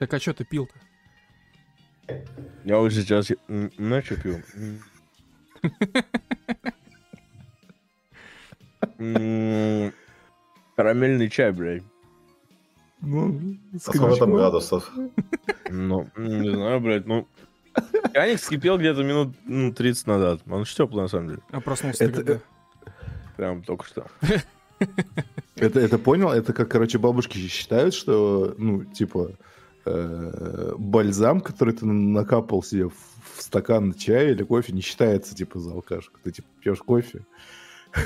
Так а что ты пил-то? Я уже сейчас ночью пил. М, Карамельный чай, блядь. Ну, А сколько там градусов? Ну, не знаю, блядь, ну... Чайник вскипел где-то минут ну, 30 назад. Он ж теплый, на самом деле. А проснулся Это- когда? Прям только что. Это, это понял? Это как, короче, бабушки считают, что, ну, типа, э, бальзам, который ты накапал себе в, в стакан чая или кофе, не считается, типа, за алкашку. Ты, типа, пьешь кофе.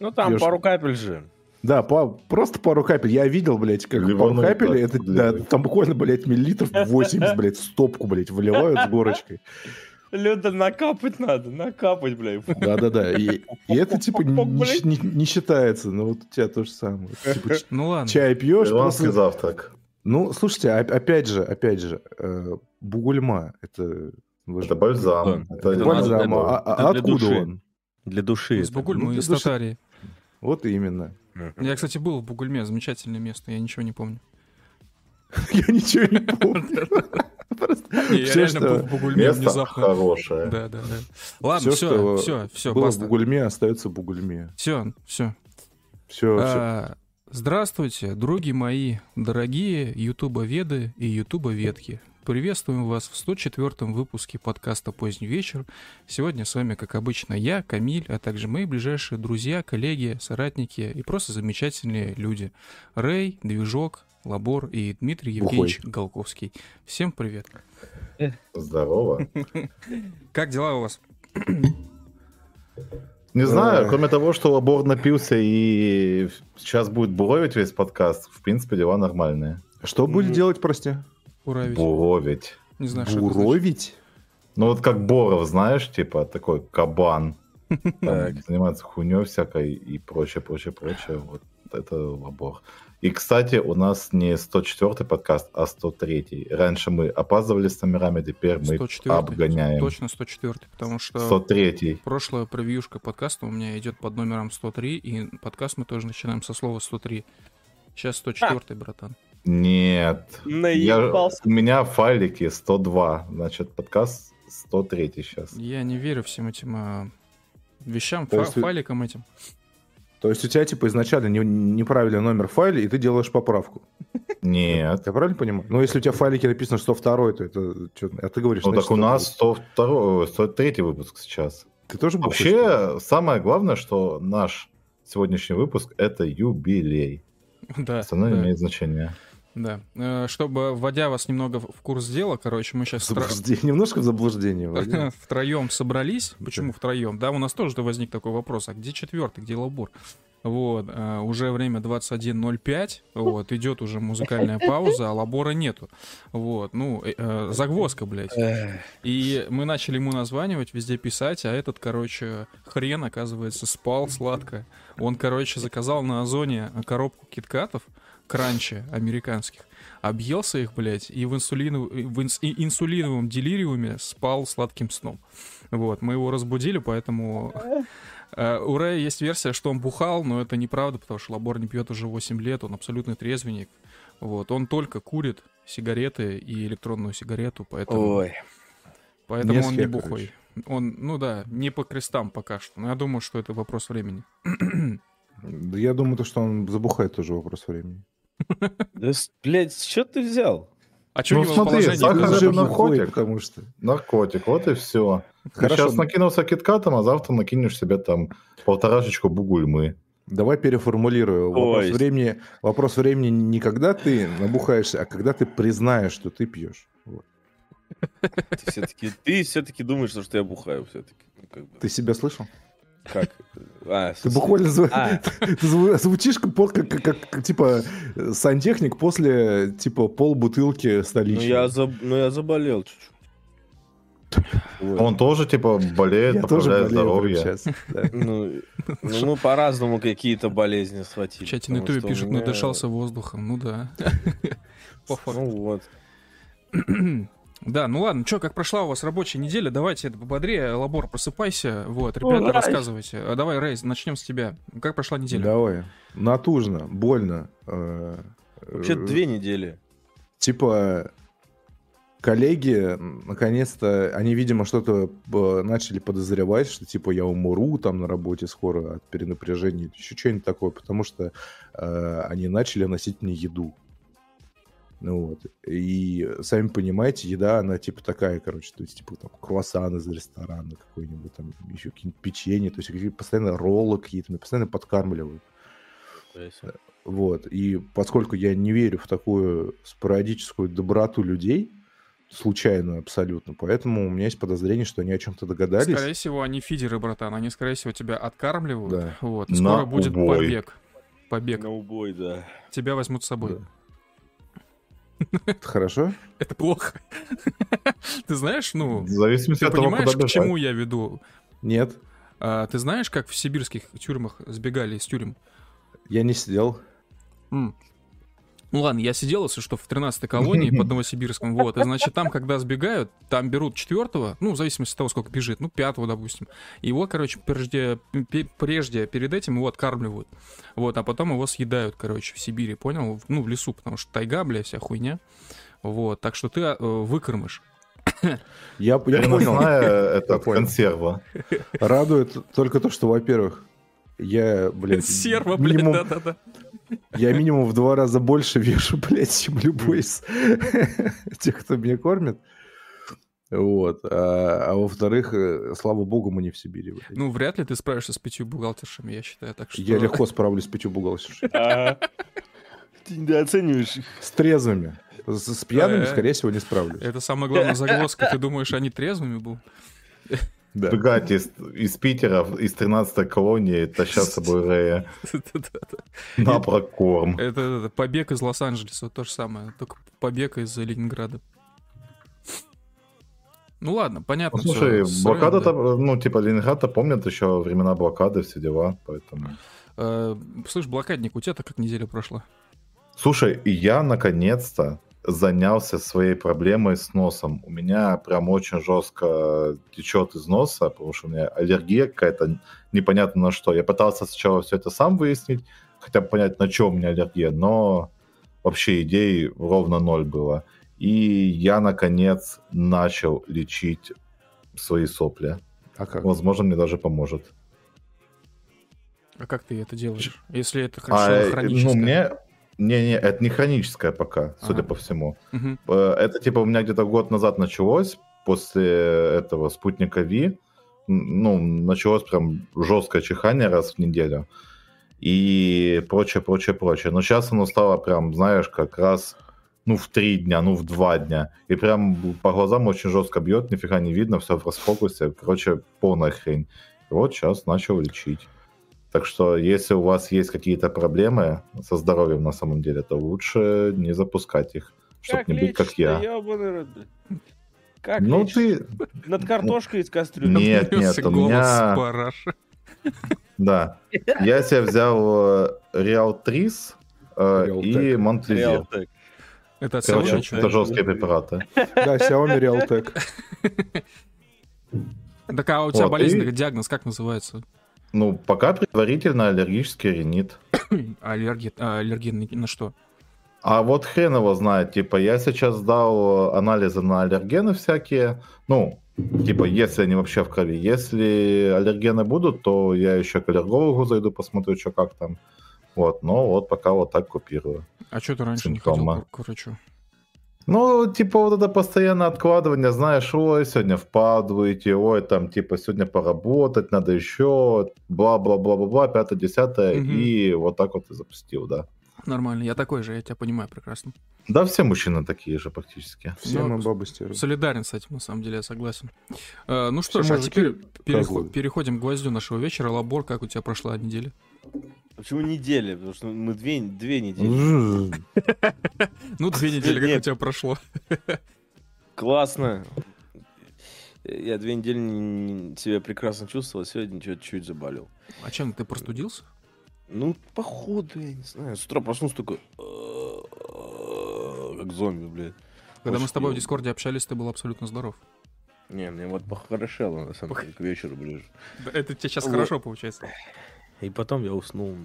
Ну, там Пьёшь. пару капель же. Да, по- просто пару капель. Я видел, блядь, как пару Ливанули капель, так, это, да, там буквально, блядь, миллилитров 80, блядь, стопку, блядь, выливают с горочкой. Люда, накапать надо, накапать, блядь. Да-да-да. И, и это, типа, не, не- не считается. Ну, вот у тебя то же самое. Типа, Ну ладно. чай пьешь, Ирландский просто... завтрак. Ну, слушайте, оп- опять же, опять же, э, бугульма, это... Это бальзам. Да. Это Это Бальзам, надо- а- а это для откуда души. он? Для души. С это. Бугульмы Ну, из Татарии. Вот именно. Я, кстати, был в Бугульме, замечательное место, я ничего не помню. Я ничего не помню. Просто Не, Я реально был в Бугульме Место внезапно. хорошее. Да, да, да. Ладно, все, все, все, было в бугульме, остается в бугульме. Все, все. Все, А, Здравствуйте, други мои, дорогие ютуба-веды и ютуба-ветки. Приветствуем вас в 104-м выпуске подкаста «Поздний вечер». Сегодня с вами, как обычно, я, Камиль, а также мои ближайшие друзья, коллеги, соратники и просто замечательные люди. Рэй, Движок, Лабор и Дмитрий Бухой. Евгеньевич Голковский. Всем привет. Здорово. Как дела у вас? Не знаю, Эх. кроме того, что лабор напился и сейчас будет буровить весь подкаст, в принципе, дела нормальные. Что будет делать, прости? Уравить. Буровить. Не знаю, что. Буровить? Ну вот как Боров, знаешь, типа такой кабан. Там занимается хуйней всякой и прочее, прочее, прочее. Вот это лабор. И, кстати, у нас не 104 подкаст, а 103. Раньше мы опаздывали с номерами, теперь мы 104 обгоняем. Точно 104 потому что 103. прошлая превьюшка подкаста у меня идет под номером 103, и подкаст мы тоже начинаем со слова 103. Сейчас 104 братан. Нет. Я- Наебался. у меня файлики 102. Значит, подкаст 103 сейчас. Я не верю всем этим а, вещам, фа- есть файликам этим. То есть у тебя, типа, изначально не- неправильный номер файля, и ты делаешь поправку. Нет. Я правильно понимаю? Ну, если у тебя в файлике написано 102, то это... чё- А ты говоришь... Ну значит, так у нас 102. 102, 103 выпуск сейчас. Ты тоже бухаешь? Вообще, самое главное, что наш сегодняшний выпуск это юбилей. Да, Остальное да, имеет значение. Да. Э, Чтобы, вводя вас немного в курс дела, короче, мы сейчас Заблуждение. Немножко в заблуждение. втроем собрались. Почему втроем? Да, у нас тоже возник такой вопрос, а где четвертый, где лабор? Вот, а, уже время 21.05, вот, идет уже музыкальная пауза, а лабора нету. Вот, ну, э, э, загвоздка, блядь. И мы начали ему названивать, везде писать, а этот, короче, хрен, оказывается, спал сладко. Он, короче, заказал на Озоне коробку киткатов, кранчи американских, объелся их, блядь, и в, инсулину- в инс- и инсулиновом делириуме спал сладким сном. Вот, мы его разбудили, поэтому... э, У Рэя есть версия, что он бухал, но это неправда, потому что Лабор не пьет уже 8 лет, он абсолютный трезвенник. Вот, он только курит сигареты и электронную сигарету, поэтому... Ой. Поэтому Не он не бухой. Он, ну да, не по крестам пока что. Но я думаю, что это вопрос времени. Да я думаю, то, что он забухает тоже вопрос времени. Да, с- блядь, что ты взял? А что Ну, смотри, сахар же наркотик. потому что... Наркотик, вот и все. Хорошо. Сейчас накинулся киткатом, а завтра накинешь себе там полторашечку бугульмы. Давай переформулирую. Вопрос времени, вопрос времени не когда ты набухаешься, а когда ты признаешь, что ты пьешь. Вот. Ты все-таки, ты все-таки думаешь, что я бухаю все-таки. как бы. Ты себя слышал? Как? А, Ты буквально зв- А. звучишь как, пол- как, как- как, типа сантехник после типа пол бутылки Ну столичной. я, заб- ну, я заболел чуть-чуть. Вот. Он тоже, типа, болеет, Я тоже поправляет здоровье. сейчас. да. Ну, ну, мы по-разному какие-то болезни схватили. В чате на ютубе пишут, меня- надышался воздухом. Ну да. По факту. Ну вот. Да, ну ладно, что, как прошла у вас рабочая неделя? Давайте это пободрее. Лабор, просыпайся. Вот, ребята, рассказывайте. А давай, Рейз, начнем с тебя. Как прошла неделя? Давай. Натужно, больно. э, Вообще э, две недели. типа, коллеги, наконец-то, они, видимо, что-то э, начали подозревать, что, типа, я умру там на работе скоро от перенапряжения, еще что-нибудь такое, потому что э, они начали носить мне еду. Ну вот. И сами понимаете, еда, она типа такая, короче, то есть типа там круассан из ресторана какой-нибудь, там еще какие-нибудь печенье, то есть какие постоянно роллы какие-то, меня постоянно подкармливают. Вот. И поскольку я не верю в такую спорадическую доброту людей, случайную абсолютно, поэтому у меня есть подозрение, что они о чем-то догадались. Скорее всего, они фидеры, братан. Они, скорее всего, тебя откармливают. Да. Вот. И На скоро будет убой. побег. Побег. На убой, да. Тебя возьмут с собой. Да. Это хорошо? Это плохо. Ты знаешь, ну, В зависимости от того, понимаешь, к чему я веду? Нет, А, ты знаешь, как в сибирских тюрьмах сбегали из тюрем? я не сидел. Ну ладно, я сидел, если что, в 13-й колонии под Новосибирском, вот, и значит, там, когда сбегают, там берут четвертого, ну, в зависимости от того, сколько бежит, ну, пятого, допустим, его, короче, прежде, прежде перед этим его откармливают, вот, а потом его съедают, короче, в Сибири, понял? Ну, в лесу, потому что тайга, бля, вся хуйня, вот, так что ты э, выкормишь. Я, я понял. Это консерва. Радует только то, что, во-первых, я, блядь, Серва, блядь, минимум, да-да-да. Я минимум в два раза больше вешу, блядь, чем любой из тех, кто меня кормит. Вот. А, а во-вторых, э, слава богу, мы не в Сибири. блядь. Ну, вряд ли ты справишься с пятью бухгалтершами, я считаю, так что... Я легко справлюсь с пятью бухгалтершами. Ты недооцениваешь их. С трезвыми. С, с пьяными, Э, скорее всего, не справлюсь. Это самая главная загвоздка. Ты думаешь, они трезвыми будут? Да. Бегать из, из Питера, из 13-й колонии, таща с собой Рэя на прокорм. Это, побег из Лос-Анджелеса, то же самое, только побег из Ленинграда. Ну ладно, понятно. Ну, слушай, всё, блокада, да. ну, типа, Ленинград-то помнят еще времена блокады, все дела, поэтому... Э, Слышь, блокадник, у тебя-то как неделя прошла? Слушай, я наконец-то занялся своей проблемой с носом. У меня прям очень жестко течет из носа, потому что у меня аллергия какая-то, непонятно на что. Я пытался сначала все это сам выяснить, хотя бы понять, на чем у меня аллергия, но вообще идей ровно ноль было. И я, наконец, начал лечить свои сопли. А как? Возможно, мне даже поможет. А как ты это делаешь? Если это А, хорошо э, хроническое. ну, мне... Не-не, это не хроническое пока, судя Ага. по всему. Э, Это типа у меня где-то год назад началось, после этого спутника Ви. Ну, началось прям жесткое чихание раз в неделю. И прочее, прочее, прочее. Но сейчас оно стало прям, знаешь, как раз ну, в три дня, ну, в два дня. И прям по глазам очень жестко бьет, нифига не видно, все в расфокусе. Короче, полная хрень. И вот сейчас начал лечить. Так что, если у вас есть какие-то проблемы со здоровьем на самом деле, то лучше не запускать их, чтобы не быть как я. Как Ну лечишь? ты... Над картошкой из кастрюли? Нет, нет, у голос меня... параша. Да. Я себе взял Реал Трис Real и. Реалтек. Это Короче, это жесткие препараты. Да, Xiaomi Realtek. Так а у тебя Вот, болезнь, и- диагноз как называется? Ну, пока предварительно аллергический ринит. Аллергия, а, аллергия на, что? А вот хрен его знает, типа, я сейчас сдал анализы на аллергены всякие, ну, типа, если они вообще в крови. Если аллергены будут, то я еще к аллергологу зайду, посмотрю, что как там. Вот, но вот пока вот так купирую. А что ты раньше не ходил Симптомы. к, к врачу? Ну, типа, вот это постоянное откладывание, знаешь, ой, сегодня впадываете, ой, там, типа, сегодня поработать, надо еще, бла-бла-бла-бла-бла, пятое, десятое, Мгм. и вот так вот и запустил, да. Нормально, я такой же, я тебя понимаю прекрасно. Да, все мужчины такие же практически. Все Ну, мы бабы стервы. Солидарен с этим, на самом деле, я согласен. Э, ну что Все ж, а теперь перехо- козлы. переходим к гвоздю нашего вечера. Лабор, как у тебя прошла неделя? Почему неделя? Потому что мы две, две недели. Ну, две недели, как у тебя прошло. Классно. Я две недели не- не- себя прекрасно чувствовал, а сегодня что-то чуть заболел. А чем ты простудился? Ну, походу, я не знаю. С утра проснулся такой... Как зомби, блядь. Когда мы с тобой в Дискорде общались, ты был абсолютно здоров. Не, мне вот похорошело, на самом деле, к вечеру ближе. Это тебе сейчас хорошо получается. И потом я уснул.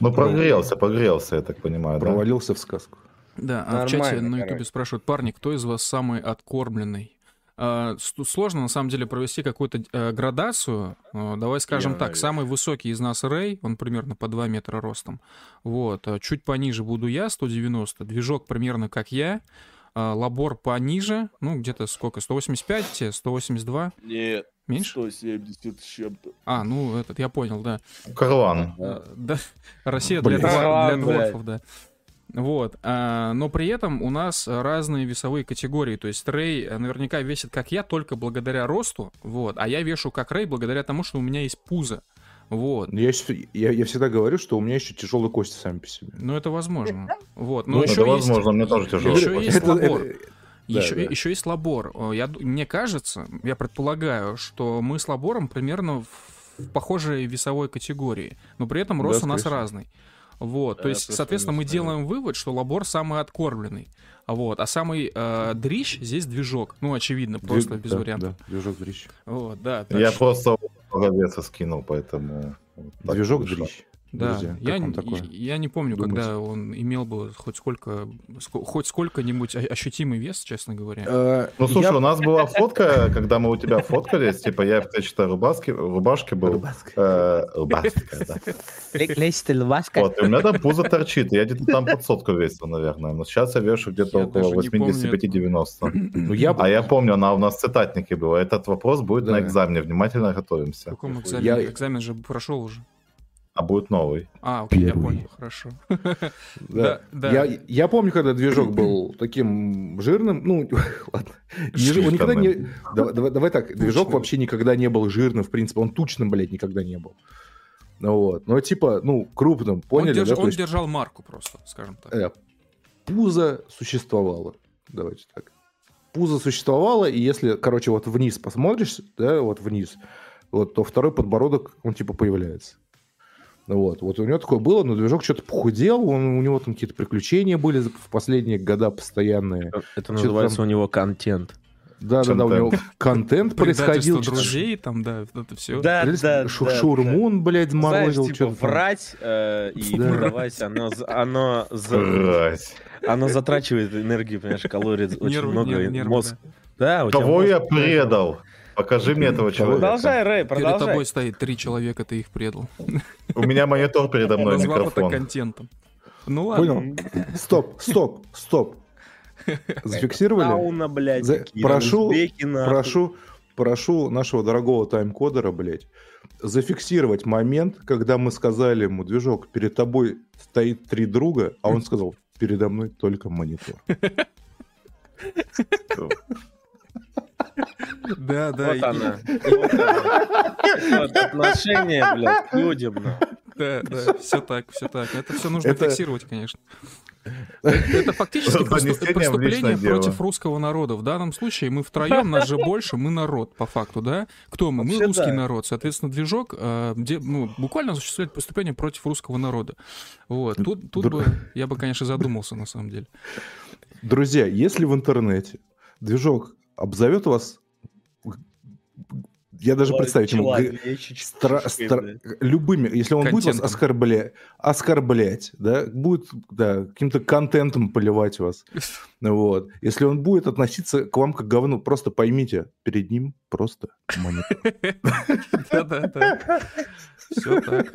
Ну, прогрелся, прогрелся, я так понимаю, да? Провалился в сказку. Да, а в чате на Ютубе спрашивают, парни, кто из вас самый откормленный? А, сложно, на самом деле, провести какую-то э, градацию. Э, Давай скажем Я, так, наверное. самый высокий из нас Рэй, он примерно по 2 метра ростом. Вот. а Чуть пониже буду я, 190. Движок примерно как я. А, Лабор пониже, ну, где-то сколько, 185, те, 182? Нет, Меньше? 170 с чем-то. А, ну, этот, я понял, да. Карлан. Э, Да, Россия для, Блин. для Ладно, дворфов, да. Вот. а, но при этом у нас разные весовые категории. То есть Рэй э, наверняка весит как я только благодаря росту, вот, а я вешу как Рэй благодаря тому, что у меня есть пузо. Вот. Я, я, я всегда говорю, что у меня еще тяжелые кости сами по себе. Ну, это возможно. Вот. Ну, Но это еще есть, возможно, мне тоже тяжело. еще есть Это- лабор. это- Еще, да. еще есть лабор. Я, мне кажется, я предполагаю, что мы с лабором примерно в, в похожей весовой категории, но при этом Да, рост у нас всего. разный. Вот, то Да, есть, плюс-минус, соответственно, мы да. делаем вывод, что лабор самый откормленный. А Вот, а самый э, дрищ здесь движок. Ну, очевидно, просто Двиг- без да, вариантов. Да, движок дрищ. Вот, да. Я что- просто много веса скинул, поэтому... вот Движок вышло. дрищ. Да, Друзья, я, как такое? я не помню, Думаете? когда он имел бы хоть сколько, ско- хоть сколько-нибудь ощутимый вес, честно говоря. Э, Ну, слушай, я- у нас была фотка, когда мы у тебя фоткались, типа я в клетчатой рубашке, рубашке был. э, Рубашка, да. Лезть ласка. Вот, у меня там пузо торчит, я где-то там под сотку весил, наверное. Но сейчас я вешу где-то около даже не помню 85-90. Ну, А я помню, она у нас в цитатнике была. Этот вопрос будет на экзамене, внимательно готовимся. каком экзамене? Экзамен же прошел уже. А будет новый. А, окей, я Первый. понял, хорошо. да, да. Я, я помню, когда движок был таким жирным, ну, ладно. Движок- он никогда не... Давай, давай- давай так, движок Тучным. вообще никогда не был жирным, в принципе, он тучным, блядь, никогда не был. Ну вот, но типа, ну, крупным, Он, поняли, держ- да? Он есть, держал марку просто, скажем так. э, пузо существовало, давайте так. Пузо существовало, и если, короче, вот вниз посмотришь, да, вот вниз, вот, то второй подбородок, он типа появляется. Ну Вот, вот у него такое было, но движок что-то похудел, он, у него там какие-то приключения были в последние года постоянные. Это Чё-то называется там- у него контент. Да-да-да, у него контент происходил. Друзей, там, да, вот это все. Да, да, шу- да, Шаурму он, блядь, да. Знаешь, морозил. типа, что-то там. врать э, и Да. продавать, оно, оно, за- Мразь. оно затрачивает энергию, понимаешь, калорий очень много. мозг. да. Да, у тебя Кого я предал? Покажи мне этого человека. Продолжай, Рэй, Перед продолжай. тобой стоит три человека, ты их предал. У меня монитор передо мной, Назвав это микрофон. контентом. Ну ладно. Понял? Стоп, стоп, стоп. Зафиксировали? Сауна, блядь, За- прошу-. Прошу, прошу нашего дорогого тайм-кодера, блядь, зафиксировать момент, когда мы сказали ему, движок, перед тобой стоит три друга, а он сказал, передо мной только монитор. Да, да. Вот она. Вот отношение, блядь, к людям. Да, да, все так, все так. Это все нужно фиксировать, конечно. Это фактически преступление против русского народа. В данном случае мы втроем, нас же больше, мы народ, по факту, да? Кто мы? Мы русский народ. Соответственно, движок э, ну, буквально осуществляет преступление против русского народа. Вот. Тут, бы я бы, конечно, задумался, на самом деле. Друзья, если в интернете движок обзовет вас, я даже представить не могу, стра- стра- любыми, если он будет вас Контентом. оскорблять, оскорблять, да, будет да, каким-то контентом поливать вас, вот. Если он будет относиться к вам как к говну, просто поймите, перед ним просто монитор. Да, да, да. Все так.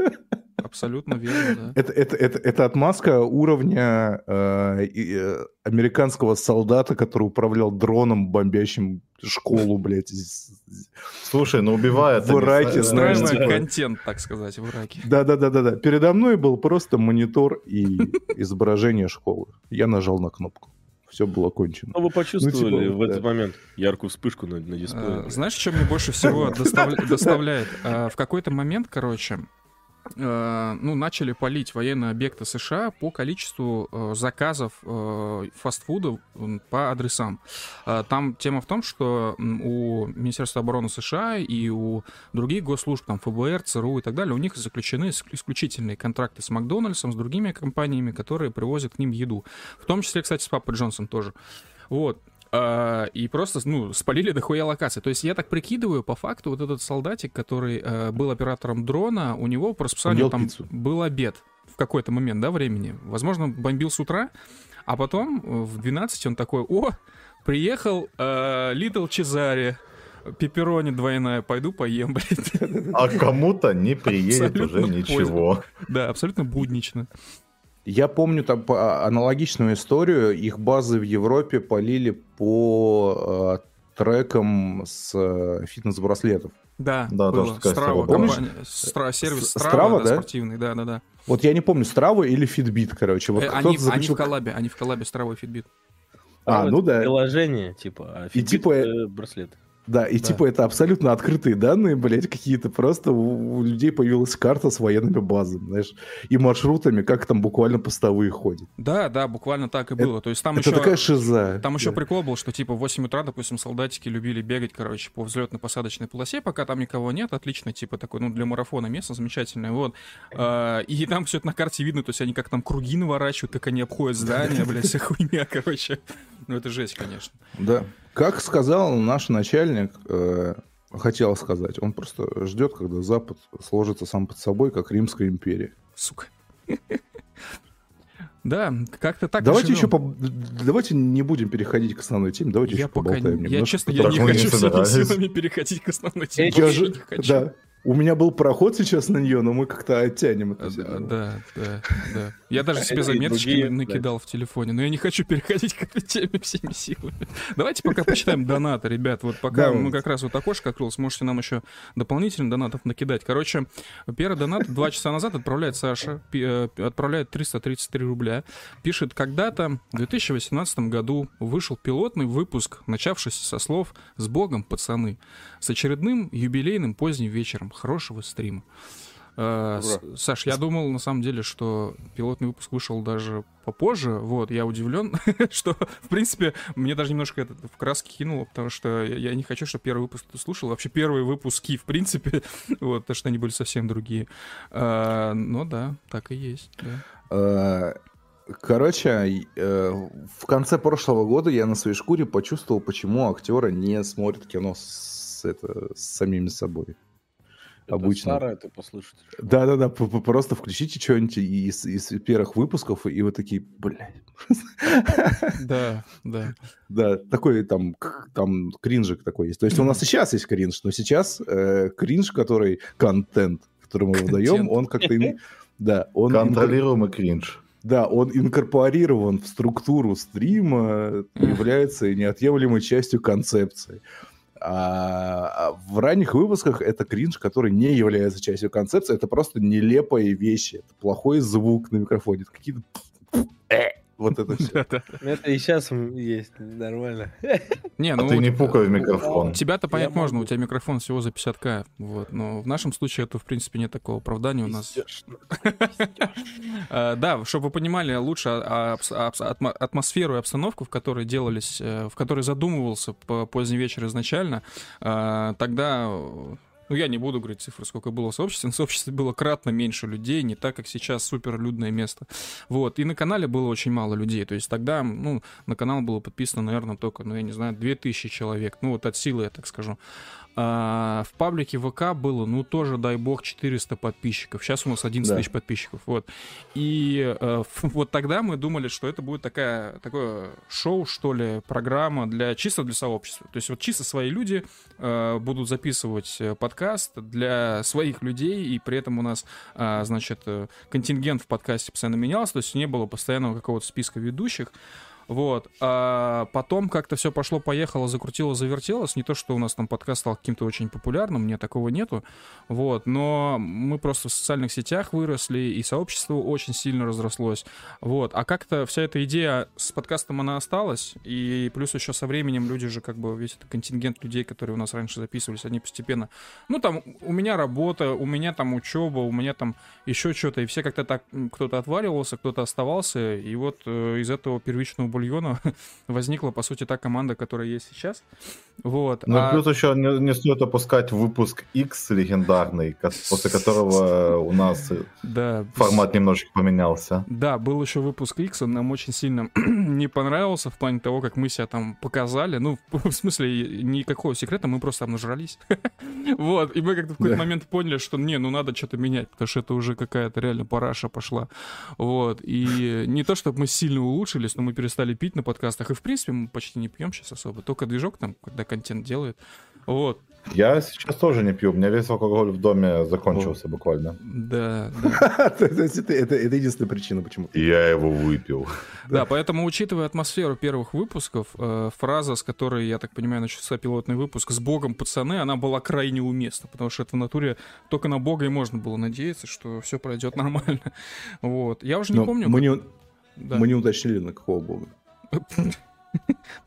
Абсолютно верно, да. Это, это, это, это отмазка уровня э, э, американского солдата, который управлял дроном, бомбящим школу, блядь. Слушай, ну убивает. В Ираке, знаешь, Устраивая типа- контент, так сказать, в Ираке. Да-да-да-да-да. Передо мной был просто монитор и изображение школы. Я нажал на кнопку. Все было кончено. Что вы почувствовали Ну, типа, в да. этот момент? Яркую вспышку на, на дисплее. Э, Знаешь, что мне больше всего достав- доставляет? Э, В какой-то момент, короче, э, ну, начали палить военные объекты США по количеству э, заказов э, фастфуда по адресам. Э, Там тема в том, что у Министерства обороны США и у других госслужб, там ФБР, ЦРУ и так далее, у них заключены ис- исключительные контракты с Макдональдсом, с другими компаниями, которые привозят к ним еду. В том числе, кстати, с Папой Джонсом тоже. Вот. А, и просто, ну, спалили дохуя локации. То есть я так прикидываю, по факту, вот этот солдатик, который э, был оператором дрона, у него по расписанию там пиццу. был обед в какой-то момент, да, времени. Возможно, бомбил с утра, а потом э, в 12 он такой, о, приехал э, Литл Чезаре, пепперони двойная, пойду поем, блядь. А кому-то не приедет Абсолютно уже ничего. Да, абсолютно буднично. Я помню там по- аналогичную историю. Их базы в Европе полили по э, трекам с э, фитнес-браслетов. Да, Да, было. тоже такая Страва, была. компания- Стра- сервис Страва, Страва, да, да? спортивный, да, да, да. Вот я не помню, Страва или Fitbit, короче. Вот Э, они, они заключил- в коллабе, они в коллабе с Травой Fitbit. А, ну да. Приложение, типа, а И Fitbit типа- это браслет. Да, и Да. типа это абсолютно открытые данные, блядь, какие-то. Просто у, людей появилась карта с военными базами, знаешь, и маршрутами, как там буквально постовые ходят. Да, да, буквально так и было. То есть там это еще... такая шиза. Там еще Да. прикол был, что типа в 8 утра, допустим, солдатики любили бегать, короче, по взлетно-посадочной полосе, пока там никого нет, отлично, типа такой, ну, для марафона место замечательное, вот. А, и там все это на карте видно, то есть они как там круги наворачивают, как они обходят здания, блядь, вся хуйня, короче. Ну, это жесть, конечно. Да. Как сказал наш начальник, э, хотел сказать, он просто ждет, когда Запад сложится сам под собой, как Римская империя. Сука. Да, как-то так давайте еще по- давайте не будем переходить к основной теме, давайте Я еще пока... поболтаем Я, немножко, честно, я не не хочу всеми собирались. силами переходить к основной теме. Я же- не хочу. да. У меня был проход сейчас на нее, но мы как-то оттянем это. Да, всё дело. да, да, да. Я даже себе заметочки накидал в телефоне, но я не хочу переходить к этой теме всеми силами. Давайте пока почитаем донаты, ребят. Вот пока мы как раз вот окошко открылось, можете нам еще дополнительно донатов накидать. Короче, первый донат два часа назад отправляет Саша, э, отправляет 333 рубля. Пишет, когда-то в 2018 году вышел пилотный выпуск, начавшийся со слов «С Богом, пацаны!» с очередным юбилейным поздним вечером. Хорошего стрима. Э, с- Саш, я думал, на самом деле, что пилотный выпуск вышел даже попозже. Вот, я удивлен, что, в принципе, мне даже немножко это в краски кинуло, потому что я, не хочу, чтобы первый выпуск ты слушал. Вообще, первые выпуски, в принципе, вот, потому что они были совсем другие. Э, но да, так и есть. да. Э, Короче, в конце прошлого года я на своей шкуре почувствовал, почему актеры не смотрят кино с, это, с самими собой. Это Обычно. старое ты послушать. Да-да-да, просто включите что-нибудь из, из первых выпусков, и вы такие, блядь. Да, да. Да, такой там, там кринжик такой есть. То есть у нас и сейчас есть кринж, но сейчас э, кринж, который контент, который мы выдаем, он как-то... Да, он инкор- Контролируемый кринж. Да, он инкорпорирован в структуру стрима, является неотъемлемой частью концепции. А а в ранних выпусках это кринж, который не является частью концепции, это просто нелепые вещи, это плохой звук на микрофоне, это какие-то вот это все. Да-да. Это и сейчас есть нормально. Не, А ну ты вот, не пукай в микрофон. Тебя-то понять можно, у тебя микрофон всего за 50к, вот, но в нашем случае это, в принципе, нет такого оправдания у нас. Э, Да, чтобы вы понимали лучше а- атмосферу и обстановку, в которой делались, э, в которой задумывался по- поздний вечер изначально, э, тогда, ну, я не буду говорить цифры, сколько было в сообществе, в сообществе было кратно меньше людей, не так, как сейчас суперлюдное место. Вот, и на канале было очень мало людей, то есть тогда, ну, на канал было подписано, наверное, только, ну, я не знаю, 2000 человек, ну, вот от силы, я так скажу. А, в паблике ВК было, ну, тоже, дай бог, 400 подписчиков. Сейчас у нас 11 Да. тысяч подписчиков. Вот. И ф- вот тогда мы думали, что это будет такая, такое шоу, что ли, программа для чисто для сообщества. То есть вот чисто свои люди э, будут записывать э, подкаст для своих людей, и при этом у нас, а, значит, контингент в подкасте постоянно менялся, то есть не было постоянного какого-то списка ведущих. Вот. А потом как-то все пошло-поехало, закрутило, завертелось. Не то, что у нас там подкаст стал каким-то очень популярным, мне такого нету. Вот. Но мы просто в социальных сетях выросли, и сообщество очень сильно разрослось. Вот. А как-то вся эта идея с подкастом, она осталась. И плюс еще со временем люди же, как бы, весь этот контингент людей, которые у нас раньше записывались, они постепенно... Ну, там, у меня работа, у меня там учеба, у меня там еще что-то. И все как-то так, кто-то отваливался, кто-то оставался. И вот э, из этого первичного бульона возникла, по сути, та команда, которая есть сейчас. Вот. Ну, А- плюс еще не, не стоит опускать выпуск X легендарный, после которого у нас да, формат немножечко поменялся. Да, был еще выпуск X, он нам очень сильно не понравился в плане того, как мы себя там показали. Ну, в смысле, никакого секрета, мы просто там нажрались. Вот, и мы как-то в какой-то Да. момент поняли, что не, ну надо что-то менять, потому что это уже какая-то реально параша пошла. Вот, и не то, чтобы мы сильно улучшились, но мы перестали пить на подкастах, и в принципе мы почти не пьем сейчас особо, только движок там, когда контент делает. Вот, Я сейчас тоже не пью, у меня весь алкоголь в доме закончился буквально. да, Это это- это единственная причина, почему. Я его выпил. Да, поэтому, учитывая атмосферу первых выпусков, э, фраза, с которой, я так понимаю, начался пилотный выпуск «С Богом, пацаны», она была крайне уместна, потому что это в натуре только на Бога и можно было надеяться, что все пройдет нормально. Вот. Я уже не Но помню. Мы как- не, да. мы не уточнили, на какого бога.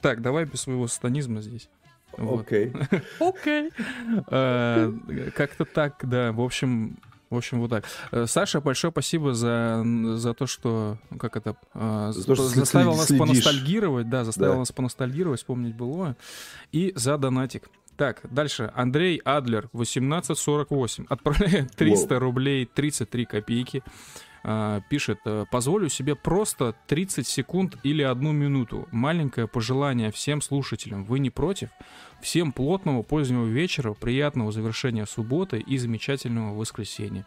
Так, давай без своего сатанизма здесь. Окей. Окей. Э, Как-то так, да. В общем, в общем, вот так. Э, Саша, большое спасибо за, за то, что, ну, как это, э, За то, что заставил следи- нас следишь. поностальгировать, да, заставил Да. нас поностальгировать, вспомнить былое. И за донатик. Так, дальше. Андрей Адлер, 1848, отправляет 300 рублей 33 копейки. А, Пишет, э, позволю себе просто 30 секунд или одну минуту. Маленькое пожелание всем слушателям. Вы не против? Всем плотного позднего вечера, приятного завершения субботы и замечательного воскресенья.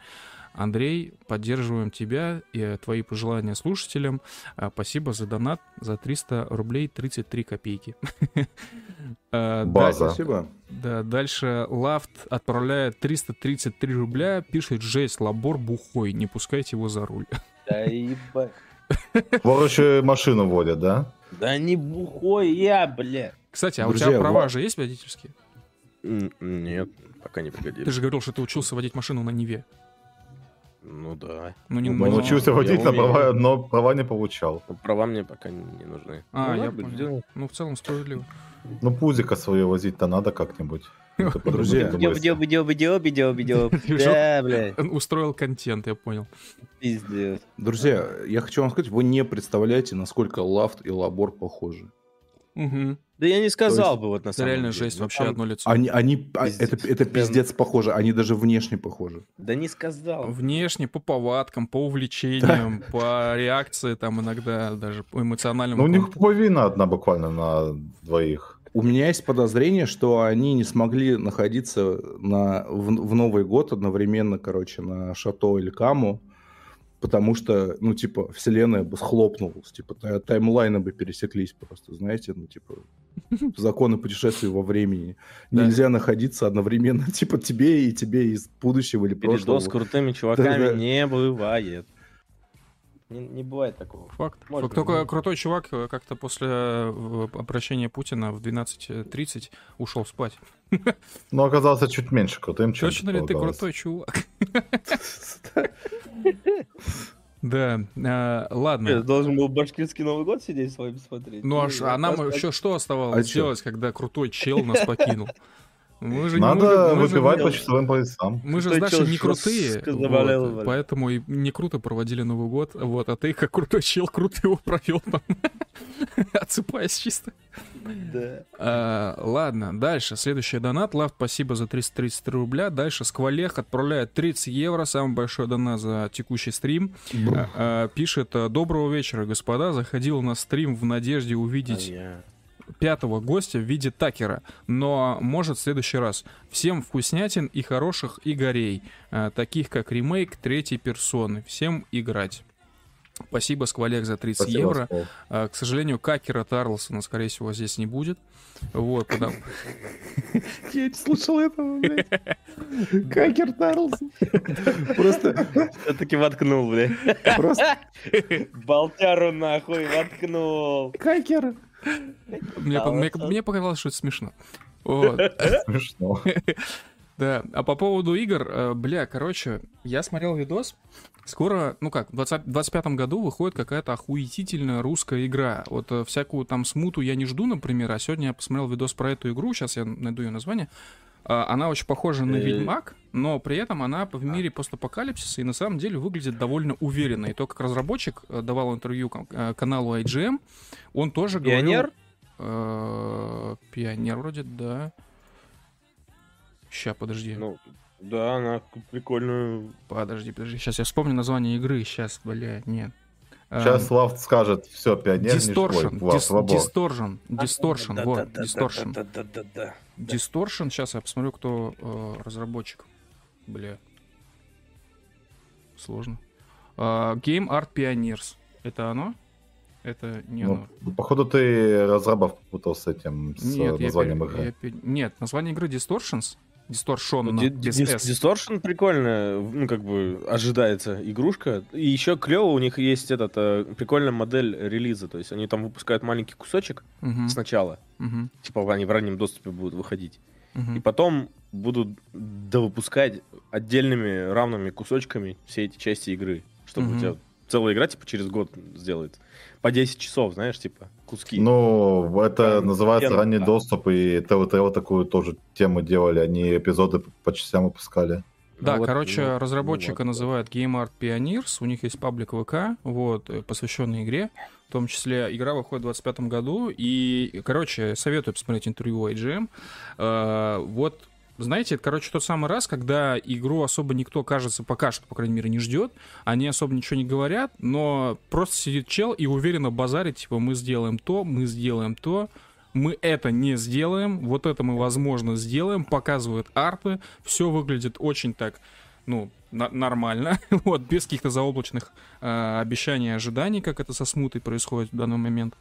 Андрей, поддерживаем тебя и э, твои пожелания слушателям. А, Спасибо за донат за 300 рублей 33 копейки. А, База. Спасибо. Да, дальше Лафт отправляет 333 рубля, пишет жесть, лабор бухой, не пускайте его за руль. Да ебать. И машину водят, да? Да не бухой я, бля. Кстати, а у тебя права ва- же есть водительские? Нет, пока не Ты пригодились. же говорил, что ты учился водить машину на Неве. Ну да. Ну, не Ну, Он на- учился я водить на умею. права, но права не получал. Но Права мне пока не нужны. А, Ну, я понял. сделаем. Ну, в целом справедливо. Ну, пузика свое возить-то надо как-нибудь. Ну, Друзья. Да, блядь, Он устроил контент, я понял. пиздец. Друзья, я хочу вам сказать, вы не представляете, насколько Лафт и Лабор похожи. Мгм. Да я не сказал есть бы вот на самом реально деле. жесть, Ну, вообще там- одно лицо. Они, они, а, Пиздец. это, это пиздец похоже, они даже внешне похожи. Да не сказал. Внешне, по повадкам, по увлечениям, по реакции, там иногда даже по эмоциональному. Ну, у них половина одна буквально на двоих. У меня есть подозрение, что они не смогли находиться на, в, в Новый год одновременно, короче, на Шато или Каму, потому что, ну, типа, вселенная бы схлопнулась, типа, та- таймлайны бы пересеклись просто, знаете, ну, типа, законы путешествий во времени. Да. Нельзя находиться одновременно, типа, тебе и тебе из будущего или прошлого. Передоз с крутыми чуваками не бывает. Не, не бывает такого. Факт. Может Факт. Только быть. крутой чувак э, как-то после э, обращения Путина в 12.30 ушел спать. Но оказался чуть меньше крутым, чем Точно ли ты крутой чувак? Да, а, Я ладно. должен был башкирский Новый год сидеть с вами смотреть. Ну а, ш- а нам просто- еще что оставалось А делать, когда крутой чел нас покинул? Мы же не Надо можем- мы не- по часовым поясам. Мы же, знаешь, не крутые, вот, поэтому и не круто проводили Новый год, вот, а ты как крутой чел круто его провел там, отсыпаясь чисто. Да. А, ладно, дальше. Следующий донат. Лав, спасибо за 333 рубля. Дальше Сквалех отправляет 30 евро. Самый большой донат за текущий стрим. А, а, пишет, доброго вечера, господа. Заходил на стрим в надежде увидеть А я- пятого гостя в виде Такера, но может в следующий раз. Всем вкуснятин и хороших игорей, а, таких как ремейк третьей персоны. Всем играть. Спасибо, Сквалех, за 30 Спасибо, евро. А, К сожалению, Какера Тарлсона, скорее всего, здесь не будет. Вот, потому... Я не слышал этого, блядь. Какер Тарлсон. Просто, Все-таки воткнул, бля. просто Болтяру нахуй воткнул. Какер. Мне, по- мне, мне показалось, что это смешно. Смешно. Да, а по поводу игр, э, бля, короче, я смотрел видос. Скоро, ну как, в 20 25 году выходит какая-то охуетительная русская игра. Вот э, всякую там смуту я не жду, например, а сегодня я посмотрел видос про эту игру, сейчас я найду ее название. А, Она очень похожа на Э. Ведьмак, но при этом она в мире постапокалипсиса и на самом деле выглядит довольно уверенно. И то, как разработчик давал интервью кан- каналу IGM, он тоже Пионер? говорил... э, Пионер вроде, да. Ща, подожди. Ну, да, она прикольную. Подожди, подожди. Сейчас я вспомню название игры. Сейчас, бля, нет. Эм, Сейчас Слав скажет, все, пионер Влад, Дис- свобод. Distortion, Distortion, вот. Да-да-да. Distortion, сейчас я посмотрю, кто э, разработчик. Бля. Сложно. А, Game Art Pioneers. Это оно? Это не оно. Ну, походу ты разрабов попутал с этим, с Нет, я названием пер- игры. я Нет, название игры Distortions. Distortion, Ну, без Дис- S. Distortion прикольная, ну, как бы, ожидается игрушка. И еще клево, у них есть этот, э, прикольная модель релиза. То есть они там выпускают маленький кусочек Мгм, сначала. мгм, Типа они в раннем доступе будут выходить. мгм. И потом будут довыпускать отдельными равными кусочками все эти части игры. Чтобы Мгм. у тебя целая игра, типа, через год сделает. По 10 часов, знаешь, типа, куски. Ну, это Там называется офигенно, ранний да. доступ, и ТВТО такую тоже тему делали, они эпизоды по частям выпускали. Да, вот, короче, ну, разработчика вот. называют Game Art Pioneers, у них есть паблик ВК, вот, э, посвященный игре, в том числе игра выходит в 25 году, и, короче, советую посмотреть интервью IGM. Э, Вот, знаете, это, короче, тот самый раз, когда игру особо никто, кажется, пока что, по крайней мере, не ждет, они особо ничего не говорят, но просто сидит чел и уверенно базарит, типа, мы сделаем то, мы сделаем то, мы это не сделаем, вот это мы, возможно, сделаем, показывают арты, все выглядит очень так, ну, нормально, вот, без каких-то заоблачных э, обещаний и ожиданий, как это со смутой происходит в данный момент.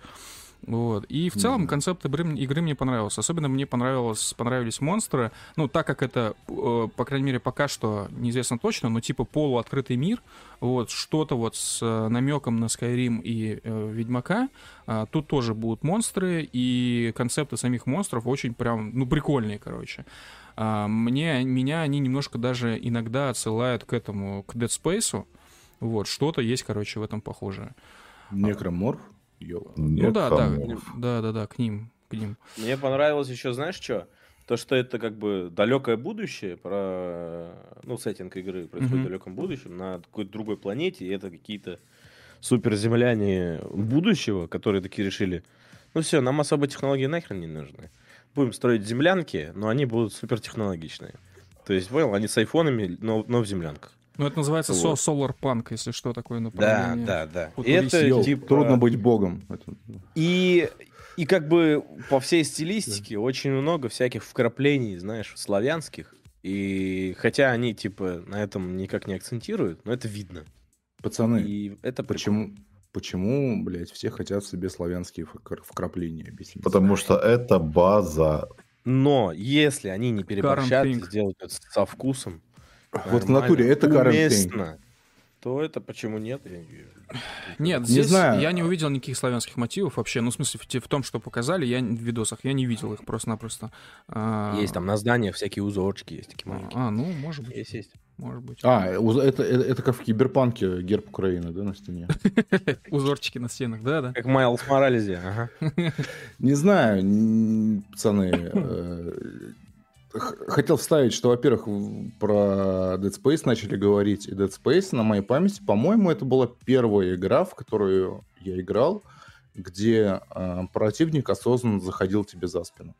Вот. И в целом Мгм. концепт игры мне понравился. Особенно мне понравилось, понравились монстры. Ну, так как это, э, по крайней мере, пока что неизвестно точно, но типа полуоткрытый мир, вот, что-то вот с э, намеком на Skyrim и э, Ведьмака. А, тут тоже будут монстры, и концепты самих монстров очень прям, ну, прикольные, короче. А, мне, меня они немножко даже иногда отсылают к этому, к Dead Space. Вот, что-то есть, короче, в этом похожее. Некроморф? Ёлка. ну да, да, Некроморф. да, да, да, к ним, к ним. Мне понравилось еще, знаешь что? То, что это как бы далекое будущее, про, ну, сеттинг игры происходит Мгм. в далеком будущем, на какой-то другой планете, и это какие-то суперземляне будущего, которые такие решили, ну все, нам особо технологии нахрен не нужны. Будем строить землянки, но они будут супертехнологичные. То есть, понял, они с айфонами, но, но в землянках. Ну, это называется Вот. Solar Punk, если что такое Да, направление. да, да. Футуристики. это Йоу, типа... Трудно быть богом. И, и как бы по всей стилистике очень много всяких вкраплений, знаешь, славянских. И хотя они, типа, на этом никак не акцентируют, но это видно. Пацаны, И это почему, почему, блядь, все хотят себе славянские вкр- вкрапления объяснить? Потому что это база. Но если они не переборщат сделают это со вкусом, Вот в натуре это уместно, то это почему нет? Я не вижу. Нет, Не здесь знаю. я не увидел никаких славянских мотивов вообще. Ну, в смысле, в, том, что показали, я в видосах, я не видел их просто-напросто. А, Есть там на зданиях всякие узорчики, есть такие маленькие. А, ну, может быть, Есть, есть. может быть. А, это, это, это как в Киберпанке герб Украины, да, на стене? Узорчики на стенах, да-да. Как Майлз Моралезе, ага. Не знаю, пацаны. Хотел вставить, что, во-первых, про Dead Space начали говорить, и Dead Space на моей памяти, по-моему, это была первая игра, в которую я играл, где э, противник осознанно заходил тебе за спину.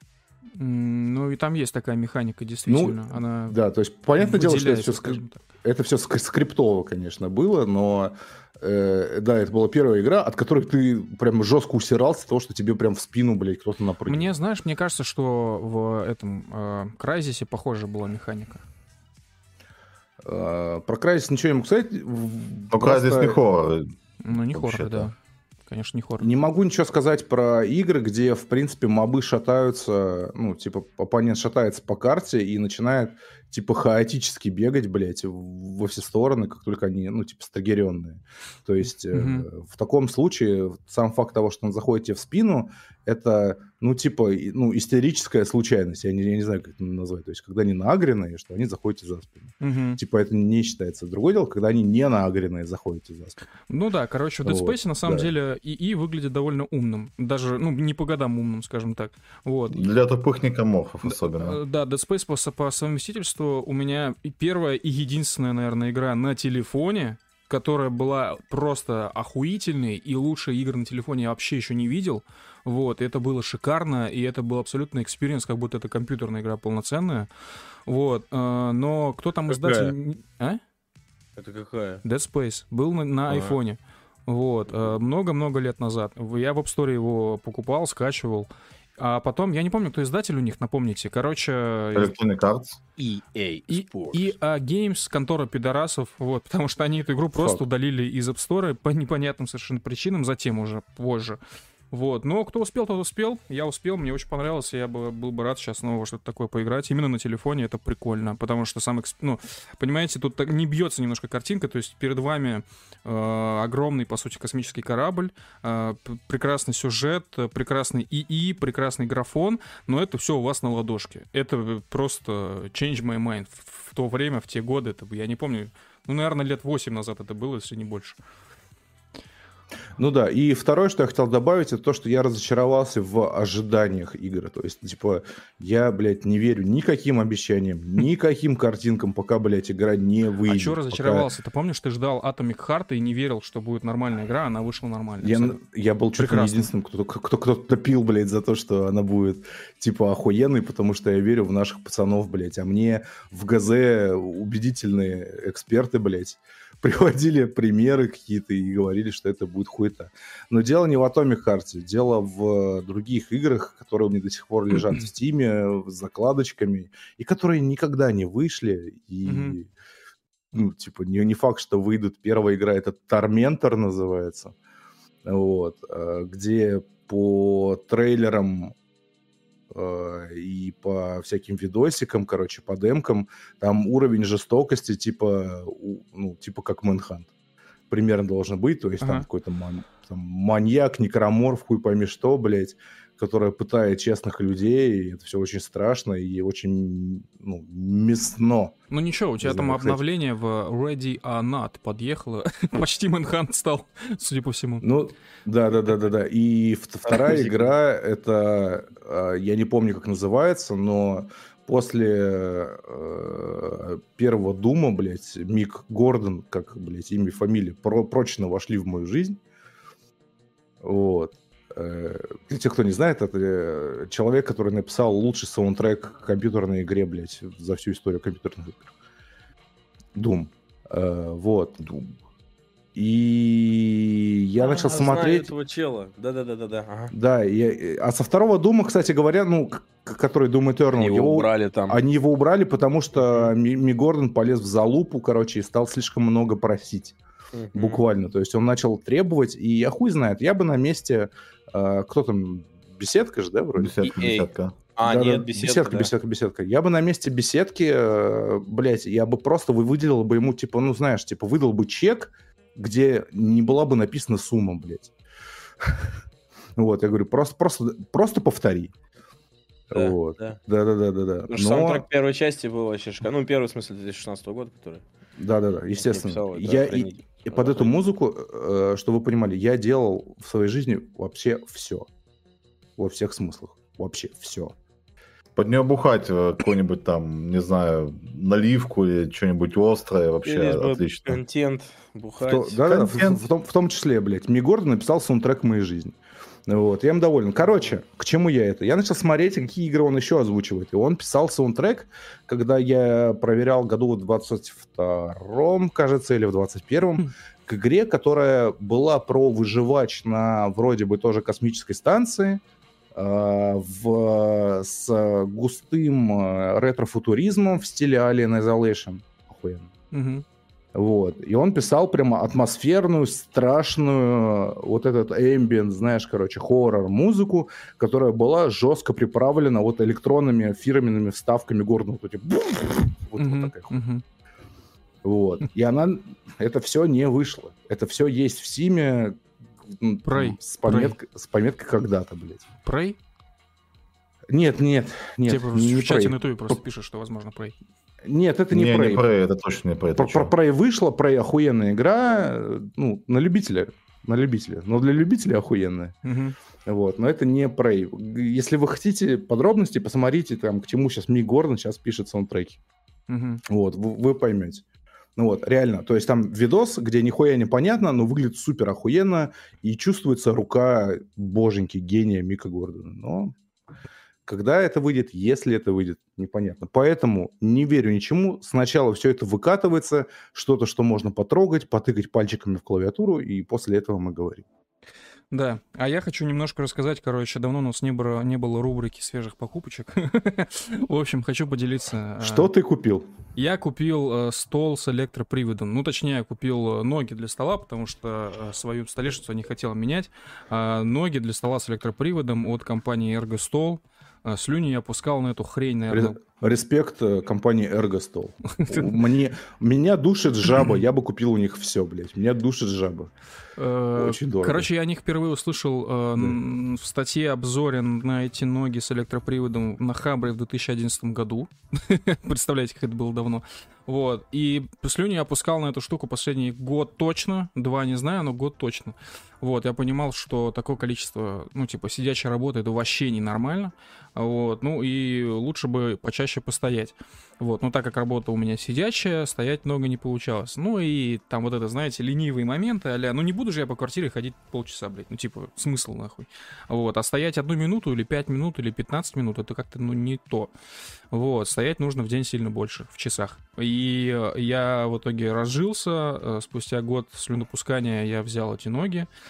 Ну, и там есть такая механика, действительно. Она Да, то есть, понятное дело, что это все, так. это все скриптово, конечно, было, но да, это была первая игра, от которой ты прям жестко усирался, того, что тебе прям в спину, блядь, кто-то напрыгнул. Мне, знаешь, мне кажется, что в этом э, Крайзисе похожая была механика. Э, Про Crysis ничего не могу сказать. в- Ну, просто здесь не хоррор. Ну, не хоррор, да. Конечно, не хоррор. Не могу ничего сказать про игры, где, в принципе, мобы шатаются, ну, типа, оппонент шатается по карте и начинает типа хаотически бегать, блядь, во все стороны, как только они, ну, типа, стагеренные. То есть э, Мгм. в таком случае сам факт того, что он заходит тебе в спину, это, ну, типа, и- ну, истерическая случайность. Я не, я не знаю, как это назвать. То есть когда они наагренные, что они заходят тебе за спину. Мгм. Типа это не считается. Другое дело, когда они не наагренные заходят тебе за спину. Ну да, короче, в Dead Вот, Space на самом да. деле ИИ выглядит довольно умным. Даже, ну, не по годам умным, скажем так. Вот. Для тупых некроморфов особенно. Э, Да, Dead Space по, по совместительству у меня первая и единственная, наверное, игра на телефоне, которая была просто охуительной, и лучшие игры на телефоне я вообще еще не видел. Вот, это было шикарно, и это был абсолютно experience, как будто это компьютерная игра полноценная. Вот, э, но кто там издатель... А? Это какая? Dead Space. Был на, на Ага. айфоне. Вот, э, много-много лет назад. Я в App Store его покупал, скачивал. А потом, я не помню, кто издатель у них, напомните. Короче, Electronic Arts. EA и, Sports. и а, Games, контора пидорасов, вот, потому что они эту игру просто Факт. удалили из App Store по непонятным совершенно причинам, затем уже позже. Вот, но кто успел, тот успел. Я успел, мне очень понравилось, я бы, был бы рад сейчас снова что-то такое поиграть. Именно на телефоне это прикольно, потому что сам, эксп- ну, понимаете, тут так не бьется немножко картинка, то есть перед вами э, огромный, по сути, космический корабль, э, прекрасный сюжет, прекрасный ИИ, прекрасный графон, но это все у вас на ладошке. Это просто change my mind. В, то время, в те годы, это, я не помню, ну, наверное, лет 8 назад это было, если не больше. Ну да, и второе, что я хотел добавить, это то, что я разочаровался в ожиданиях игры. То есть, типа, я, блядь, не верю никаким обещаниям, никаким картинкам, пока, блядь, игра не выйдет. а что пока- разочаровался? Ты помнишь, ты ждал Atomic Heart и не верил, что будет нормальная игра, а она вышла нормально. Я, абсолютно. я был чуть ли не единственным, кто, кто, кто топил, блядь, за то, что она будет, типа, охуенной, потому что я верю в наших пацанов, блядь. А мне в ГЗ убедительные эксперты, блядь, приводили примеры какие-то и говорили, что это будет хуета. Но дело не в Atomic Heart, дело в других играх, которые у меня до сих пор лежат в Стиме, с закладочками, и которые никогда не вышли, и... Ну, типа, не, не факт, что выйдут. Первая игра это Tormentor называется вот, э, где по трейлерам э, и по всяким видосикам, короче, по демкам, там уровень жестокости типа, ну, типа как Manhunt. Примерно должен быть, то есть там Ага. какой-то ман- там маньяк, некроморф, хуй пойми что, блядь, которая пытает честных людей, и это все очень страшно и очень, ну, мясно. Ну ничего, у тебя там кстати. обновление в Ready or Not подъехало. Почти Manhunt стал, судя по всему. Ну, да, да, да, да, да. И вторая игра это э, я не помню, как называется, но после э, первого Дума, блядь, Мик Гордон, как, блядь, имя и фамилия, про- прочно вошли в мою жизнь. Вот. Э, Для тех, кто не знает, это э, человек, который написал лучший саундтрек к компьютерной игре, блядь, за всю историю компьютерных игр. Doom. Э, Вот. И я начал А, знаю смотреть... этого чела. Да-да-да-да. Ага. Да, я- а со второго Дума, кстати говоря, ну, который Doom Eternal, Они его его- убрали там. они его убрали, потому что Ми, Ми Гордон полез в залупу, короче, и стал слишком много просить. Мгм. Буквально. То есть он начал требовать, и я хуй знает, я бы на месте... э, кто там? Беседка же, да, вроде? Десятка, EA. десятка. А, Да-да, нет, беседка, беседка, да. беседка, беседка. Я бы на месте беседки, э, блядь, я бы просто вы- выделил бы ему, типа, ну, знаешь, типа, выдал бы чек, где не была бы написана сумма, блядь. Вот, я говорю, просто, просто, просто повтори. Да, Вот. да. Да-да-да-да-да. Потому что саундтрек первой части был вообще шикарный. Ну, первый, в смысле, 2016 года, который... Да-да-да, естественно. написал, это Я и, охренеть. И под эту музыку, э, чтобы вы понимали, я делал в своей жизни вообще все. Во всех смыслах. Вообще все. Под нее бухать э, какую-нибудь там, не знаю, наливку или что-нибудь острое, вообще бы отлично. Контент, В бухать. то- да-да, в, Контент. в том, в том числе, блядь. Ми Гордон написал саундтрек моей жизни. Вот, я им доволен. Короче, к чему я это? Я начал смотреть, какие игры он еще озвучивает. И он писал саундтрек, когда я проверял году в 22-м, кажется, или в 21-м, к игре, которая была про выживач на вроде бы тоже космической станции, э, в, с густым э, ретро-футуризмом в стиле Alien Isolation. Охуенно. Мгм. Вот. И он писал прямо атмосферную, страшную, вот этот ambient, знаешь, короче, хоррор-музыку, которая была жестко приправлена вот электронными фирменными вставками горного. Вот, эти вот, вот Мгм, такая мгм. Вот. И она, это все не вышло. Это все есть в Симе Prey. с, пометкой, с пометкой когда-то, блядь. Prey? Нет, нет, нет, в- не в чате на ютубе просто пишет, что возможно Prey. Нет, это не, Не, Prey. не Prey, это точно не Prey. Про, про Prey вышла, Prey охуенная игра, ну, на любителя, на любителя. Но для любителя охуенная. Мгм. Вот, но это не Prey. Если вы хотите подробности, посмотрите, там, к чему сейчас Мик Гордон сейчас пишет саундтреки. Мгм. Вот, вы, вы поймете. Ну вот, реально. То есть там видос, где нихуя не понятно, но выглядит супер охуенно, и чувствуется рука боженьки, гения Мика Гордона. Но когда это выйдет, если это выйдет, непонятно. Поэтому не верю ничему. Сначала все это выкатывается, что-то, что можно потрогать, потыкать пальчиками в клавиатуру, и после этого мы говорим. Да, а я хочу немножко рассказать, короче, давно у нас не было, не было рубрики свежих покупочек. В общем, хочу поделиться. а, Что ты купил? Я купил э, стол с электроприводом. Ну, точнее, я купил э, ноги для стола, потому что э, свою столешницу не хотел менять. А ноги для стола с электроприводом от компании Ergostol. А, Слюни я пускал на эту хрень, наверное. Ре- Респект э, компании Эргостол. Мне, меня душит жаба, я бы купил у них все, блядь. Меня душит жаба. Э, Очень дорого. Короче, я о них впервые услышал э, в статье обзоре на эти ноги с электроприводом на Хабре в 2011 году. Представляете, как это было давно. Вот. И слюни я опускал на эту штуку последний год точно. Два не знаю, но год точно. Вот. Я понимал, что такое количество, ну, типа, сидячей работы это вообще ненормально. Вот. Ну, и лучше бы почаще постоять. Вот. Но так как работа у меня сидячая, стоять много не получалось. Ну, и там вот это, знаете, ленивые моменты, а ну не буду же я по квартире ходить полчаса, блядь. Ну, типа, смысл нахуй. Вот. А стоять одну минуту или пять минут или 15 минут, это как-то, ну, не то. Вот. Стоять нужно в день сильно больше, в часах. И э, я в итоге разжился. э, Спустя год слюнопускания я взял эти ноги.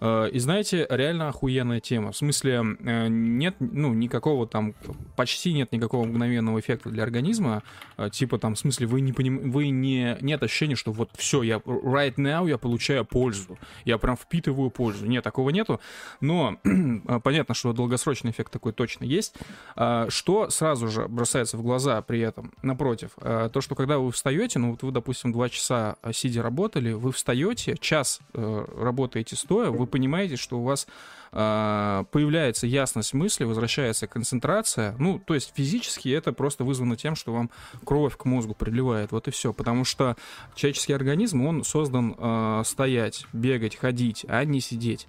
Э, И знаете, реально охуенная тема. В смысле, э, нет, ну, никакого там, почти нет никакого мгновенного эффекта для организма. Э, Типа там, в смысле, вы не поним... вы не... Нет ощущения, что вот все, я right now я получаю пользу. Я прям впитываю пользу. Нет, такого нету. Но э, понятно, что долгосрочный эффект такой точно есть. А, Что сразу же бросается в глаза при этом, напротив, то, что когда вы встаете, ну вот вы, допустим, два часа сидя работали, вы встаете, час работаете стоя, вы понимаете, что у вас э, появляется ясность мысли, возвращается концентрация. Ну, то есть физически это просто вызвано тем, что вам кровь к мозгу приливает. Вот и все. Потому что человеческий организм, он создан э, стоять, бегать, ходить, а не сидеть.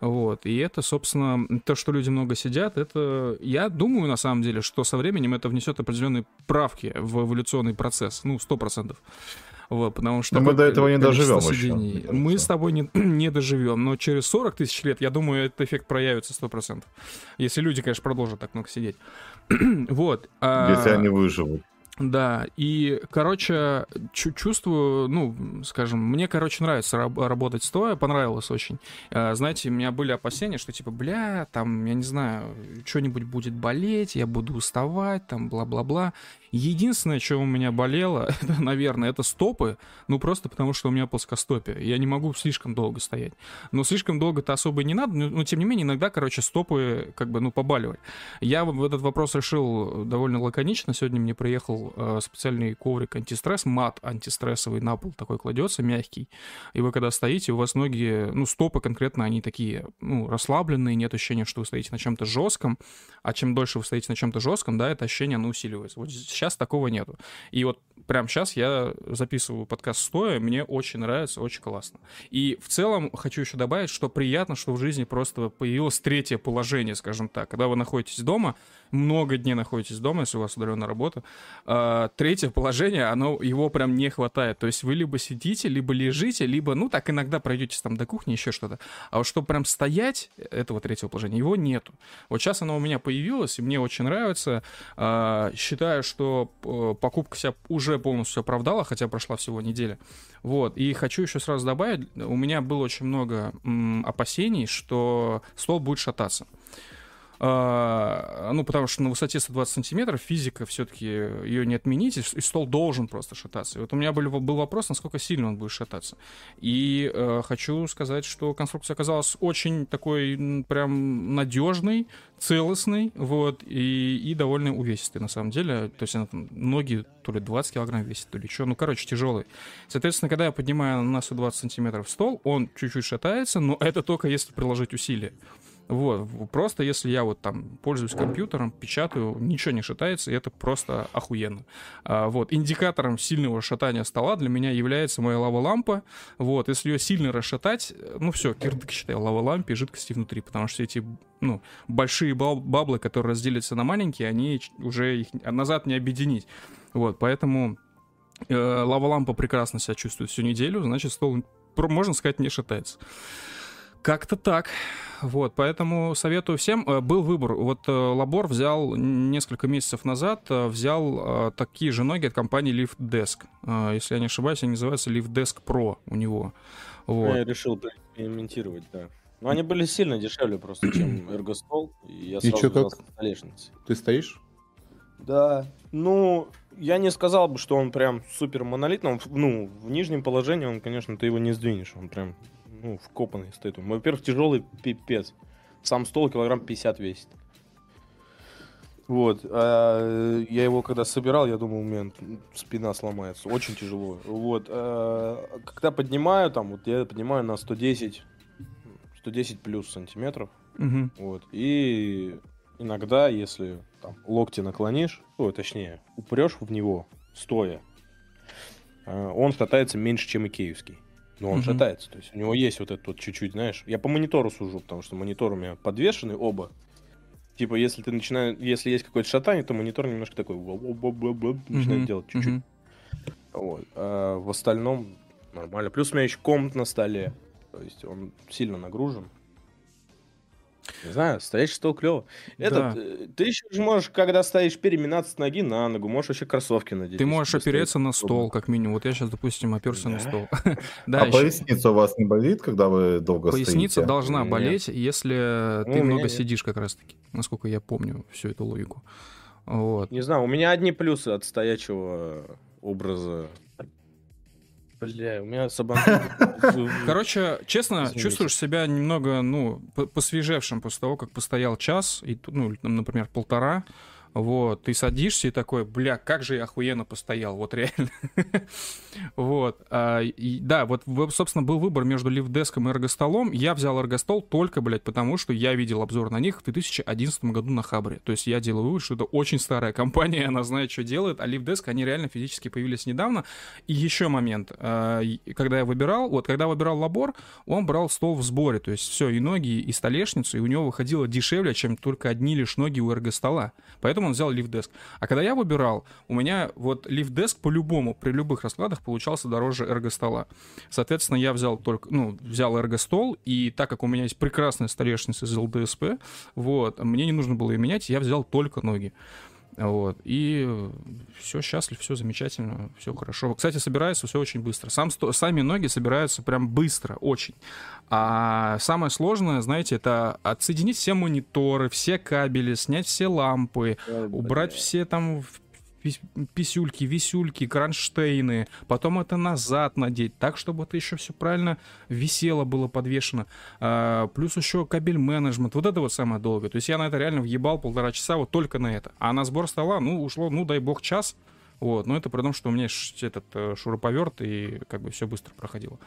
Вот. И это, собственно, то, что люди много сидят, это, я думаю, на самом деле, что со временем это внесет определенные правки в эволюционный процесс. Ну, сто процентов. Вот, потому что Но мы до этого не доживем еще, сидений. кажется. Мы с тобой не, не доживем, но через 40 тысяч лет, я думаю, этот эффект проявится 100%. Если люди, конечно, продолжат так много сидеть. вот. а- Если они выживут. да, и, короче, чу- чувствую, ну, скажем, мне, короче, нравится раб- работать стоя, понравилось очень. А, Знаете, у меня были опасения, что типа, бля, там, я не знаю, что-нибудь будет болеть, я буду уставать, там, бла-бла-бла. Единственное, что у меня болело, это, наверное, это стопы, ну, просто потому что у меня плоскостопие. Я не могу слишком долго стоять. Но слишком долго-то особо и не надо, но, но, тем не менее, иногда, короче, стопы, как бы, ну, побаливают. Я в этот вопрос решил довольно лаконично. Сегодня мне приехал э, специальный коврик антистресс, мат антистрессовый на пол такой кладется, мягкий. И вы когда стоите, у вас ноги, ну, стопы конкретно, они такие, ну, расслабленные, нет ощущения, что вы стоите на чем-то жестком. А чем дольше вы стоите на чем-то жестком, да, это ощущение, оно усиливается. Вот сейчас такого нету. И вот прямо сейчас я записываю подкаст стоя, мне очень нравится, очень классно. И в целом хочу еще добавить, что приятно, что в жизни просто появилось третье положение, скажем так. Когда вы находитесь дома, много дней находитесь дома, если у вас удаленная работа, а, третье положение, оно, его прям не хватает. То есть вы либо сидите, либо лежите, либо, ну, так иногда пройдете там до кухни, еще что-то. А вот чтобы прям стоять, этого третьего положения, его нету. Вот сейчас оно у меня появилось, и мне очень нравится. А, Считаю, что э, покупка себя уже полностью оправдала, хотя прошла всего неделя. Вот. И хочу еще сразу добавить, у меня было очень много опасений, что стол будет шататься. А, ну, потому что на высоте 120 сантиметров физика все-таки ее не отменить, и стол должен просто шататься. И вот у меня был, был вопрос, насколько сильно он будет шататься. И э, хочу сказать, что конструкция оказалась очень такой прям надежной, целостный, вот, и, и довольно увесистый, на самом деле. То есть она там, ноги то ли 20 килограмм весит, то ли что. Ну, короче, тяжелый. Соответственно, когда я поднимаю на 120 сантиметров стол, он чуть-чуть шатается, но это только если приложить усилия. Вот, просто если я вот там пользуюсь компьютером, печатаю, ничего не шатается, и это просто охуенно. А, вот, индикатором сильного шатания стола для меня является моя лава-лампа. Вот, если ее сильно расшатать, ну все, кирдык, считай, лава-лампе и жидкости внутри, потому что эти, ну, большие баблы, которые разделятся на маленькие, они уже их назад не объединить. Вот, поэтому э, лава-лампа прекрасно себя чувствует всю неделю, значит, стол, можно сказать, не шатается. Как-то так. Вот, поэтому советую всем. Э, был выбор. Вот э, Лабор взял несколько месяцев назад, э, взял такие же ноги от компании Lift Desk. Если я не ошибаюсь, они называются Lift Desk Pro у него. Вот. Я решил экспериментировать, да. Но они были сильно дешевле просто, чем Эргостол. И я сразу и взял как? столешницы. Ты стоишь? Да. Ну, я не сказал бы, что он прям супер монолитный. Он, ну, в нижнем положении он, конечно, ты его не сдвинешь. Он прям ну, вкопанный стоит. Во-первых, тяжелый пипец. Сам стол килограмм 50 весит. Вот. А я его когда собирал, я думал, у меня спина сломается. Очень тяжело. Вот. А когда поднимаю, там, вот я поднимаю на 110, 110 плюс сантиметров. Угу. Вот. И иногда, если там локти наклонишь, ой, точнее, упрешь в него, стоя, а, он катается меньше, чем икеевский. Но он угу. шатается. То есть у него есть вот этот вот чуть-чуть, знаешь. Я по монитору сужу, потому что монитор у меня подвешены оба. Типа, если ты начинаешь, если есть какое-то шатание, то монитор немножко такой начинает делать чуть-чуть. Вот. А в остальном нормально. Плюс у меня еще комнат на столе. То есть он сильно нагружен. Не знаю, стоящий стол клево. Этот, да. Э, ты еще же можешь, когда стоишь, переминаться с ноги на ногу, можешь вообще кроссовки надеть. Ты можешь опереться на стол, как минимум. Вот я сейчас, допустим, оперся да? на стол. да, а еще... поясница у вас не болит, когда вы долго поясница стоите? должна болеть, если ну, ты много сидишь как раз-таки, насколько я помню всю эту логику. Вот. Не знаю, у меня одни плюсы от стоячего образа Бля, у меня собака... Короче, честно, Извините. чувствуешь себя немного, ну, посвежевшим после того, как постоял час, и, ну, например, полтора, вот, ты садишься и такой, бля, как же я охуенно постоял, вот реально. вот. А, да, вот, собственно, был выбор между лифдеском и эргостолом. Я взял эргостол только, блядь, потому что я видел обзор на них в 2011 году на Хабре. То есть я делаю вывод, что это очень старая компания, она знает, что делает, а лифдеск, они реально физически появились недавно. И еще момент, а, когда я выбирал, вот, когда выбирал лабор, он брал стол в сборе, то есть все, и ноги, и столешницу, и у него выходило дешевле, чем только одни лишь ноги у эргостола. Поэтому поэтому он взял лифт-деск. А когда я выбирал, у меня вот лифт-деск по-любому при любых раскладах получался дороже эрго-стола. Соответственно, я взял только, ну, взял эрго-стол, и так как у меня есть прекрасная столешница из ЛДСП, вот, мне не нужно было ее менять, я взял только ноги. Вот. И все счастлив, все замечательно, все хорошо. Кстати, собирается все очень быстро. Сам, сами ноги собираются прям быстро, очень. А самое сложное, знаете, это отсоединить все мониторы, все кабели, снять все лампы, убрать все там писюльки, висюльки, кронштейны, потом это назад надеть, так, чтобы это еще все правильно висело, было подвешено. А, плюс еще кабель менеджмент. Вот это вот самое долгое. То есть я на это реально въебал полтора часа вот только на это. А на сбор стола, ну, ушло, ну, дай бог, час. Вот, но это при том, что у меня этот э, шуруповерт, и как бы все быстро проходило.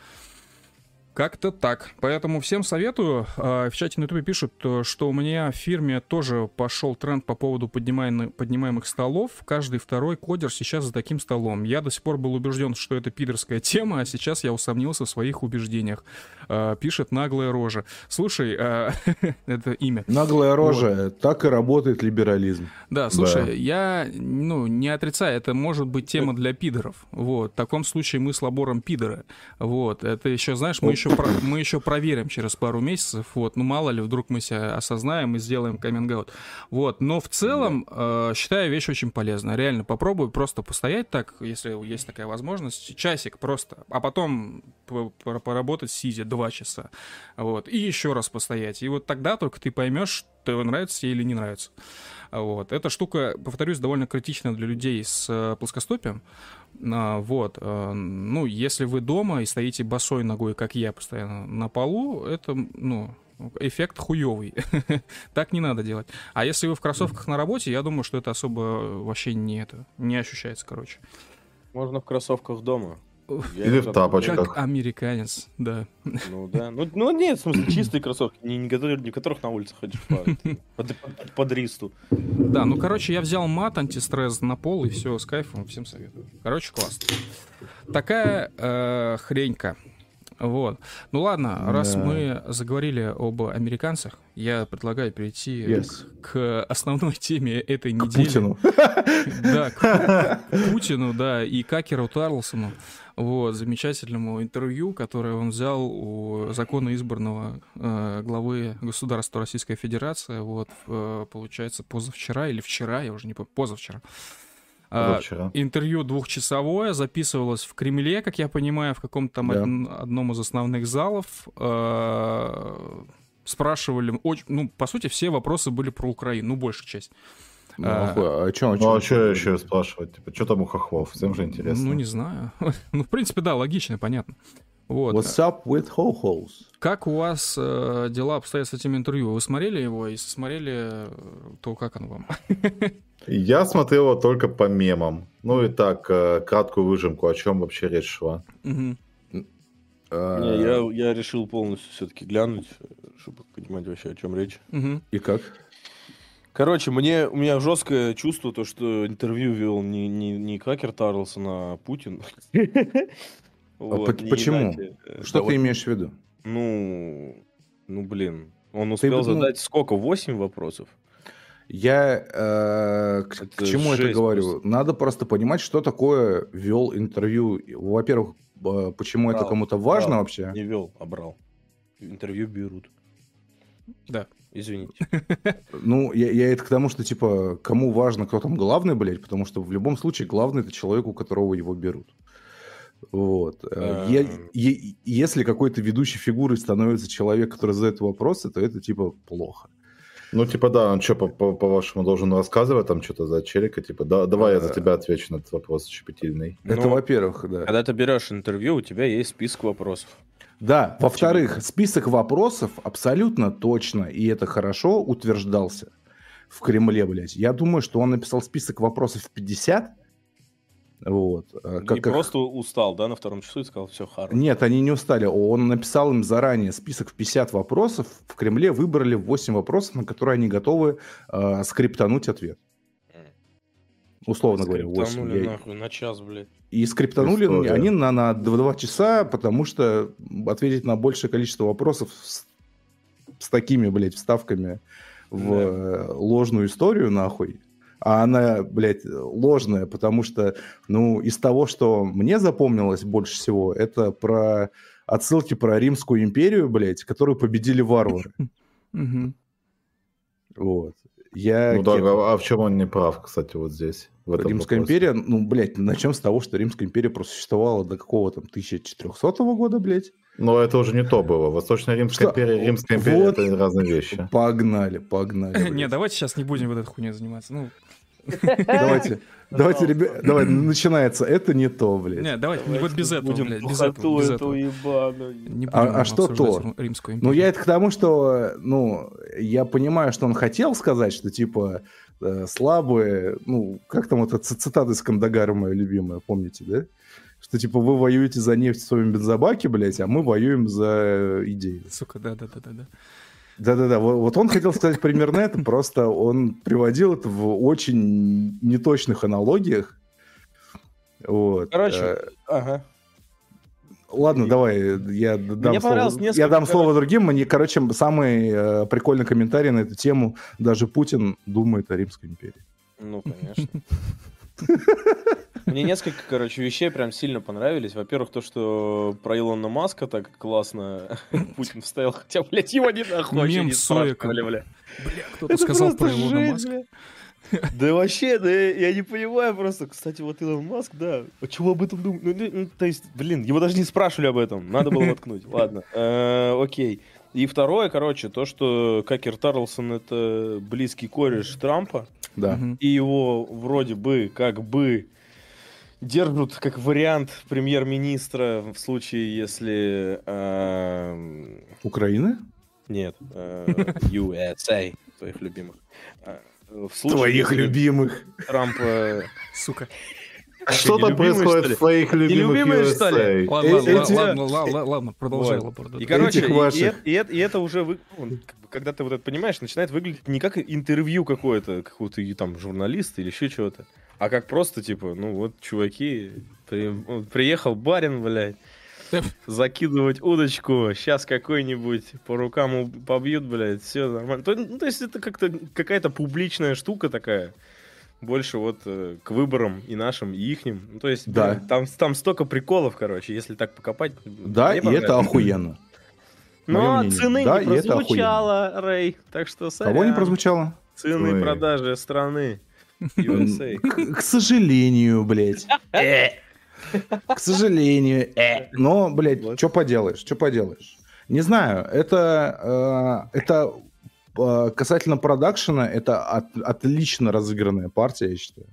Как-то так. Поэтому всем советую. А, в чате на YouTube пишут, э, что у меня в фирме тоже пошел тренд по поводу поднимаемых столов. Каждый второй кодер сейчас за таким столом. Я до сих пор был убежден, что это пидорская тема, а сейчас я усомнился в своих убеждениях. А, пишет наглая рожа. Слушай, а, это имя. Наглая рожа. Вот. Так и работает либерализм. Да, слушай, да. я ну, не отрицаю, это может быть тема для пидоров. Вот. В таком случае мы с лабором пидоры. Вот. Это еще, знаешь, мы еще еще, про, мы еще проверим через пару месяцев, вот, ну мало ли, вдруг мы себя осознаем и сделаем каминг -аут. Вот, но в целом э, считаю вещь очень полезная. Реально, попробуй просто постоять так, если есть такая возможность, часик просто, а потом поработать сидя два часа, вот, и еще раз постоять. И вот тогда только ты поймешь, нравится тебе или не нравится. Вот. Эта штука, повторюсь, довольно критична для людей с э, плоскостопием. А, Вот. э, Ну, если вы дома и стоите босой ногой, как я, постоянно на полу, это, ну, эффект хуёвый. так не надо делать. А если вы в кроссовках на работе, я думаю, что это особо вообще не это, не ощущается, короче. Можно в кроссовках дома. Я Или в тапочках. Как американец, да. Ну да. Ну, ну нет, в смысле, чистые кроссовки, не, не, которые- не которых на улице ходишь по, под, под- под ристу. Да, ну, короче, я взял мат, антистресс на пол, и все, с кайфом, всем советую. Короче, классно. Такая э, хренька. Вот. Ну ладно, раз Да. мы заговорили об американцах, я предлагаю перейти Yes. к, к основной теме этой К недели. Путину. Да, к, к Путину, да, и Какеру Тарлсону. Вот, замечательному интервью, которое он взял у законно избранного э, главы государства Российская Федерация, вот, э, получается, позавчера или вчера, я уже не помню, позавчера. Вчера. Интервью двухчасовое записывалось в Кремле, как я понимаю, в каком-то там Да. од- одном из основных залов. Э, Спрашивали, ну, по сути, все вопросы были про Украину, ну, большая часть. Ну, А, а чё, Ну а что еще спрашивать? Типа, что там у хохлов? Всем же интересно. Ну, не знаю. ну, в принципе, да, логично, понятно. Вот. What's up with ho-hos? Как у вас э, дела обстоят с этим интервью? Вы смотрели его? Если смотрели, э, то как оно вам? Я смотрел его только по мемам. Ну и так, э, краткую выжимку, о чем вообще речь шла. Мгм. А, Не, я, я решил полностью все-таки глянуть, чтобы понимать вообще, о чем речь. Мгм. И как? Короче, мне, у меня жесткое чувство, то, что интервью вел не, не, не Какер Тарлсон, а Путин. Вот, почему? иначе. Э, Что да ты вот, имеешь в виду? Ну, ну, блин. Он успел ну- задать сколько? Восемь вопросов? Я э, к, к Это чему это говорю? просто. Надо просто понимать, что такое вел интервью. Во-первых, почему это Брал, кому-то важно брал. вообще? Не вел, а брал. Интервью берут. Да. Извините. Ну, я, я это к тому, что, типа, кому важно, кто там главный, блядь, потому что в любом случае главный это человек, у которого его берут. Вот. Э, е- Эм. е- если какой-то ведущей фигурой становится человек, который задает вопросы, то это, типа, плохо. Ну, типа, да, он что, по- по- по-вашему, должен рассказывать там что-то за челика? Типа, да, давай я за Э. тебя отвечу на этот вопрос щепетильный. Это, Ну, во-первых, да. Когда ты берешь интервью, у тебя есть список вопросов. Да, во-вторых, список вопросов абсолютно точно, и это хорошо, утверждался в Кремле, блядь. Я думаю, что он написал список вопросов 50. Вот. а, и как- как- просто устал, да, на втором часу и сказал, все, хорошо. Нет, они не устали. Он написал им заранее список в 50 вопросов. В Кремле выбрали 8 вопросов, на которые они готовы э, скриптануть ответ. Условно говоря, 8. Скриптанули нахуй на час, блядь. И скриптанули История. они на, на 2 часа, потому что ответить на большее количество вопросов с, с такими, блядь, вставками в Да. э, ложную историю, нахуй. А она, блядь, ложная, потому что, ну, из того, что мне запомнилось больше всего, это про отсылки про Римскую империю, блядь, которую победили варвары. Вот. Я Ну да, ке- а а в чем он не прав, кстати, вот здесь? в этом Римская вопросе? империя, ну, блядь, начнем с того, что Римская империя просуществовала до какого там 1400 года, блядь. Но это уже не то было. Восточная Римская Что? империя и Римская империя Вот. это разные вещи. Погнали, погнали. Не, блядь. давайте сейчас не будем вот этой хуйней заниматься. Ну, Давайте, давайте, ребят, давай, начинается. Это не то, блядь. не, давайте, не вот без этого, Будем блядь, без этого, без эту этого. А- а что то? Рим- Римскую Ну, я это к тому, что, ну, я понимаю, что он хотел сказать, что, типа, э, слабые, ну, как там вот эта цитата из Кандагара моя любимая, помните, да? Что, типа, вы воюете за нефть в своем бензобаке, блядь, а мы воюем за идеи. Сука, да-да-да-да. Да-да-да, вот, вот он хотел сказать примерно это, просто он приводил это в очень неточных аналогиях. Вот. Короче, Э, ага. Ладно, давай, я дам, Мне понравилось слово, несколько, я дам слово другим. Мне, короче, самый э, прикольный комментарий на эту тему. Даже Путин думает о Римской империи. Ну, конечно. Мне несколько, короче, вещей прям сильно понравились. Во-первых, то, что про Илона Маска так классно Путин вставил. Хотя, блядь, его не нахуй Мем не с Соиком. спрашивали, бля. Бля, кто-то сказал про Илона жесть, Маска. бля. Да вообще, да я не понимаю просто. Кстати, вот Илон Маск, да. А чего об этом думать? Ну, ну, ну, то есть, блин, его даже не спрашивали об этом. Надо было воткнуть. Ладно. Э, Окей. И второе, короче, то, что Какер Тарлсон это близкий кореш Трампа, Да. И его вроде бы как бы держат как вариант премьер-министра в случае, если... эм, Украины? нет, э, USA, твоих любимых. Э, В случае, Твоих любимых. Трамп... э, Сука. Что там происходит в твоих любимых Нелюбимые, что ли? USA? Ладно, Э- ладно, ладно, продолжай, да. И, короче, и- это- уже, когда ты вот это понимаешь, начинает выглядеть не как интервью какое-то, какого-то там журналиста или еще чего-то, а как просто, типа, ну вот, чуваки, приехал барин, блядь, закидывать удочку, сейчас какой-нибудь по рукам у- побьют, блядь, все нормально. То, ну, то есть это как-то какая-то публичная штука такая, больше вот э, к выборам и нашим, и ихним. Ну, то есть, Да. блин, там, там столько приколов, короче, если так покопать. Да, мне и это охуенно. Но цены Да, не прозвучало, Рэй. Так что сорян. Кого не прозвучало? Цены Ой. продажи страны. USA. К, к сожалению, блядь. К сожалению. э. Но, блядь, что поделаешь, что поделаешь. Не знаю, это, э, это э, касательно продакшена, это от- отлично разыгранная партия, я считаю.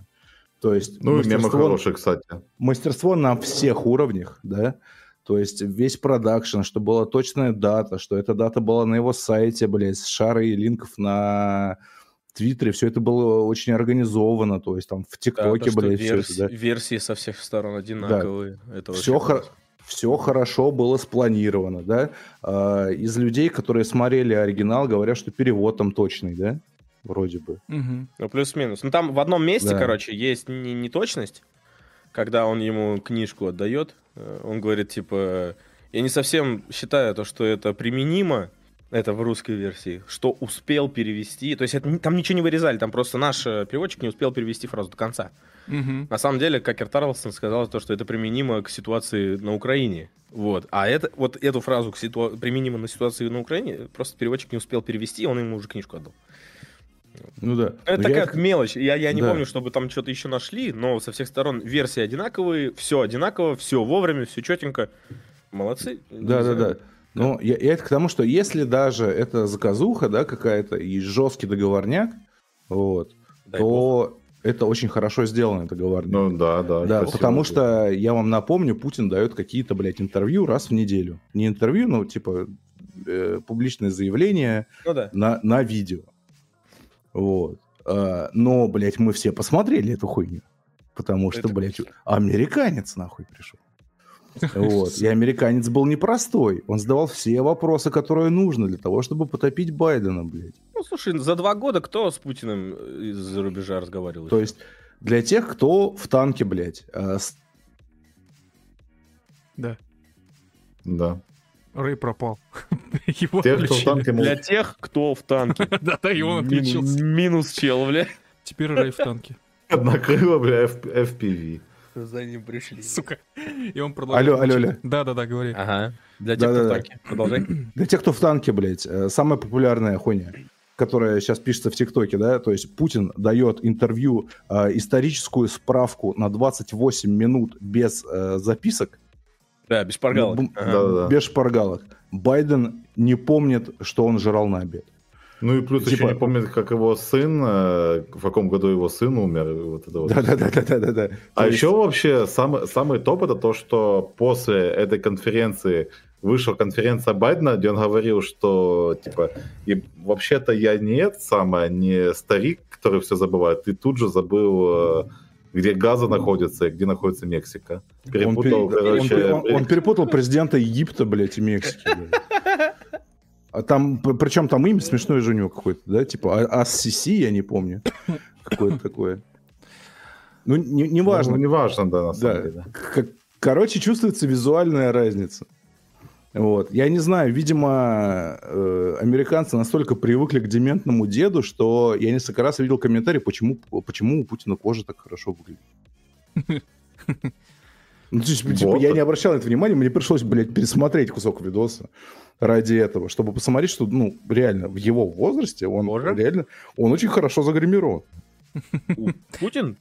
То есть Ну, и мемы мастерство- хорошие, кстати. мастерство на всех уровнях, да, то есть весь продакшн, что была точная дата, что эта дата была на его сайте, блядь, с шарой линков на Твиттере, все это было очень организовано, то есть там в Да, ТикТоке, то, что блядь, все верс- это, да. Версии со всех сторон одинаковые. Это Все, классно. Все хорошо было спланировано, да. А, из людей, которые смотрели оригинал, говорят, что перевод там точный, да, вроде бы. Мгм. Ну, плюс-минус. Ну, там в одном месте, Да. короче, есть не- неточность, когда он ему книжку отдает. Э, Он говорит, типа, я не совсем считаю то, что это применимо, это в русской версии, что успел перевести. То есть это, там ничего не вырезали, там просто наш э, переводчик не успел перевести фразу до конца. Мгм. На самом деле, Какер Тарлсон сказал то, что это применимо к ситуации на Украине. Вот. А это, вот эту фразу к ситуа- применимо на ситуации на Украине, просто переводчик не успел перевести, он ему уже книжку отдал. Ну да. Это такая я- мелочь. Я, я не Да. помню, чтобы там что-то еще нашли, но со всех сторон версии одинаковые, все одинаково, все вовремя, все четенько. Молодцы. Да, да, да. Ну, я, я это к тому, что если даже это заказуха, да, какая-то, и жесткий договорняк, вот, Дай бог. то это очень хорошо сделано, договорняк. Ну да, да. да, потому что, я вам напомню, Путин дает какие-то, блядь, интервью раз в неделю. Не интервью, но, типа, э, публичное заявление Ну да. на, на видео. Вот. А, но, блядь, мы все посмотрели эту хуйню. Потому что, Это блядь, точно. американец нахуй пришел. Вот. И американец был непростой. Он задавал все вопросы, которые нужно для того, чтобы потопить Байдена, блядь. Ну, слушай, за два года кто с Путиным э, из-за рубежа разговаривал? То есть для тех, кто в танке, блядь, с- Да. Да. Рэй пропал. Его Те, кто в танке Для тех, кто в танке. Да-да, и он отключился. Минус чел, бля. Теперь Рэй в танке. накрыло, бля, F- FPV. За ним пришли. Сука. И он продолжает. Алло, алло, алло. Да-да-да, говори. Ага. Для тех, кто в Да-да-да. танке. Продолжай. для тех, кто в танке, блядь, э, самая популярная хуйня, которая сейчас пишется в ТикТоке, да, то есть Путин дает интервью, э, историческую справку на 28 минут без э, записок, Да, без шпаргалок. Бум- Ага. Без шпаргалок. Байден не помнит, что он жрал на обед. Ну и плюс Типа- еще не помнит, как его сын, э, в каком году его сын умер. Вот это вот. Да-да-да-да-да-да. А То есть- еще вообще самый, самый топ это то, что после этой конференции вышла конференция Байдена, где он говорил, что типа и вообще-то я не это самое, не старик, который все забывает. Ты тут же забыл, э, где Газа находится и где находится Мексика. Он, Перепутал, пере- он короче, он- он бред. перепутал президента Египта, блядь, и Мексики. блядь. А там, причем там имя смешное же у него какое-то, да? Типа А- Ассиси, я не помню. Какое-то такое. Ну, не, не важно. Ну, не важно, да, на самом Да. деле. К- Короче, чувствуется визуальная разница. Вот. Я не знаю, видимо, э, американцы настолько привыкли к дементному деду, что я несколько раз видел комментарий, почему, почему у Путина кожа так хорошо выглядит. Ну, то есть, типа, Вот. я не обращал на это внимания, мне пришлось, блядь, пересмотреть кусок видоса ради этого, чтобы посмотреть, что, ну, реально, в его возрасте он Кожа? реально, он очень хорошо загримирован. Путин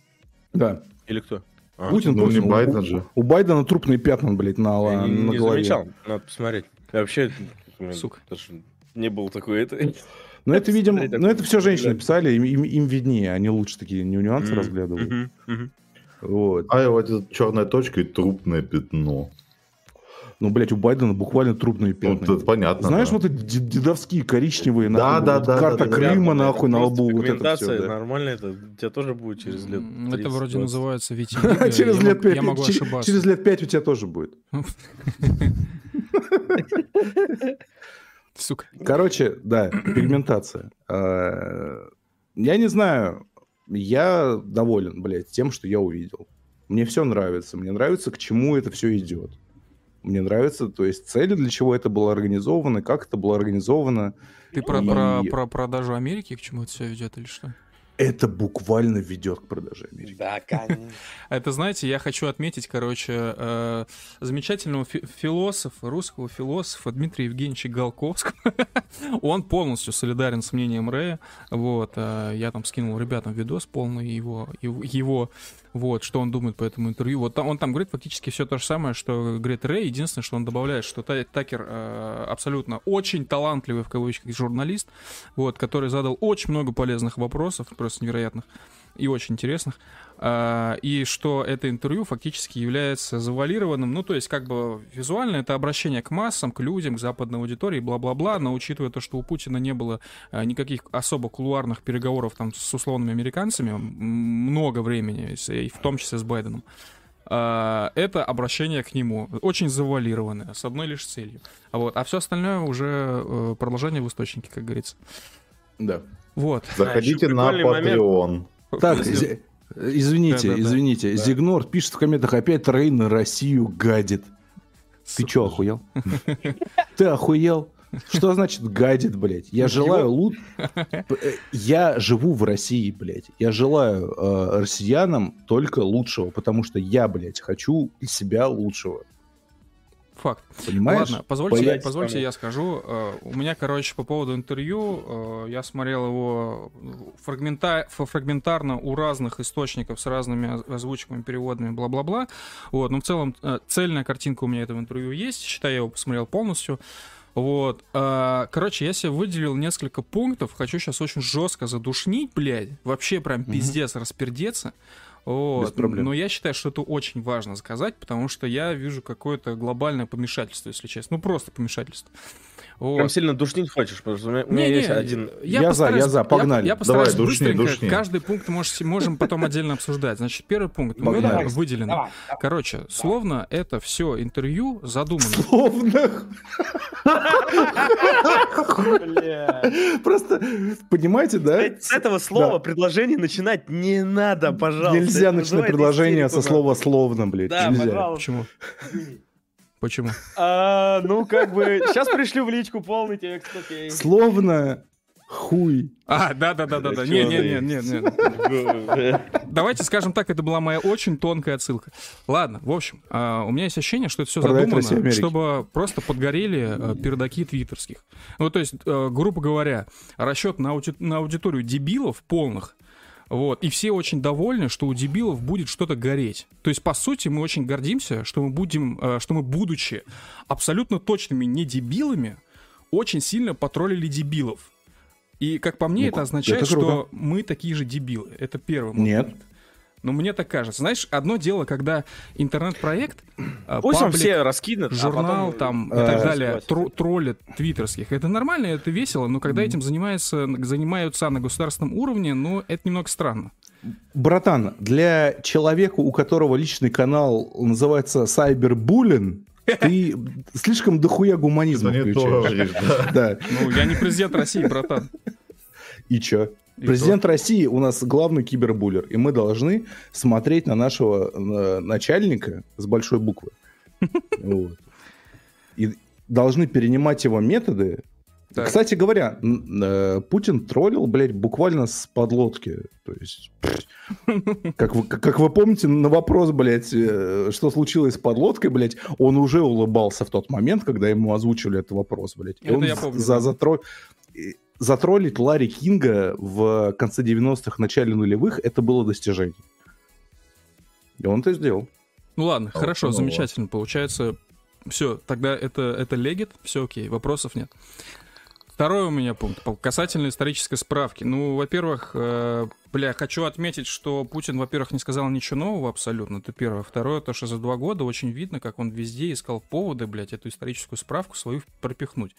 Да. или кто? А, Путин, Ну, не Путин. Байден у, же. У Байдена трупные пятна, блядь, на, Я не, на не голове. замечал. Надо посмотреть. Я вообще... Сука. даже Не был такой это. Ну, это, видимо, ну, это все женщины писали, им, им, им виднее, они лучше такие нюансы Мгм, разглядывают. Вот. А вот эта черная точка и трупное пятно. Ну, блядь, у Байдена буквально трупные Ну, пятна. это понятно. Знаешь, да. вот эти дед- дедовские коричневые, Да, нахуй, да, вот да, карта да, да, Крыма, Да, нахуй, на лбу, вот это пигментация все, Нормально это у тебя тоже будет через лет. М, Это 30, вроде 20. называется витилиго. Через я лет мог- пять, Я могу ошибаться. через лет пять у тебя тоже будет. Сука. Короче, да, пигментация. Э, Я не знаю, я доволен, блядь, тем, что я увидел. Мне все нравится. Мне нравится, к чему это все идет. Мне нравится, то есть цели, для чего это было организовано, как это было организовано. Ты про, И- про, про продажу Америки к чему это все ведет или что? Это буквально ведет к продаже Америки. Да, конечно. А Это, знаете, я хочу отметить, короче, э, замечательного фи- философа, русского философа Дмитрия Евгеньевича Голковского. Он полностью солидарен с мнением Рэя. Вот, э, я там скинул ребятам видос полный его, его, вот, что он думает по этому интервью. Вот там, он там говорит фактически все то же самое, что говорит Рэй. Единственное, что он добавляет, что Та- Такер э, абсолютно очень талантливый, в кавычках, журналист, вот, который задал очень много полезных вопросов, просто невероятных и очень интересных. А, и что это интервью фактически является завуалированным, ну, то есть, как бы визуально это обращение к массам, к людям, к западной аудитории, бла-бла-бла, но учитывая то, что у Путина не было а, никаких особо кулуарных переговоров там с условными американцами много времени, и в том числе с Байденом, а, это обращение к нему очень завуалированное, с одной лишь целью. А, вот, а все остальное уже э, продолжение в источнике, как говорится. Да. Вот. Заходите еще на прикольный момент. Patreon. Так, Извините, Да-да-да. извините. Да. Зигнор пишет в комментах, опять Рей на Россию гадит. Ты чё, охуел? Ты охуел? Что значит гадит, блядь? Я желаю лут... Я живу в России, блядь. Я желаю э, россиянам только лучшего, потому что я, блядь, хочу для себя лучшего. Факт. Понимаешь? Ладно, позвольте, Понять позвольте я скажу. Э, У меня, короче, по поводу интервью, э, я смотрел его фрагмента- фрагментарно у разных источников с разными оз- озвучками, переводами, бла-бла-бла. Вот, но в целом э, цельная картинка у меня этого интервью есть. Считай, я его посмотрел полностью. Вот. Короче, я себе выделил несколько пунктов. Хочу сейчас очень жестко задушнить, блядь. Вообще прям пиздец распердеться. Вот. Без проблем. Но я считаю, что это очень важно сказать, потому что я вижу какое-то глобальное помешательство, если честно. Ну, просто помешательство. Вот. Прям сильно душнить хочешь, потому что у меня, у меня Не-не, есть один... Я за, постараюсь- я за, погнали. Я, постараюсь Давай, душни, быстренько, душни. каждый пункт можете- можем потом отдельно обсуждать. Значит, первый пункт. Давай, Короче, словно это все интервью задумано. Словно. Просто, понимаете, да? С этого слова предложение начинать не надо, пожалуйста. Нельзя начинать предложение со слова «словно», блядь. Да, Нельзя. пожалуйста. Почему? Почему? А, ну, как бы, сейчас пришлю в личку полный текст, окей. Словно хуй. А, да, да, да, да, да. Да Не, чё не, ты? не, не, не. Давайте скажем так, это была моя очень тонкая отсылка. Ладно, в общем, а, у меня есть ощущение, что это все задумано, чтобы просто подгорели э, пердаки твиттерских. Ну, то есть, э, грубо говоря, расчет на аудиторию дебилов полных, вот, и все очень довольны, что у дебилов будет что-то гореть. То есть, по сути, мы очень гордимся, что мы будем, э, что мы, будучи абсолютно точными не дебилами, очень сильно потроллили дебилов. И, как по мне, Ну, это означает, это круто. что мы такие же дебилы. Это первый мой Нет. Но мне так кажется. Знаешь, одно дело, когда интернет-проект, а, Пусть он паблик, все раскинет, а журнал потом- там и э, так далее, тро- троллят твиттерских, это нормально, это весело, но когда этим занимается, занимаются на государственном уровне, ну, это немного странно. Братан, для человека, у которого личный канал называется Сайбербуллин, ты слишком дохуя гуманизма включаешь. Да. Ну, я не президент России, братан. И чё? Президент России у нас главный кибербуллер, и мы должны смотреть на нашего начальника с большой буквы. Вот. И должны перенимать его методы. Так. Кстати говоря, э, Путин троллил, блядь, буквально с подлодки. То есть, как вы, как вы помните, на вопрос, блядь, э, что случилось с подлодкой, блядь, он уже улыбался в тот момент, когда ему озвучивали этот вопрос, блядь. И Это он я помню, за, и затроллить Ларри Кинга в конце 90-х, начале нулевых, это было достижение. И он это сделал. Ну ладно, А хорошо, вот, замечательно. Получается, все, тогда это, это легит, все окей, вопросов нет. Второй у меня пункт касательно исторической справки. Ну, во-первых, э, бля, хочу отметить, что Путин, во-первых, не сказал ничего нового абсолютно, это первое. Второе, то, что за два года очень видно, как он везде искал поводы, блядь, эту историческую справку свою пропихнуть.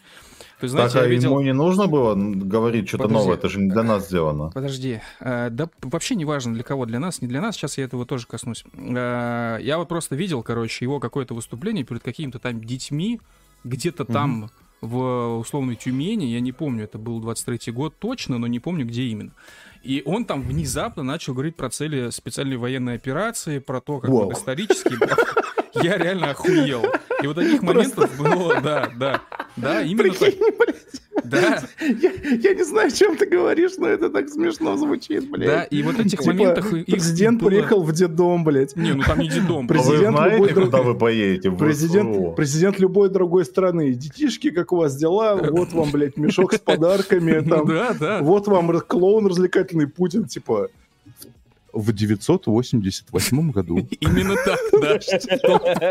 То есть, знаете, так, а видел... ему не нужно было говорить что-то Подожди. новое, это же не для нас сделано. Подожди, э, да вообще не важно для кого, для нас, не для нас, сейчас я этого тоже коснусь. Э, Я вот просто видел, короче, его какое-то выступление перед какими-то там детьми, где-то там в условной Тюмени, я не помню, это был 23-й год точно, но не помню, где именно. И он там внезапно начал говорить про цели специальной военной операции, про то, как вот исторически... Я реально охуел. И вот таких моментов было, да, да, да, именно так. Да, Я, я не знаю, о чем ты говоришь, но это так смешно звучит, блядь. да, и вот этих Типа, моментах... их Президент было- приехал в детдом, блядь. Не, ну там не дедом. А вы Президент знаете, любой друг- куда вы поедете? В Президент, ВСУ? президент любой другой страны. Детишки, как у вас дела? Вот вам, блядь, мешок с подарками. Там. да, да. Вот вам клоун развлекательный Путин, типа... В 988 году Именно так, да.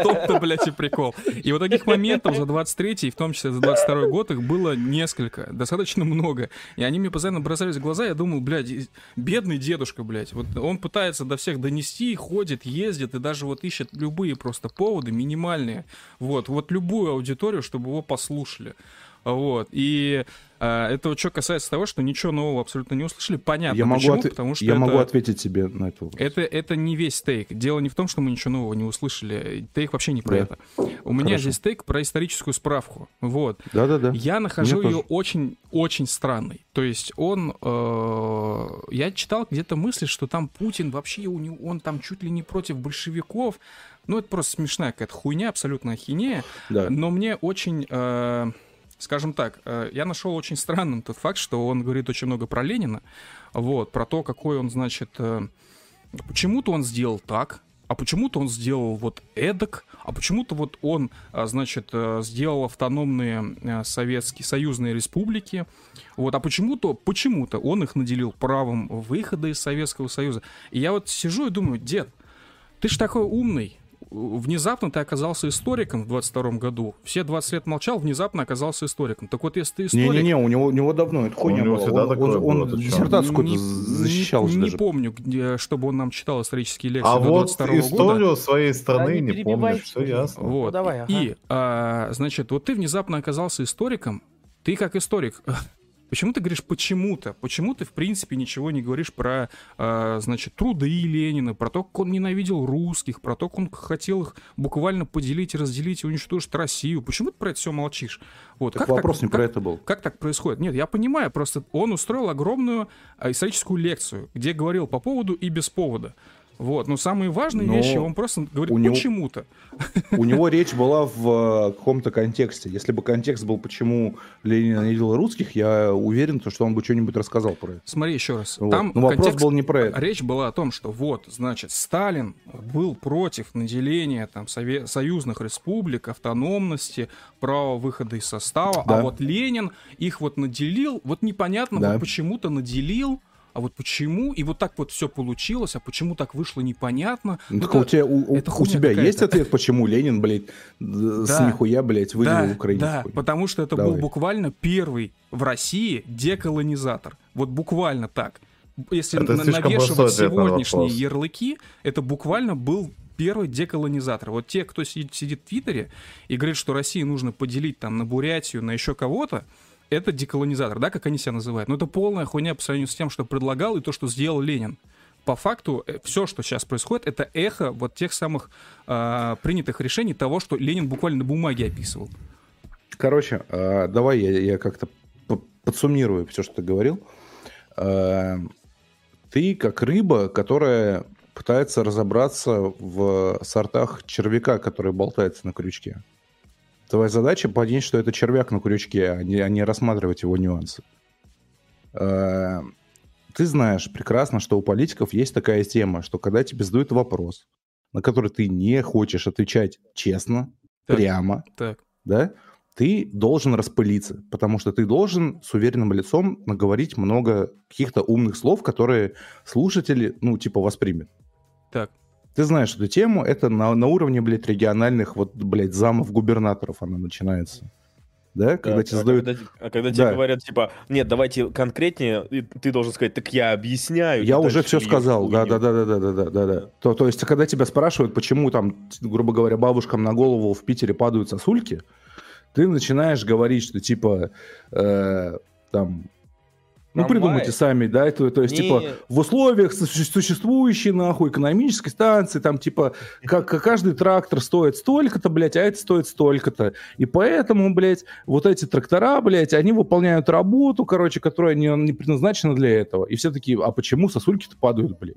Том-то, блядь, и прикол. И вот таких моментов за 23-й, и в том числе за 22 год, их было несколько, достаточно много. И они мне постоянно бросались в глаза, я думал, блядь, бедный дедушка, блядь. Вот он пытается до всех донести, ходит, ездит, и даже вот ищет любые просто поводы, минимальные. Вот, вот любую аудиторию, чтобы его послушали. Вот. И а, это вот что касается того, что ничего нового абсолютно не услышали. Понятно, я, могу, почему, отве- потому что я это... могу ответить тебе на это. Это, это не весь тейк. Дело не в том, что мы ничего нового не услышали. Тейк вообще не про Да. это. У меня Хорошо. здесь тейк про историческую справку. Вот. Да-да-да. Я нахожу Мне ее тоже. очень, очень странной. То есть он... э, я читал где-то мысли, что там Путин вообще, у него, он там чуть ли не против большевиков. Ну, это просто смешная какая-то хуйня, абсолютно ахинея. Да. Но мне очень, э, скажем так, э, я нашел очень странным тот факт, что он говорит очень много про Ленина, вот, про то, какой он, значит, э, почему-то он сделал так, а почему-то он сделал вот эдак, а почему-то вот он, а, значит, э, сделал автономные э, советские, союзные республики, вот, а почему-то, почему-то он их наделил правом выхода из Советского Союза. И я вот сижу и думаю, дед, ты ж такой умный, внезапно ты оказался историком в 22 году. Все 20 лет молчал, внезапно оказался историком. Так вот, если ты историк... Не-не-не, у него, у него давно это хуйня была. Он, он- он чё? диссертацию какую-то не, защищал не, не помню, где, чтобы он нам читал исторические лекции А до вот 22 года. историю своей страны Да не не помнишь, все ясно. Вот. Ну, давай, ага. И, а, значит, вот ты внезапно оказался историком. Ты как историк, почему ты говоришь почему-то? Почему ты, в принципе, ничего не говоришь про, а, значит, труды Ленина, про то, как он ненавидел русских, про то, как он хотел их буквально поделить разделить и уничтожить Россию? Почему ты про это все молчишь? Вот, Так как вопрос так- не про как- это был. как так происходит? Нет, я понимаю, просто он устроил огромную а, историческую лекцию, где говорил по поводу и без повода. Вот, но самые важные Но вещи он просто говорит него- почему-то. У него речь была в э, каком-то контексте. Если бы контекст был, почему Ленин ненавидел русских, я уверен, то, что он бы что-нибудь рассказал про это. Смотри еще раз. Вот. Там Но вопрос контекст- был не про это. Речь была о том, что вот, значит, Сталин был против наделения там сове- союзных республик, автономности, права выхода из состава, Да. а вот Ленин их вот наделил, вот непонятно, Да. вот почему-то наделил, а вот почему, и вот так вот все получилось, а почему так вышло непонятно. Ну, Ну, так у это- тебя, у, у- это у тебя есть ответ, почему Ленин, блядь, д- с Да. нихуя, блядь, выделил да, Украину? Да, потому что это Давай. был буквально первый в России деколонизатор. Вот буквально так. Если Это навешивать сегодняшние ярлыки, это буквально был первый деколонизатор. Вот те, кто сидит, сидит в Твиттере и говорит, что России нужно поделить там на Бурятию, на еще кого-то, это деколонизатор, да, как они себя называют. Но это полная хуйня по сравнению с тем, что предлагал и то, что сделал Ленин. По факту, все, что сейчас происходит, это эхо вот тех самых а, принятых решений того, что Ленин буквально на бумаге описывал. Короче, э, давай я, я как-то по- подсуммирую все, что ты говорил. Э, Ты как рыба, которая пытается разобраться в сортах червяка, который болтается на крючке. Твоя задача понять, что это червяк на крючке, а не, а не рассматривать его нюансы. Э, Ты знаешь прекрасно, что у политиков есть такая тема, что когда тебе задают вопрос, на который ты не хочешь отвечать честно, Так. прямо, Так. да, ты должен распылиться, потому что ты должен с уверенным лицом наговорить много каких-то умных слов, которые слушатели, ну, типа, воспримут. Так. Ты знаешь эту тему, это на, на уровне, блядь, региональных, вот, блядь, замов губернаторов она начинается. да, когда Да, тебе а задают... когда, а когда тебе Да. говорят, типа, нет, давайте конкретнее, и ты должен сказать, так я объясняю. Я уже все сказал, да, хуйню. да, да, да, да, да, да, да. То, то есть, когда тебя спрашивают, почему там, грубо говоря, бабушкам на голову в Питере падают сосульки, ты начинаешь говорить, что типа э, там, ну придумайте сами, да, это, то есть Не. типа в условиях су- существующей нахуй экономической станции, там типа как, как каждый трактор стоит столько-то, блядь, а это стоит столько-то, и поэтому, блядь, вот эти трактора, блядь, они выполняют работу, короче, которая не, не предназначена для этого, и все такие, а почему сосульки-то падают, блядь?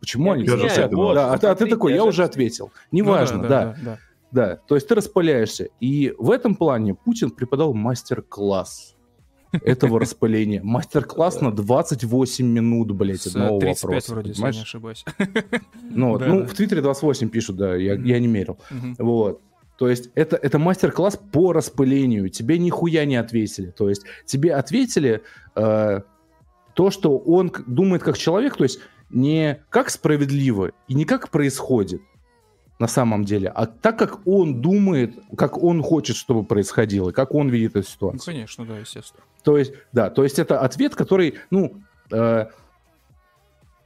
Почему Я они? объясняю, вот, да, а, ты- а ты такой, я я же уже ответил. Неважно, Ну да, да. да. То есть ты распыляешься. И в этом плане Путин преподал мастер-класс этого распыления. Мастер-класс на 28 минут, блядь, одного 35 вопроса. вроде, если не ошибаюсь. Ну, вот, Да, ну, да. в Твиттере 28 пишут, да, я, я не мерил. Вот. То есть это, это мастер-класс по распылению. Тебе нихуя не ответили. То есть тебе ответили э, то, что он думает как человек, то есть не как справедливо и не как происходит на самом деле, а так, как он думает, как он хочет, чтобы происходило, как он видит эту Ну, ситуацию. конечно, да, естественно. То есть, да, то есть это ответ, который, ну, э,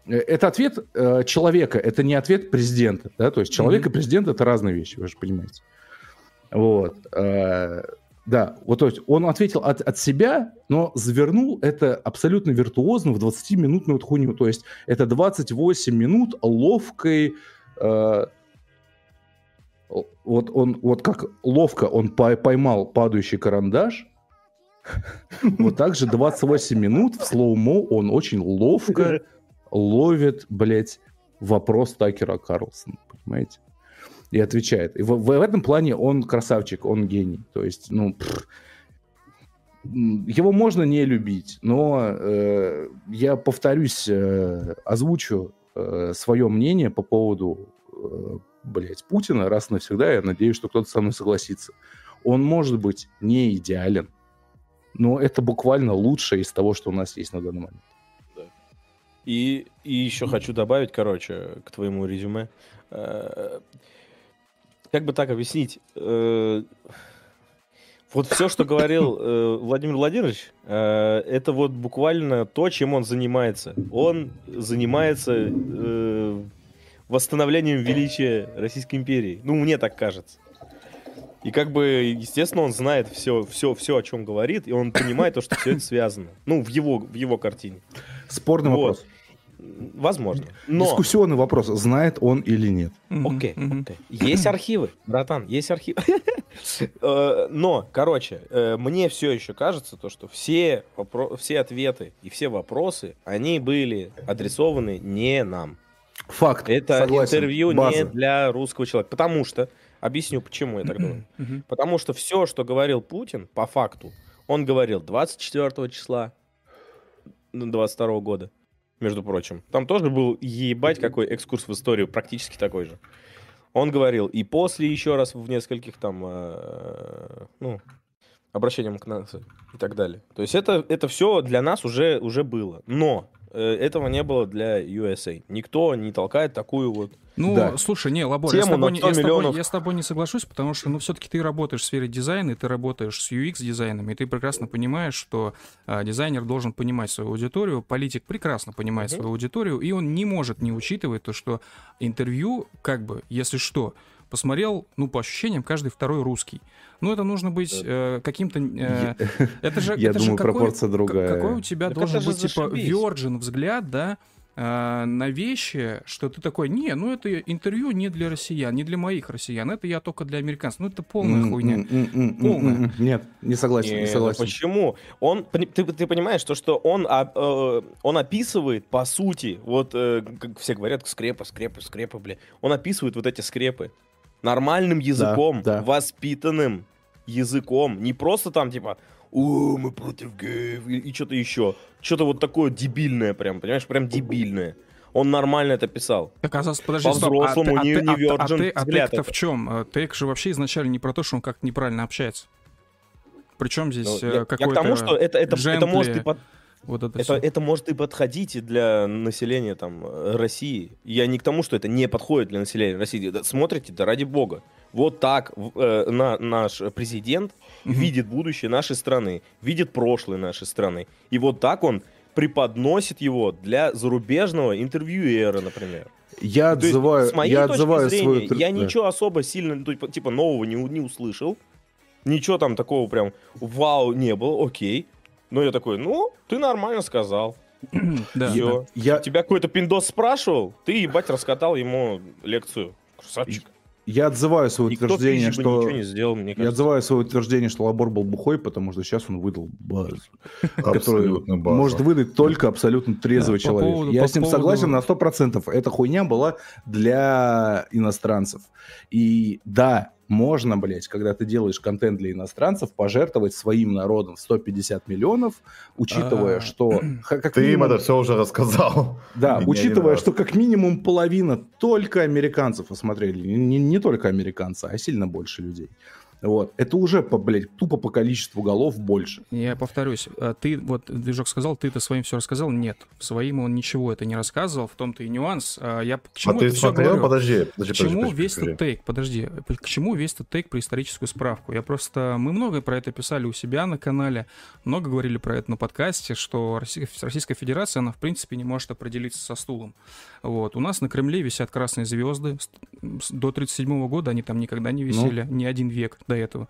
э, это ответ э, человека, это не ответ президента, да, то есть человек Мгм. и президент это разные вещи, вы же понимаете. Вот, э, да, вот то есть он ответил от, от себя, но завернул это абсолютно виртуозно в 20-минутную вот хуйню, то есть это 28 минут ловкой э, вот он, вот как ловко он пой- поймал падающий карандаш, вот так же 28 минут в слоумо он очень ловко ловит, блядь, вопрос Такера Карлсона, понимаете? И отвечает. И в, в этом плане он красавчик, он гений. То есть, ну, пф, м, его можно не любить, но э, я повторюсь, э, озвучу свое мнение по поводу, э, блядь, Путина раз и навсегда. Я надеюсь, что кто-то со мной согласится. Он может быть не идеален, но это буквально лучшее из того, что у нас есть на данный момент. И, и еще хочу добавить, короче, к твоему резюме. Э, Как бы так объяснить? Э, Вот все, что говорил э, Владимир Владимирович, это вот буквально то, чем он занимается. Он занимается восстановлением величия Российской империи. Ну, мне так кажется. И как бы, естественно, он знает все, все, все, о чем говорит, и он понимает то, что все это связано. Ну, в его, в его картине. Спорный Вот. вопрос. Возможно. Но... Дискуссионный вопрос, знает он или нет. Окей, мгм. окей. Есть архивы, братан, есть архивы. Э, Но, короче, э, мне все еще кажется, то, что все, все ответы и все вопросы, они были адресованы не нам. Факт. Это Согласен. интервью База. не для русского человека. Потому что, объясню, почему я так думаю. Потому что все, что говорил Путин, по факту, он говорил 24 числа 22 года, между прочим. Там тоже был ебать какой экскурс в историю, практически такой же. Он говорил и после еще раз в нескольких там, э, ну, обращениям к нации и так далее. То есть это, это все для нас уже, уже было. Но этого не было для USA. Никто не толкает такую вот Ну, Да. слушай, не, Лабор, я с, тобой, на не- 100 я, с тобой, я с тобой не соглашусь, потому что, ну, все-таки ты работаешь в сфере дизайна, и ты работаешь с UX-дизайном, и ты прекрасно понимаешь, что а, дизайнер должен понимать свою аудиторию, политик прекрасно понимает Мгм. свою аудиторию, и он не может не учитывать то, что интервью, как бы, если что, посмотрел, ну, по ощущениям, каждый второй русский. Ну, это нужно быть э, каким-то... э, это же, Я это же думаю, какой- пропорция другая. Какой у тебя Так должен же быть, типа, virgin взгляд, да, а, на вещи, что ты такой, не, ну это интервью не для россиян, не для моих россиян, это я только для американцев. Ну это полная хуйня. Полная. Нет, не согласен, не Не, ну согласен. почему? Он, ты, ты понимаешь, то, что он, а, э, он описывает, по сути, вот, э, как все говорят, скрепы, скрепы, скрепы, бля. Он описывает вот эти скрепы нормальным языком, да. воспитанным языком. Не просто там, типа, о, мы против геев, и, и что-то еще. Что-то вот такое дебильное прям, понимаешь, прям дебильное. Он нормально это писал. Так, а, подожди, а По-взрослому, ты- а не- ты- не а а ты- а тейк-то это. в чем? Тейк же вообще изначально не про то, что он как-то неправильно общается. Причем Ну, здесь я, э, я к какой-то тому, что это, это, это может и под- Вот это, Это, это может и подходить и для населения там э, России. Я не к тому, что это не подходит для населения России. Смотрите, да ради бога. Вот так э, на, наш президент Мгм. видит будущее нашей страны, видит прошлое нашей страны. И вот так он преподносит его для зарубежного интервьюера, например. Я То есть, отзываю, с моей я точки отзываю зрения, свою... я да. ничего особо сильно, ну, типа, типа, нового не, не услышал. Ничего там такого прям вау не было, окей. Но я такой, ну, ты нормально сказал. Да, Всё. Я, Тебя какой-то пиндос спрашивал, ты, ебать, раскатал ему лекцию. Красавчик. я отзываю свое Никто утверждение, что... ничего не сделал, мне Я кажется. отзываю свое утверждение, что Лабор был бухой, потому что сейчас он выдал базу, которую база. может выдать только абсолютно трезвый Да, по человек. поводу- Я по с ним поводу- согласен на 100%. Эта хуйня была для иностранцев. И да, можно, блядь, когда ты делаешь контент для иностранцев, пожертвовать своим народом в 150 миллионов, учитывая, А, что... как Ты им минимум- это все уже рассказал. Да, учитывая, что как минимум половина только американцев осмотрели. Не, не только американцы, а сильно больше людей. Вот. Это уже, по, блядь, тупо по количеству голов больше. Я повторюсь, а ты, вот, Движок сказал, ты-то своим все рассказал? Нет, своим он ничего это не рассказывал, в том-то и нюанс. А Я к А чему ты это всё смотрел? говорю? Подожди, К подожди, чему подожди, весь этот тейк? Подожди, к чему весь этот тейк про историческую справку? Я просто... Мы много про это писали у себя на канале, много говорили про это на подкасте, что Россия- Российская Федерация, она, в принципе, не может определиться со стулом. Вот. У нас на Кремле висят красные звезды. До 1937 года они там никогда не висели, ни один век до этого.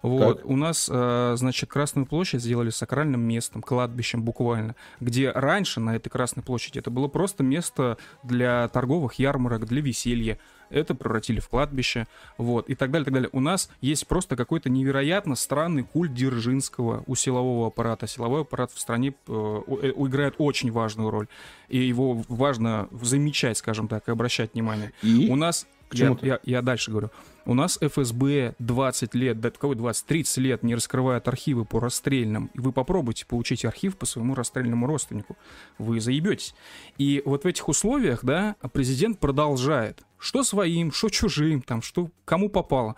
Вот. Так. У нас, э, значит, Красную площадь сделали сакральным местом, кладбищем буквально, где раньше на этой Красной площади это было просто место для торговых ярмарок, для веселья. Это превратили в кладбище, вот, и так далее, так далее. У нас есть просто какой-то невероятно странный культ Дзержинского у силового аппарата. Силовой аппарат в стране э, э, играет очень важную роль, и его важно замечать, скажем так, и обращать внимание. И У нас, К я, я- я дальше говорю, у нас ФСБ 20 лет, да какой 20, 30 лет не раскрывает архивы по расстрельным, и вы попробуйте получить архив по своему расстрельному родственнику, вы заебетесь. И вот в этих условиях, да, президент продолжает, что своим, что чужим, там, что кому попало,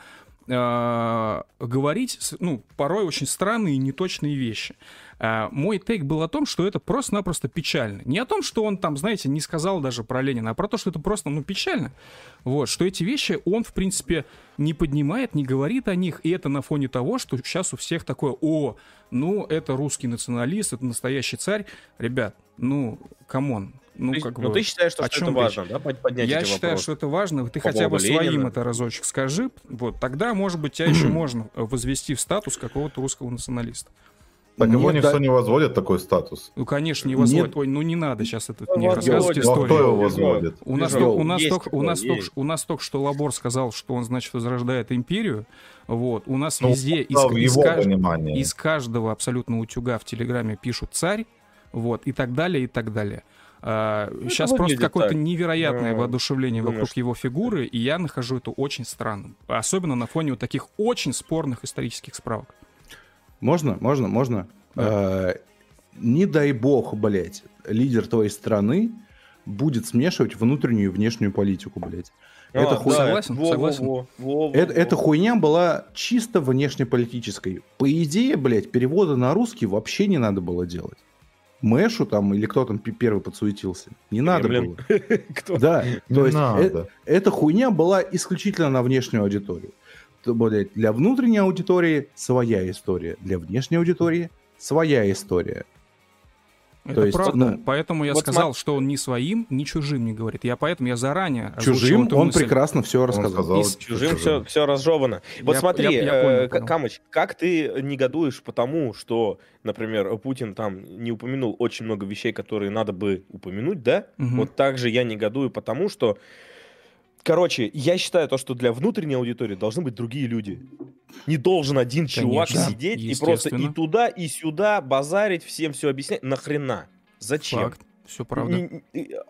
э, говорить, ну, порой очень странные и неточные вещи. Э, Мой take был о том, что это просто-напросто печально. Не о том, что он там, знаете, не сказал даже про Ленина, а про то, что это просто, ну, печально. Вот, что эти вещи он, в принципе, не поднимает, не говорит о них, и это на фоне того, что сейчас у всех такое, о, ну, это русский националист, это настоящий царь. Ребят, ну, come on. Ну, Ты- как ну, бы, ты считаешь, что, о чем это речь? важно, да, под- поднять Я считаю, вопросы? что это важно. Ты По хотя бы поводу своим Ленина. это разочек скажи. Вот тогда, может быть, тебя еще можно э, возвести в статус какого-то русского националиста. Так его Нет, никто да. не возводит такой статус. Ну, конечно, не Нет. возводит. Ой, ну не надо сейчас это не Возводит. рассказывать Ну, а кто историю. его возводит? У нас, только, у, нас только, у, нас только, у нас только что Лабор сказал, что он, значит, возрождает империю. Вот. У нас Ну, везде из, из кажд- из каждого абсолютно утюга в Телеграме пишут «царь», вот, и так далее, и так далее. А, сейчас просто Ну, какое-то так. невероятное Да. воодушевление Думаю, вокруг его фигуры, и я нахожу это очень странным. Особенно на фоне вот таких очень спорных исторических справок. Можно, можно, можно. Э, Не дай бог, блядь, лидер твоей страны будет смешивать внутреннюю и внешнюю политику, блядь. Это А, хуй- да, Согласен, во, согласен. во, во, во, Это, во. эта хуйня была чисто внешнеполитической. По идее, блядь, перевода на русский вообще не надо было делать. Мэшу там, или кто там первый подсуетился. Не надо Кремлин. было. Кто? Да, то есть э- эта хуйня была исключительно на внешнюю аудиторию. То, блядь, для внутренней аудитории своя история, для внешней аудитории своя история. Это есть, правда. ну, поэтому я вот сказал, что он ни своим, ни чужим не говорит. Я поэтому я заранее Чужим он мысль. прекрасно все рассказал. сказал, И с Чужим чужим. все, все разжевано. Вот Я- смотри, я- я э, понял, понял. Камыч, как ты негодуешь потому, что, например, Путин там не упомянул очень много вещей, которые надо бы упомянуть, да? Мгм. Вот так же я негодую потому, что... Короче, я считаю то, что для внутренней аудитории должны быть другие люди. Не должен один чувак Конечно, сидеть и просто и туда, и сюда базарить, всем все объяснять. Нахрена? Зачем? Факт. Все правда.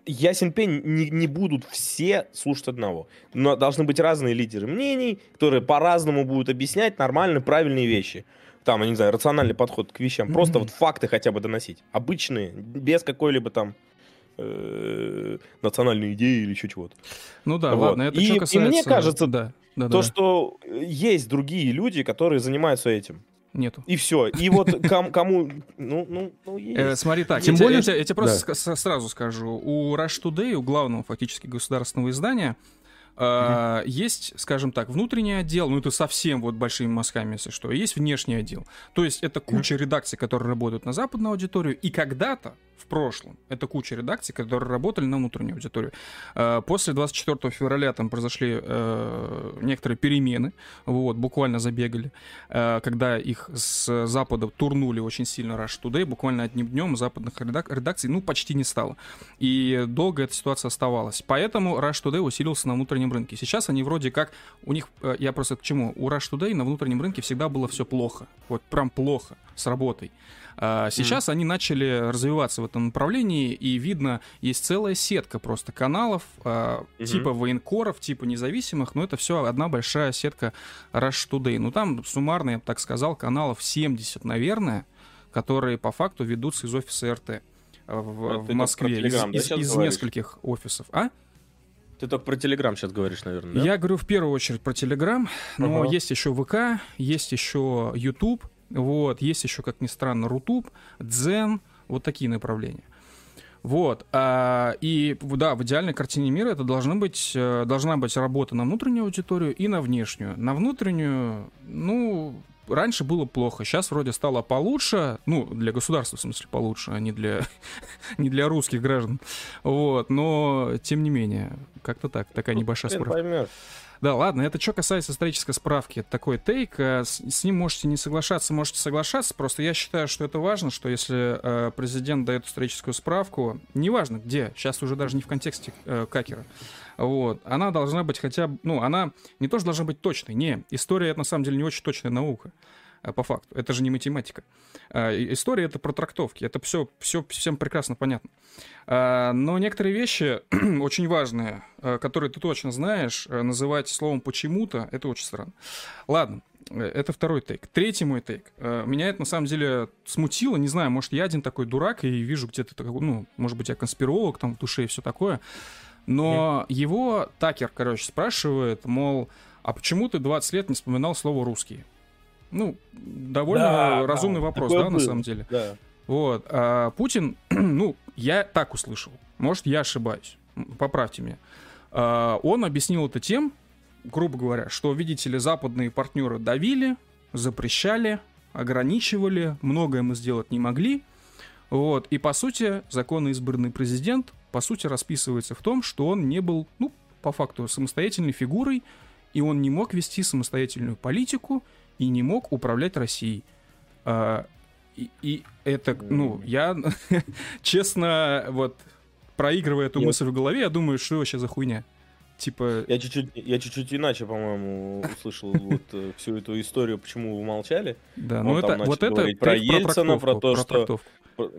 Ясен пень, не, не будут все слушать одного. Но должны быть разные лидеры мнений, которые по-разному будут объяснять нормальные, правильные вещи. Там, я не знаю, рациональный подход к вещам. Просто вот факты хотя бы доносить. Обычные, без какой-либо там э, национальной идеи или еще чего-то. Ну да, Вот. ладно, это И- что и касается... мне кажется, да, да, То, да. что есть другие люди, которые занимаются этим. Нету. И все. И вот ком- кому... Ну, ну, ну, Э, есть. смотри так, Тем я, более, я тебе- я тебе просто да. с- сразу скажу. У Rush Today, у главного фактически государственного издания, э, есть, скажем так, внутренний отдел, ну это совсем вот большими мазками, если что, и есть внешний отдел. То есть это куча редакций, которые работают на западную аудиторию, и когда-то, в прошлом, это куча редакций, которые работали на внутреннюю аудиторию. Э, После 24 февраля там произошли э, некоторые перемены, вот, буквально забегали, э, когда их с запада турнули очень сильно Rush Today, буквально одним днем западных редак- редакций, ну, почти не стало. И долго эта ситуация оставалась. Поэтому Rush Today усилился на внутреннем рынке. Сейчас они вроде как, у них, я просто к чему, у Rush Today на внутреннем рынке всегда было все плохо, вот прям плохо с работой. А Сейчас они начали развиваться в этом направлении, и видно, есть целая сетка просто каналов, Мгм. типа военкоров, типа независимых, но это все одна большая сетка Rush Today. Ну там суммарно, я бы так сказал, каналов 70, наверное, которые по факту ведутся из офиса РТ в, А в Москве, из, да, из- из говоришь? нескольких офисов. А? Ты только про Телеграм сейчас говоришь, наверное, да? Я говорю в первую очередь про Telegram, но Ага. есть еще ВК, есть еще YouTube, вот, есть еще, как ни странно, Рутуб, Дзен, вот такие направления. Вот. а, и да, в идеальной картине мира это должна быть, э, должна быть работа на внутреннюю аудиторию и на внешнюю. На внутреннюю, ну, раньше было плохо, сейчас вроде стало получше, ну, для государства, в смысле, получше, а не для, не для русских граждан. Вот, но, тем не менее, как-то так, такая небольшая Хрен справка. поймешь. Да, ладно, это что касается исторической справки, это такой тейк, э, с, с ним можете не соглашаться, можете соглашаться, просто я считаю, что это важно, что если э, президент дает историческую справку, неважно где, сейчас уже даже не в контексте э, Какера, вот, она должна быть хотя бы, ну, она не тоже должна быть точной, не, история это на самом деле не очень точная наука, по факту, это же не математика. Э, и- История это про трактовки, это все, все всем прекрасно понятно. А, Но некоторые вещи очень важные, э, которые ты точно знаешь, э, называть словом почему-то, это очень странно. Ладно, э, это второй тейк. Третий мой тейк. Э, Меня это на самом деле смутило. Не знаю, может, я один такой дурак и вижу где-то, ну, может быть, я конспиролог там в душе и все такое. Но его Такер, короче, спрашивает, мол, а почему ты 20 лет не вспоминал слово русский? Ну, довольно Да, разумный да, вопрос, да, на было. самом деле. Да. Вот. А Путин, ну, я так услышал. Может, я ошибаюсь. Поправьте меня. А, Он объяснил это тем, грубо говоря, что, видите ли, западные партнеры давили, запрещали, ограничивали, многое мы сделать не могли. Вот. И, по сути, законно избранный президент, по сути, расписывается в том, что он не был, ну, по факту, самостоятельной фигурой, и он не мог вести самостоятельную политику и не мог управлять Россией. А, и, и это, ну, я, честно, вот, проигрывая эту Я- мысль в голове, я думаю, что вообще за хуйня. Типа, Я чуть-чуть, я чуть-чуть иначе, по-моему, услышал вот э, всю эту историю, почему вы молчали. да, ну это, вот это про Ельцина, про то, что-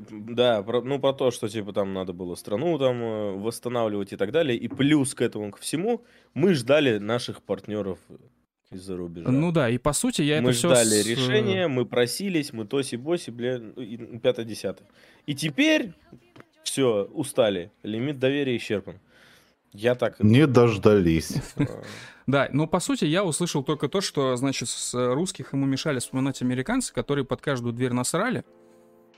Да, про- ну про то, что типа там надо было страну там э, восстанавливать и так далее. И плюс к этому ко всему мы ждали наших партнеров из-за рубежа. Ну да, и по сути я мы это все... ждали решения, мы просились, мы тоси-боси, бля, ну, и пятое-десятое. И теперь все, устали. Лимит доверия исчерпан. Я так... Не дождались. э, Да, но по сути я услышал только то, что, значит, с русских ему мешали вспоминать американцы, которые под каждую дверь насрали.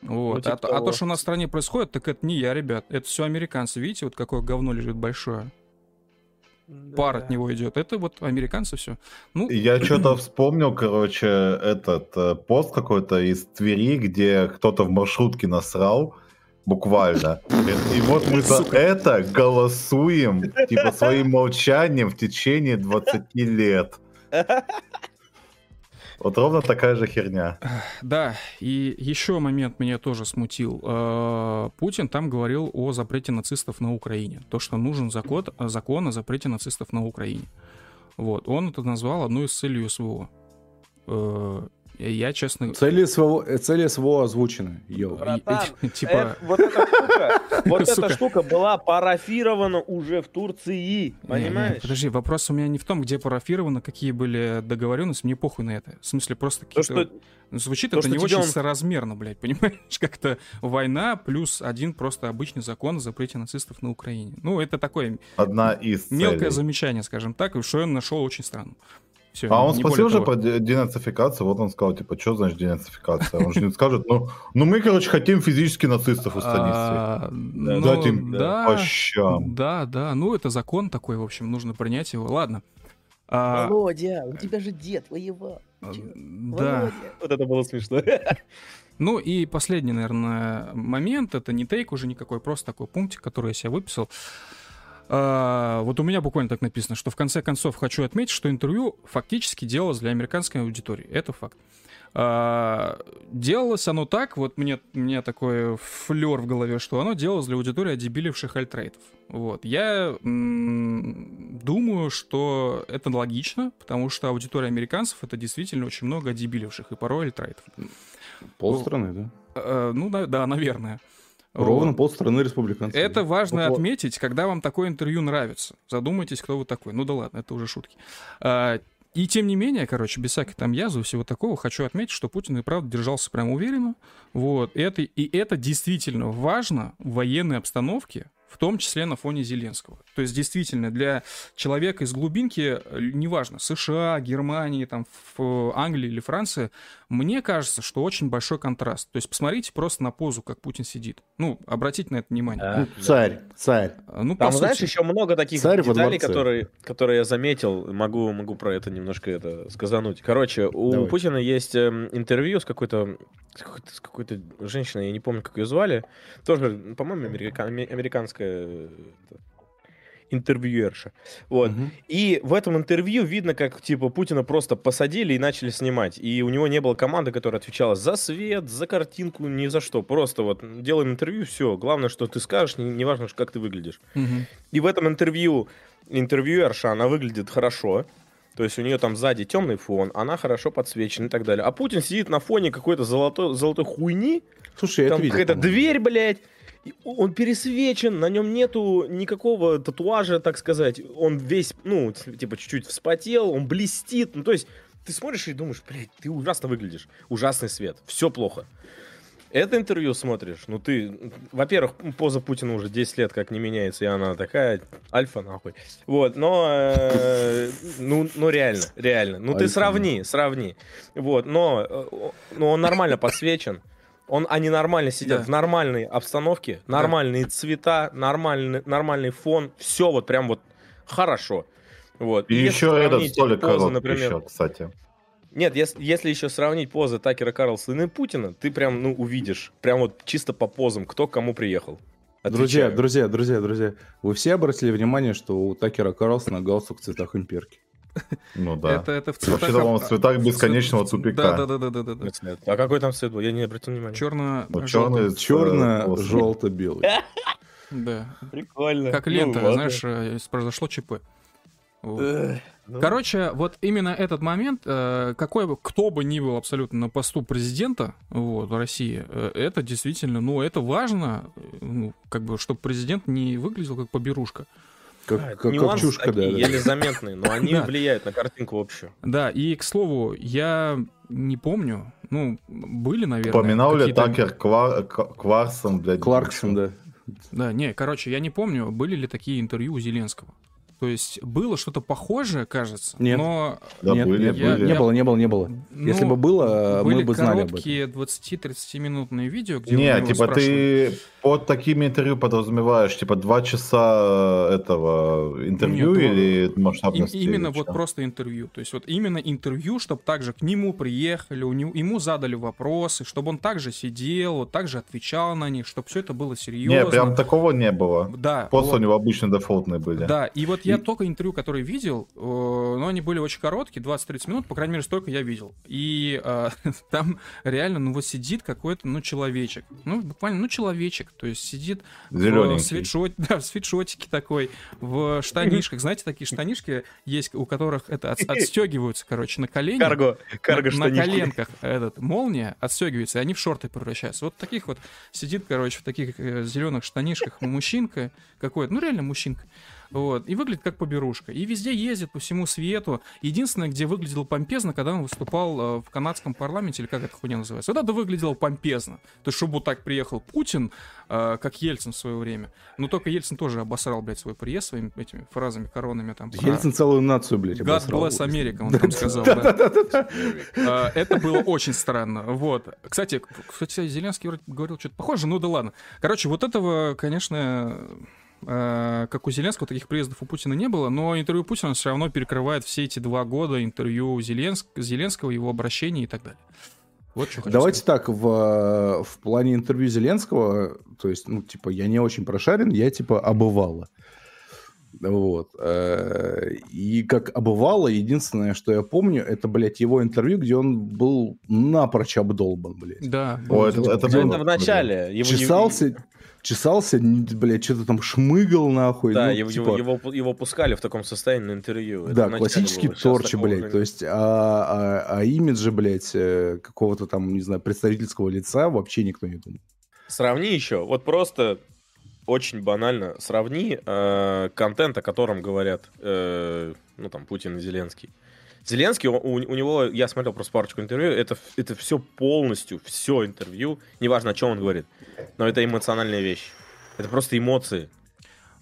Вот. типа а, то- а то, что у нас в стране происходит, так это не я, ребят. Это все американцы. Видите, вот какое говно лежит большое. Пар от него идет. Это вот американцы все. Ну, Я что-то вспомнил, короче, этот э, пост какой-то из Твери, где кто-то в маршрутке насрал, буквально. И вот мы за это голосуем, типа, своим молчанием в течение 20 лет. Вот ровно такая же херня. Да, и еще момент меня тоже смутил. Э, Путин там говорил о запрете нацистов на Украине. То, что нужен закон, закон о запрете нацистов на Украине. Вот. Он это назвал одной из целей СВО. Я, честно... Цели СВО, э, цели СВО озвучены. Йоу. Братан, Типа... Вот эта штука, вот эта штука была парафирована уже в Турции, Не, не, понимаешь? подожди, вопрос у меня не в том, где парафировано, какие были договоренности, мне похуй на это. В смысле, просто То, какие-то... что Звучит то, это что не очень он- соразмерно, блядь, понимаешь? Как-то война плюс один просто обычный закон о запрете нацистов на Украине. Ну, это такое Одна из мелкое замечание, скажем так, и что я нашел очень странным. Все, А он спросил более же того. про де- денацификацию, вот он сказал, типа, что значит денацификация? Он же не скажет, ну, ну мы, короче, хотим физически нацистов устранить всех. А, ну, Дать им да, По щам. да, да, ну это закон такой, в общем, нужно принять его. Ладно. А, Володя, у тебя же дед воевал. а, да. Володя. Вот это было смешно. Ну и последний, наверное, момент, это не тейк уже никакой, просто такой пунктик, который я себе выписал. А, вот у меня буквально так написано, что в конце концов хочу отметить, что интервью фактически делалось для американской аудитории. Это факт. А, делалось оно так, вот мне, меня такой флер в голове, что оно делалось для аудитории одебиливших альтрейтов. Вот. Я м, думаю, что это логично, потому что аудитория американцев это действительно очень много одебиливших и порой альтрейтов. Полстраны, да? Э, Ну, да, да, наверное. Ровно полстраны республиканцев. Это важно Вот. отметить, когда вам такое интервью нравится. Задумайтесь, кто вы такой. Ну да ладно, это уже шутки. А, И тем не менее, короче, без всякой там язвы и всего такого, хочу отметить, что Путин и правда держался прям уверенно. Вот. Это, и это действительно важно в военной обстановке, в том числе на фоне Зеленского. То есть действительно для человека из глубинки, э, неважно, США, Германии, там, в Англии или Франции, мне кажется, что очень большой контраст. То есть посмотрите просто на позу, как Путин сидит. Ну, обратите на это внимание. Ну, царь, царь. Ну, по Там, сути, знаешь, еще много таких Царь деталей, которые, которые я заметил. Могу, могу про это немножко это сказануть. Короче, у Давай. Путина есть эм, интервью с какой-то с какой-то, женщиной, я не помню, как ее звали. Тоже, по-моему, америка- аме- американская э, интервьюерша. Вот. Мгм. И в этом интервью видно, как типа Путина просто посадили и начали снимать. И у него не было команды, которая отвечала за свет, за картинку, ни за что. Просто вот делаем интервью, все. Главное, что ты скажешь, не, не важно, как ты выглядишь. мгм. И в этом интервью интервьюерша, она выглядит хорошо. То есть у нее там сзади темный фон, она хорошо подсвечена и так далее. А Путин сидит на фоне какой-то золотой, золотой хуйни, Слушай, там какая-то дверь, блядь. Он пересвечен, на нем нету никакого татуажа, так сказать. Он весь, ну, типа, чуть-чуть вспотел, он блестит. Ну, то есть, ты смотришь и думаешь, блядь, ты ужасно выглядишь. Ужасный свет. Все плохо. Это интервью смотришь, ну ты, во-первых, поза Путина уже 10 лет как не меняется, и она такая альфа нахуй. Вот, но, э, ну, ну реально, реально. Ну ты сравни, сравни. Вот, но, э, но он нормально подсвечен. Он, они нормально сидят Да. в нормальной обстановке, нормальные цвета, нормальный, нормальный фон, все вот прям вот хорошо. Вот. И если еще этот столик позы, например, еще, кстати. Нет, если, если еще сравнить позы Такера Карлсона и Путина, ты прям, ну, увидишь, прям вот чисто по позам, кто к кому приехал. Друзья, Отвечаю. друзья, друзья, друзья, вы все обратили внимание, что у Такера Карлсона галстук в цветах имперки? Ну да. Это, это в цветах... Вообще-то, по-моему, в цветах в бесконечного тупика. Да, да, да, да, да, да. А какой там цвет был? Я не обратил внимания. Черно, Вот черный э, Черно-желто-белый. Да. Прикольно. Как Ну, лента, ладно. знаешь, э, произошло ЧП. Вот. Ну, Короче, вот именно этот момент, э, какой бы, кто бы ни был абсолютно на посту президента вот, в России, э, это действительно, ну, это важно, э, ну, как бы, чтобы президент не выглядел как поберушка. да, Как, как, как нюансы чушка, да. такие, да. еле заметные, но они Да. влияют на картинку общую. Да, и, к слову, я не помню, ну, были, наверное... Упоминал ли Такер Ква- К- Кварсон, блядь? Кларксон, да. Да, не, короче, я не помню, были ли такие интервью у Зеленского. То есть было что-то похожее, кажется, Нет. но Да, Нет, были, нет, я- были. не было, не было, не было. ну, Если бы было, мы были бы знали об этом. короткие 20-30 минутные видео, где у Не, него типа ты под такими интервью подразумеваешь, типа два часа этого интервью Нет, или Им- масштабности? именно вот просто интервью. То есть вот именно интервью, чтобы также к нему приехали, у него, ему задали вопросы, чтобы он также сидел, вот также отвечал на них, чтобы все это было серьезно. Не, прям такого не было. Да, Просто вот. у него обычно дефолтные были. Да, и вот я И- только интервью, которые видел, э, но они были очень короткие, 20-30 минут, по крайней мере, столько я видел. И э, там реально, ну вот сидит какой-то, ну, человечек. Ну, буквально, ну, человечек. То есть сидит в свитшот, да, в свитшотике такой, в штанишках. Знаете, такие штанишки есть, у которых это от- отстегиваются, короче, на колени. Карго, карго на, на коленках этот молния отстегивается, и они в шорты превращаются. Вот таких вот сидит, короче, в таких зеленых штанишках мужчинка какой-то, ну реально мужчинка. Вот. И выглядит как поберушка. И везде ездит по всему свету. Единственное, где выглядел помпезно, когда он выступал э, в канадском парламенте, или как это хуйня называется. Вот это выглядело помпезно. То есть, чтобы вот так приехал Путин, э, как Ельцин в свое время. Но только Ельцин тоже обосрал, блядь, свой приезд своими этими фразами, коронами там. про- Ельцин целую нацию, блядь, God обосрал. bless America, он там сказал. А, Это было очень странно. Вот. Кстати, кстати, Зеленский говорил что-то похоже, ну да ладно. Короче, вот этого, конечно, э, как у Зеленского, таких приездов у Путина не было, но интервью Путина все равно перекрывает все эти два года интервью Зеленск- Зеленского, его обращений и так далее. Вот что хочу Давайте сказать. так, в, в плане интервью Зеленского, то есть, ну, типа, я не очень прошарен, я, типа, обывала. Вот. э, И как обывало, единственное, что я помню, это, блядь, его интервью, где он был напрочь обдолбан, блядь. Да. О, это, это Ну, было. это в начале. Его- Чесался, чесался, блядь, что-то там шмыгал нахуй. Да, ну, его, типа, его, его, его пускали в таком состоянии на интервью. Это Да, начале классический торчи, блядь. То есть, а, а, а имидже, блядь, э, какого-то там, не знаю, представительского лица вообще никто не думал. Сравни еще, вот просто очень банально, сравни э, контент, о котором говорят, э, ну там, Путин и Зеленский. Зеленский, у, у него, я смотрел просто парочку интервью, это, это все полностью, все интервью, неважно, о чем он говорит, но это эмоциональная вещь. Это просто эмоции.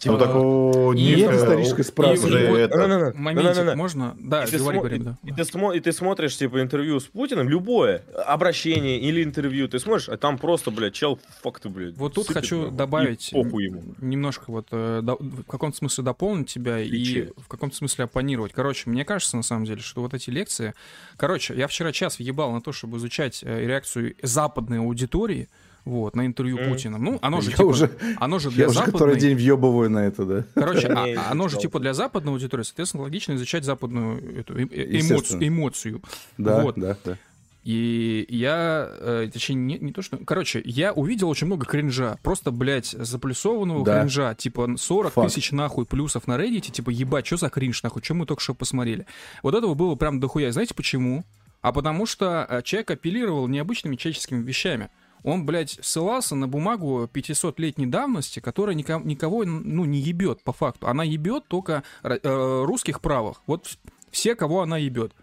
Ну, так у И них, Нет э, исторической у- справки. уже это- Моментик, можно? Да, И ты, говори, смо- говори, да. и ты смо- и ты смотришь, типа, интервью с Путиным, любое, обращение или интервью, ты смотришь, а там просто, блядь, чел факты, блядь. Вот тут сыпет, хочу и добавить похуй ему. немножко вот э, до- в каком-то смысле дополнить тебя Ключи. и в каком-то смысле оппонировать. Короче, мне кажется, на самом деле, что вот эти лекции... Короче, я вчера час въебал на то, чтобы изучать э, реакцию западной аудитории вот, на интервью Мгм. Путина. Ну, оно же, Я типа, уже- оно же для Я уже западной... который день въебываю на это, да. Короче, а- оно же типа для западной аудитории, соответственно, логично изучать западную эту э- э- эмоцию. эмоцию. Да, Вот. да, да. И я, э, точнее, не, не то что... Короче, я увидел очень много кринжа. Просто, блядь, заплюсованного Да. кринжа. Типа 40 Факт. тысяч нахуй плюсов на Reddit. Типа, ебать, что за кринж нахуй? Чем мы только что посмотрели? Вот этого было прям дохуя. Знаете почему? А потому что человек апеллировал необычными человеческими вещами. Он, блядь, ссылался на бумагу 500-летней давности, которая никого, никого ну, не ебет по факту. Она ебет только э, русских правых. Вот вс- все, кого она ебет.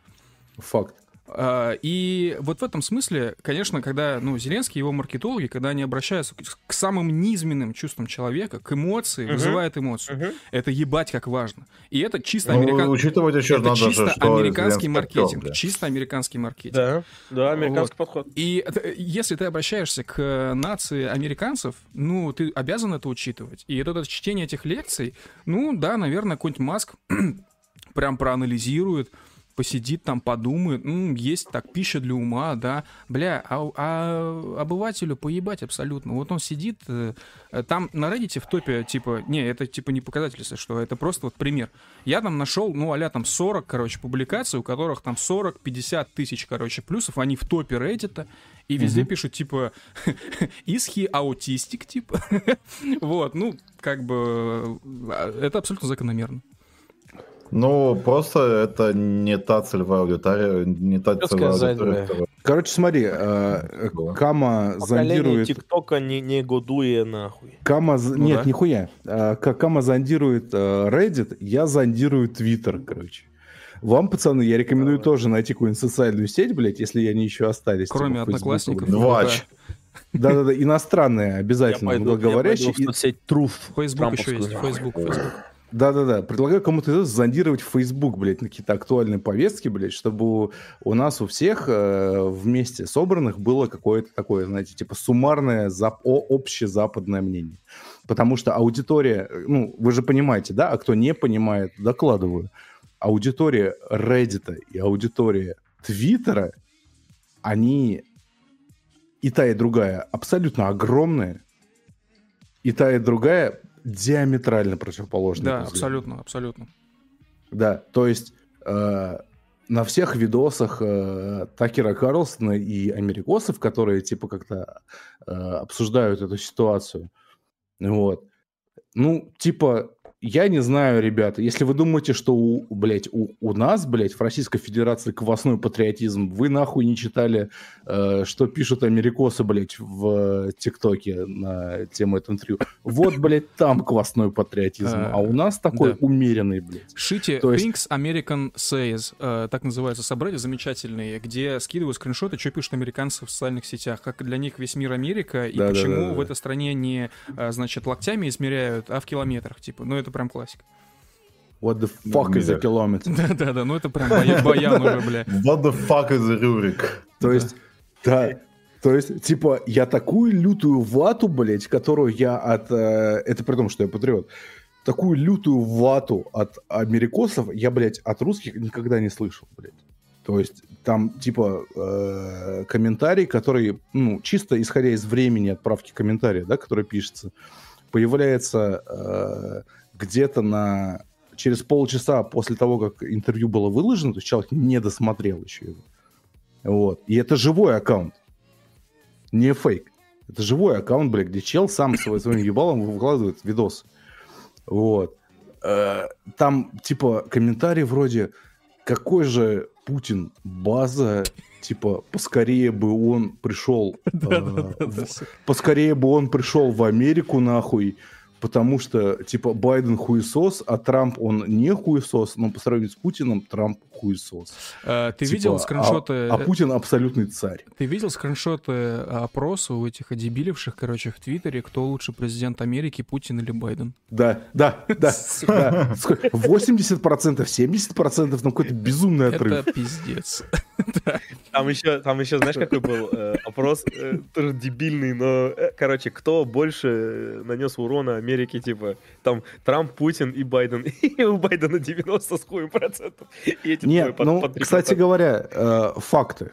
Факт. А, И вот в этом смысле, конечно, когда ну, Зеленский и его маркетологи, когда они обращаются к- самым низменным чувствам человека, к эмоции, Мгм. вызывает эмоцию. Мгм. это ебать как важно. И это чисто, Ну, американ- учитывать еще это надо, чисто же, что американский Зеленский маркетинг. актер, да. Чисто американский маркетинг. Да, да, американский подход. И это- если ты обращаешься к нации американцев, ну, ты обязан это учитывать. И это, это чтение этих лекций, ну, да, наверное, какой-нибудь Маск прям проанализирует, посидит там, подумает, «М, есть так пища для ума, да, бля, а, а обывателю поебать абсолютно. Вот он сидит, э, э, там на Reddit в топе, типа, не, это типа не показатель, если что, это просто вот пример. Я там нашел, ну, а там 40, короче, публикаций, у которых там 40-50 тысяч, короче, плюсов, они в топе Reddit, и везде пишут, типа, he autistic, типа. вот, ну, как бы, э, это абсолютно закономерно. Ну, просто это не та целевая аудитория, не та Что целевая сказать, аудитория, бля? которая- Короче, смотри, э, Да. Кама Поколение зондирует... ТикТока не, не годуя нахуй. Кама... Ну Нет, да. нихуя. Э, Как Кама зондирует э, Reddit, я зондирую Twitter, короче. Вам, пацаны, я рекомендую тоже найти какую-нибудь социальную сеть, блядь, если они еще остались. Кроме типа, одноклассников. Двач. Да-да-да, иностранные обязательно, я пойду, я англоговорящие. пойду в соцсеть Truth. Facebook еще есть. Facebook, Facebook. Да-да-да, предлагаю кому-то зондировать Facebook, блядь, на какие-то актуальные повестки, блядь, чтобы у, нас у всех э, вместе собранных было какое-то такое, знаете, типа суммарное зап- о- общезападное мнение. Потому что аудитория, э, ну, вы же понимаете, да, а кто не понимает, докладываю, аудитория Reddit и аудитория Твиттера, они и та, и другая абсолютно огромные, и та, и другая диаметрально противоположные. Да, по взглядам. абсолютно, абсолютно. Да, то есть э, на всех видосах э, Такера Карлсона и америкосов, которые типа как-то э, обсуждают эту ситуацию, вот, ну, типа, я не знаю, ребята, если вы думаете, что у, блядь, у, у нас, блядь, в Российской Федерации квасной патриотизм, вы нахуй не читали, э, что пишут америкосы, блядь, в э, ТикТоке на тему этого интервью. Вот, блядь, там квасной патриотизм, а у нас такой да. умеренный, блядь. Шите То есть- Things American Says, э, так называется собрание замечательные, где скидывают скриншоты, что пишут американцы в социальных сетях, как для них весь мир Америка, и Да-да-да-да. почему в этой стране не, э, значит, локтями измеряют, а в километрах, типа. Ну, это прям классика. What the fuck is a kilometer? Да-да-да, ну это прям баян уже, бля. What the fuck is a Рюрик? То есть, да, то есть, типа, я такую лютую вату, блядь, которую я от... э, это при том, что я патриот. Такую лютую вату от америкосов я, блядь, от русских никогда не слышал, блядь. То есть там, типа, э, комментарий, который, ну, чисто исходя из времени отправки комментария, да, который пишется, появляется э, где-то на... Через полчаса после того, как интервью было выложено, то есть человек не досмотрел еще его. Вот. И это живой аккаунт. Не фейк. Это живой аккаунт, блядь, где чел сам свой- своим ебалом выкладывает видос. Вот. Э, Там, типа, комментарий вроде «Какой же Путин база?» Типа, поскорее бы он пришел... э, в- Поскорее бы он пришел в Америку, нахуй, потому что, типа, Байден хуесос, а Трамп, он не хуесос, но по сравнению с Путиным, Трамп хуесос. Э, Ты Типа, видел а- скриншоты... А, Путин абсолютный царь. Ты видел скриншоты опроса у этих одебиливших, короче, в Твиттере, кто лучше президент Америки, Путин или Байден? Да, да, да. да. Сколько? 80%, 70%, там какой-то безумный отрыв. Это пиздец. Там еще, там еще, знаешь, какой был э, опрос, э, тоже дебильный, но, короче, кто больше нанес урона Америке, типа, там, Трамп, Путин и Байден, и у Байдена 90 с хуем процентов, Нет, ну, по 3%. кстати говоря, э, факты.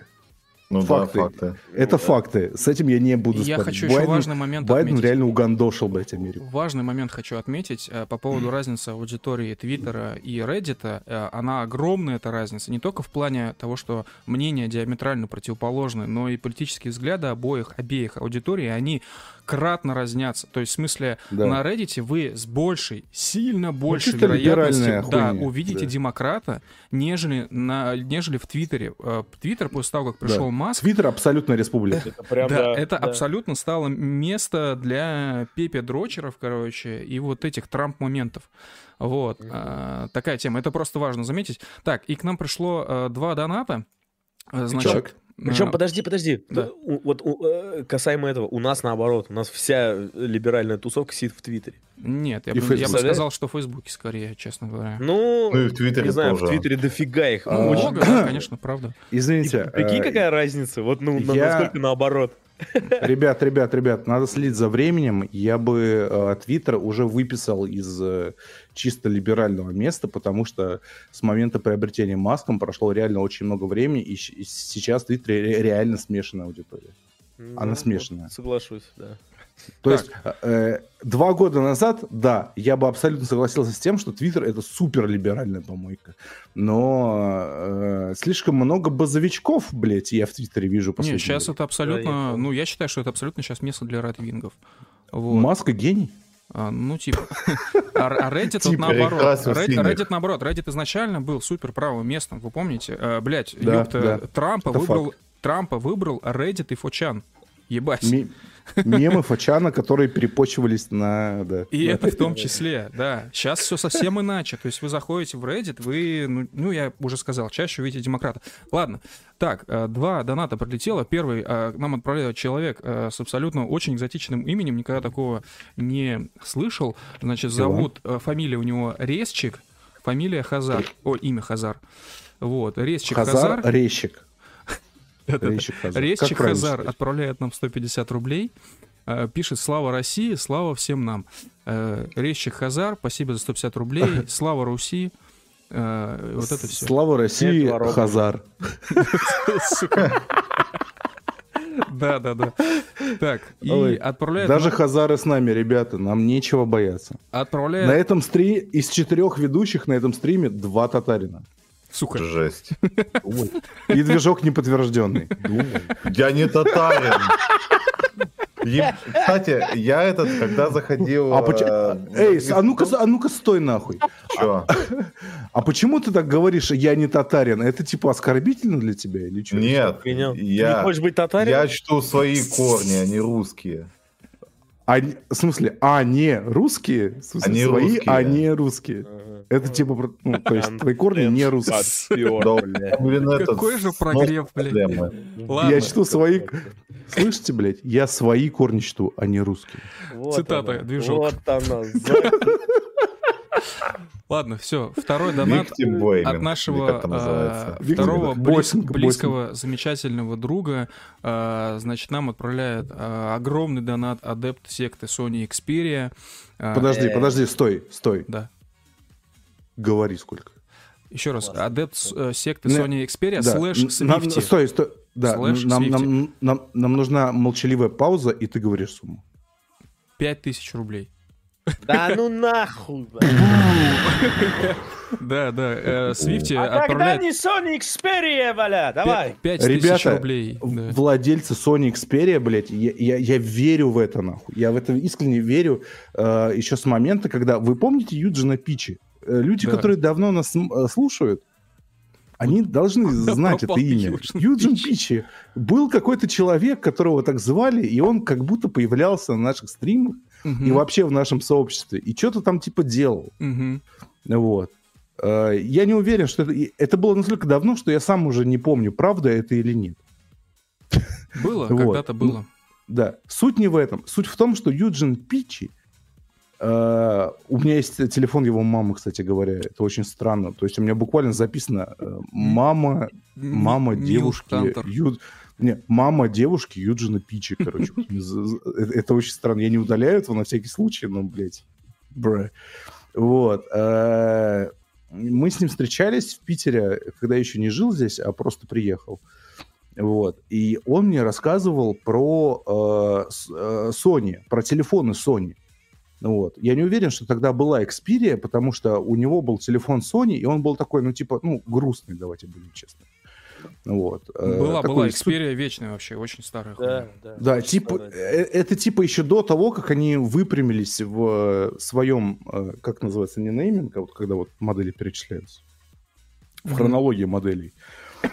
Ну Факты. да, факты. Это да. факты. С этим я не буду Я спорить. хочу еще Байден- важный момент Байден отметить. реально угандошил, блядь, Америку. Важный момент хочу отметить э, по поводу разницы аудитории Твиттера и Reddit. Э, Она огромная, эта разница, не только в плане того, что мнения диаметрально противоположны, но и политические взгляды обоих, обеих аудиторий, они кратно разнятся. То есть, в смысле, Да. на Reddit вы с большей, сильно большей чисто вероятностью да, хуйня, увидите да. демократа, нежели, на, нежели в Твиттере. Э, Твиттер после того, как пришел Да. Маск, Твиттер абсолютно республика. Это прям, да, да, это да. абсолютно стало место для Пепе Дрочеров, короче, и вот этих Трамп-моментов. Вот, а, такая тема. Это просто важно заметить. Так, и к нам пришло а, два доната. Значит, Причем, а, подожди, подожди. да. У- Вот у- э, касаемо этого, у нас наоборот, у нас вся либеральная тусовка сидит в Твиттере. Нет, я, И бы, я бы сказал, что в Фейсбуке скорее, честно говоря. Ну, Ну и в Твиттере не знаю, тоже. в Твиттере дофига их. А, очень Много, да, конечно, правда. И Извините. Прикинь, э, какая разница? Вот, ну, я- насколько наоборот. Ребят, ребят, ребят, надо следить за временем. Я бы э, Твиттер уже выписал из э, чисто либерального места, потому что с момента приобретения Маском прошло реально очень много времени, и, и сейчас в Твиттере ре- реально смешанная аудитория. Она Ну, смешанная. вот Соглашусь, да. То Так. есть э, два года назад, да, я бы абсолютно согласился с тем, что Твиттер это супер либеральная помойка. Но э, слишком много базовичков, блядь, я в Твиттере вижу Не, последнее сейчас время. это абсолютно... понял. ну, я считаю, что это абсолютно сейчас место для райтвингов. Вот. Маска гений. А, ну, типа. А, а Reddit вот Типа, наоборот. Reddit наоборот. Reddit изначально был супер правым местом, вы помните? А, Блять, Да, ёпта, да. Трампа Это выбрал... факт. Трампа выбрал Reddit и Фочан. Ебать. Мемы Фачана, которые перепочивались на... Да, И да. это в том числе, да. Сейчас все совсем иначе. То есть вы заходите в Reddit, вы, ну, ну, я уже сказал, чаще увидите демократа. Ладно. Так, э, два доната прилетело. Первый э, нам отправляет человек э, с абсолютно очень экзотичным именем, никогда такого не слышал. Значит, зовут, фамилия у него Резчик, фамилия Хазар. О, имя Хазар. Вот, Резчик Хазар. Хазар Резчик. Резчик Хазар. Резчик отправляет нам 150 рублей. э, Пишет «Слава России, слава всем нам». Э, Резчик Хазар, спасибо за 150 рублей. Слава Руси. Э, Вот это все. Слава России. Хазар. Да, да, да. Так, и Ой, отправляет, Даже нам- Хазары с нами, ребята, нам нечего бояться. отправляет, На этом стриме, из четырех ведущих на этом стриме два татарина. Сука, Жесть. И движок неподтвержденный. Я не татарин. Кстати, я этот, когда заходил... А почему... э, Эй, а ну-ка, а ну-ка стой нахуй. чё? А почему ты так говоришь, я не татарин? Это типа оскорбительно для тебя или что? Нет, Охренел. Ты не я, хочешь быть татарин? я чту свои корни, они русские. А, в смысле, а не русские? В смысле, Они свои, русские. а не русские. Ага. Это типа, про- ну, то есть твои корни не русские. Да, это Какой же прогрев, блядь. Я чту свои... Слышите, блядь? Я свои корни чту, а не русские. Цитата, движок. Вот она. Ладно, все. Второй донат от нашего а, второго близ- близкого, замечательного друга. а, Значит, нам отправляет а, огромный донат адепт секты Sony Xperia. Подожди, Э. подожди, стой, стой. Да. Говори сколько. Еще раз. Адепт э, секты Не, Sony Xperia Да, слэш Swiftie. Стой, стой. Да, Слэш нам, нам, нам, нам нужна молчаливая пауза, и ты говоришь сумму. 5000 рублей. Да ну нахуй. бля. Да, да. э, Swiftie А тогда отправляет не Sony Xperia, Валя, давай. 5000 Ребята, рублей. Владельцы Sony Xperia, блядь, я, верю в это, нахуй. Я в это искренне верю э, еще с момента, когда... Вы помните Юджина Пичи? Э, люди, которые давно нас слушают, они должны знать это имя. Юджин? Пичи. Был какой-то человек, которого так звали, и он как будто появлялся на наших стримах и вообще в нашем сообществе. И что-то там типа делал. Вот. Э, Я не уверен, что это... Это было настолько давно, что я сам уже не помню, правда это или нет. Было, Вот. когда-то было. Да, суть не в этом. Суть в том, что Юджин Пичи, э, у меня есть телефон его мамы, кстати говоря, это очень странно. То есть у меня буквально записано э, мама, мама девушки. Ю- не, мама девушки Юджина Пичи, короче. З- Это очень странно. Я не удаляю этого на всякий случай, но, блядь, бре. Вот. э, Мы с ним встречались в Питере, когда еще не жил здесь, а просто приехал. Вот. И он мне рассказывал про э, э, Sony, про телефоны Sony. Вот. Я не уверен, что тогда была Xperia, потому что у него был телефон Sony, и он был такой, ну, типа, ну, грустный, давайте будем честны. Вот. Э, Была, такой была. Xperia вечная вообще, очень старая. Да, да. Да, типа, старая. э, это типа еще до того, как они выпрямились в э, своем, как называется, не нейминг, а вот когда вот модели перечисляются. В хронологии моделей.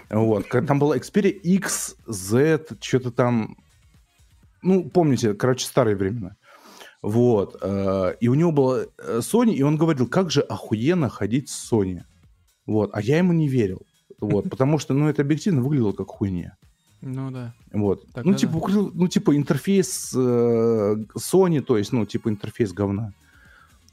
Вот. Там была Xperia X, Z, что-то там... Ну, помните, короче, старые времена. Вот. И у него была Sony, и он говорил, как же охуенно ходить с Sony. Вот. А я ему не верил. Вот. Потому что, ну, это объективно выглядело как хуйня. Ну да. Вот. Так, ну, да, типа, да. ну, типа, интерфейс э, Sony, то есть, ну, типа, интерфейс говна.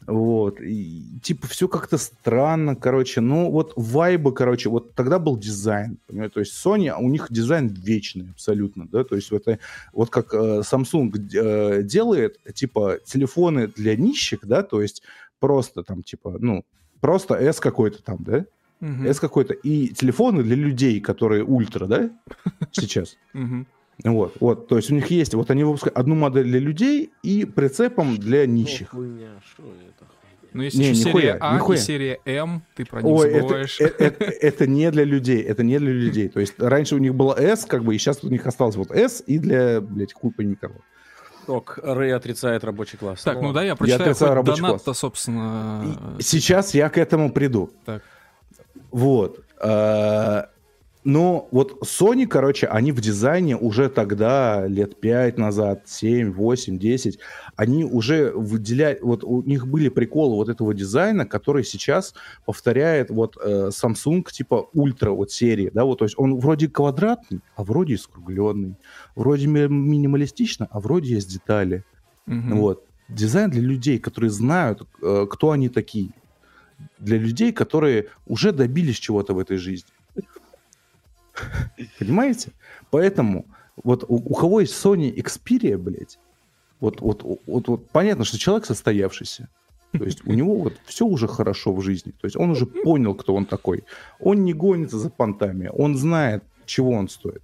Вот. И, типа, все как-то странно, короче. Ну, вот вайбы, короче, вот тогда был дизайн. понимаете? То есть Sony, а у них дизайн вечный абсолютно, да, то есть это вот как э, Samsung э, делает, типа, телефоны для нищих, да, то есть просто там, типа, ну, просто S какой-то там, да, Мгм. S какой-то, и телефоны для людей, которые ультра, да, сейчас. Вот, вот, то есть у них есть, вот они выпускают одну модель для людей и прицепом для Ну, нищих. это? Ну, есть Не, еще нихуя, серия А нихуя. и серия М, ты про них Ой, это, забываешь. э- э- это не для людей, это не для людей. То есть раньше у них было S, как бы, и сейчас у них осталось вот S и для, блядь, хуй пойми кого. Ток, Рэй отрицает рабочий класс. Так, ну да, я прочитаю рабочий донат-то, собственно. И сейчас я к этому приду. Так. Вот. Э, Но вот Sony, короче, они в дизайне уже тогда, лет 5 назад, 7, 8, 10, они уже выделяют, вот у них были приколы вот этого дизайна, который сейчас повторяет вот э, Samsung типа ультра вот серии, да, вот, то есть он вроде квадратный, а вроде и скругленный, вроде ми- минималистично, а вроде есть детали. Мгм. Вот. Дизайн для людей, которые знают, э, кто они такие. Для людей, которые уже добились чего-то в этой жизни. Понимаете? Поэтому вот у, у кого есть Sony Xperia, блядь, вот, вот, вот, вот понятно, что человек состоявшийся. То есть у него вот все уже хорошо в жизни. То есть он уже понял, кто он такой. Он не гонится за понтами. Он знает, чего он стоит.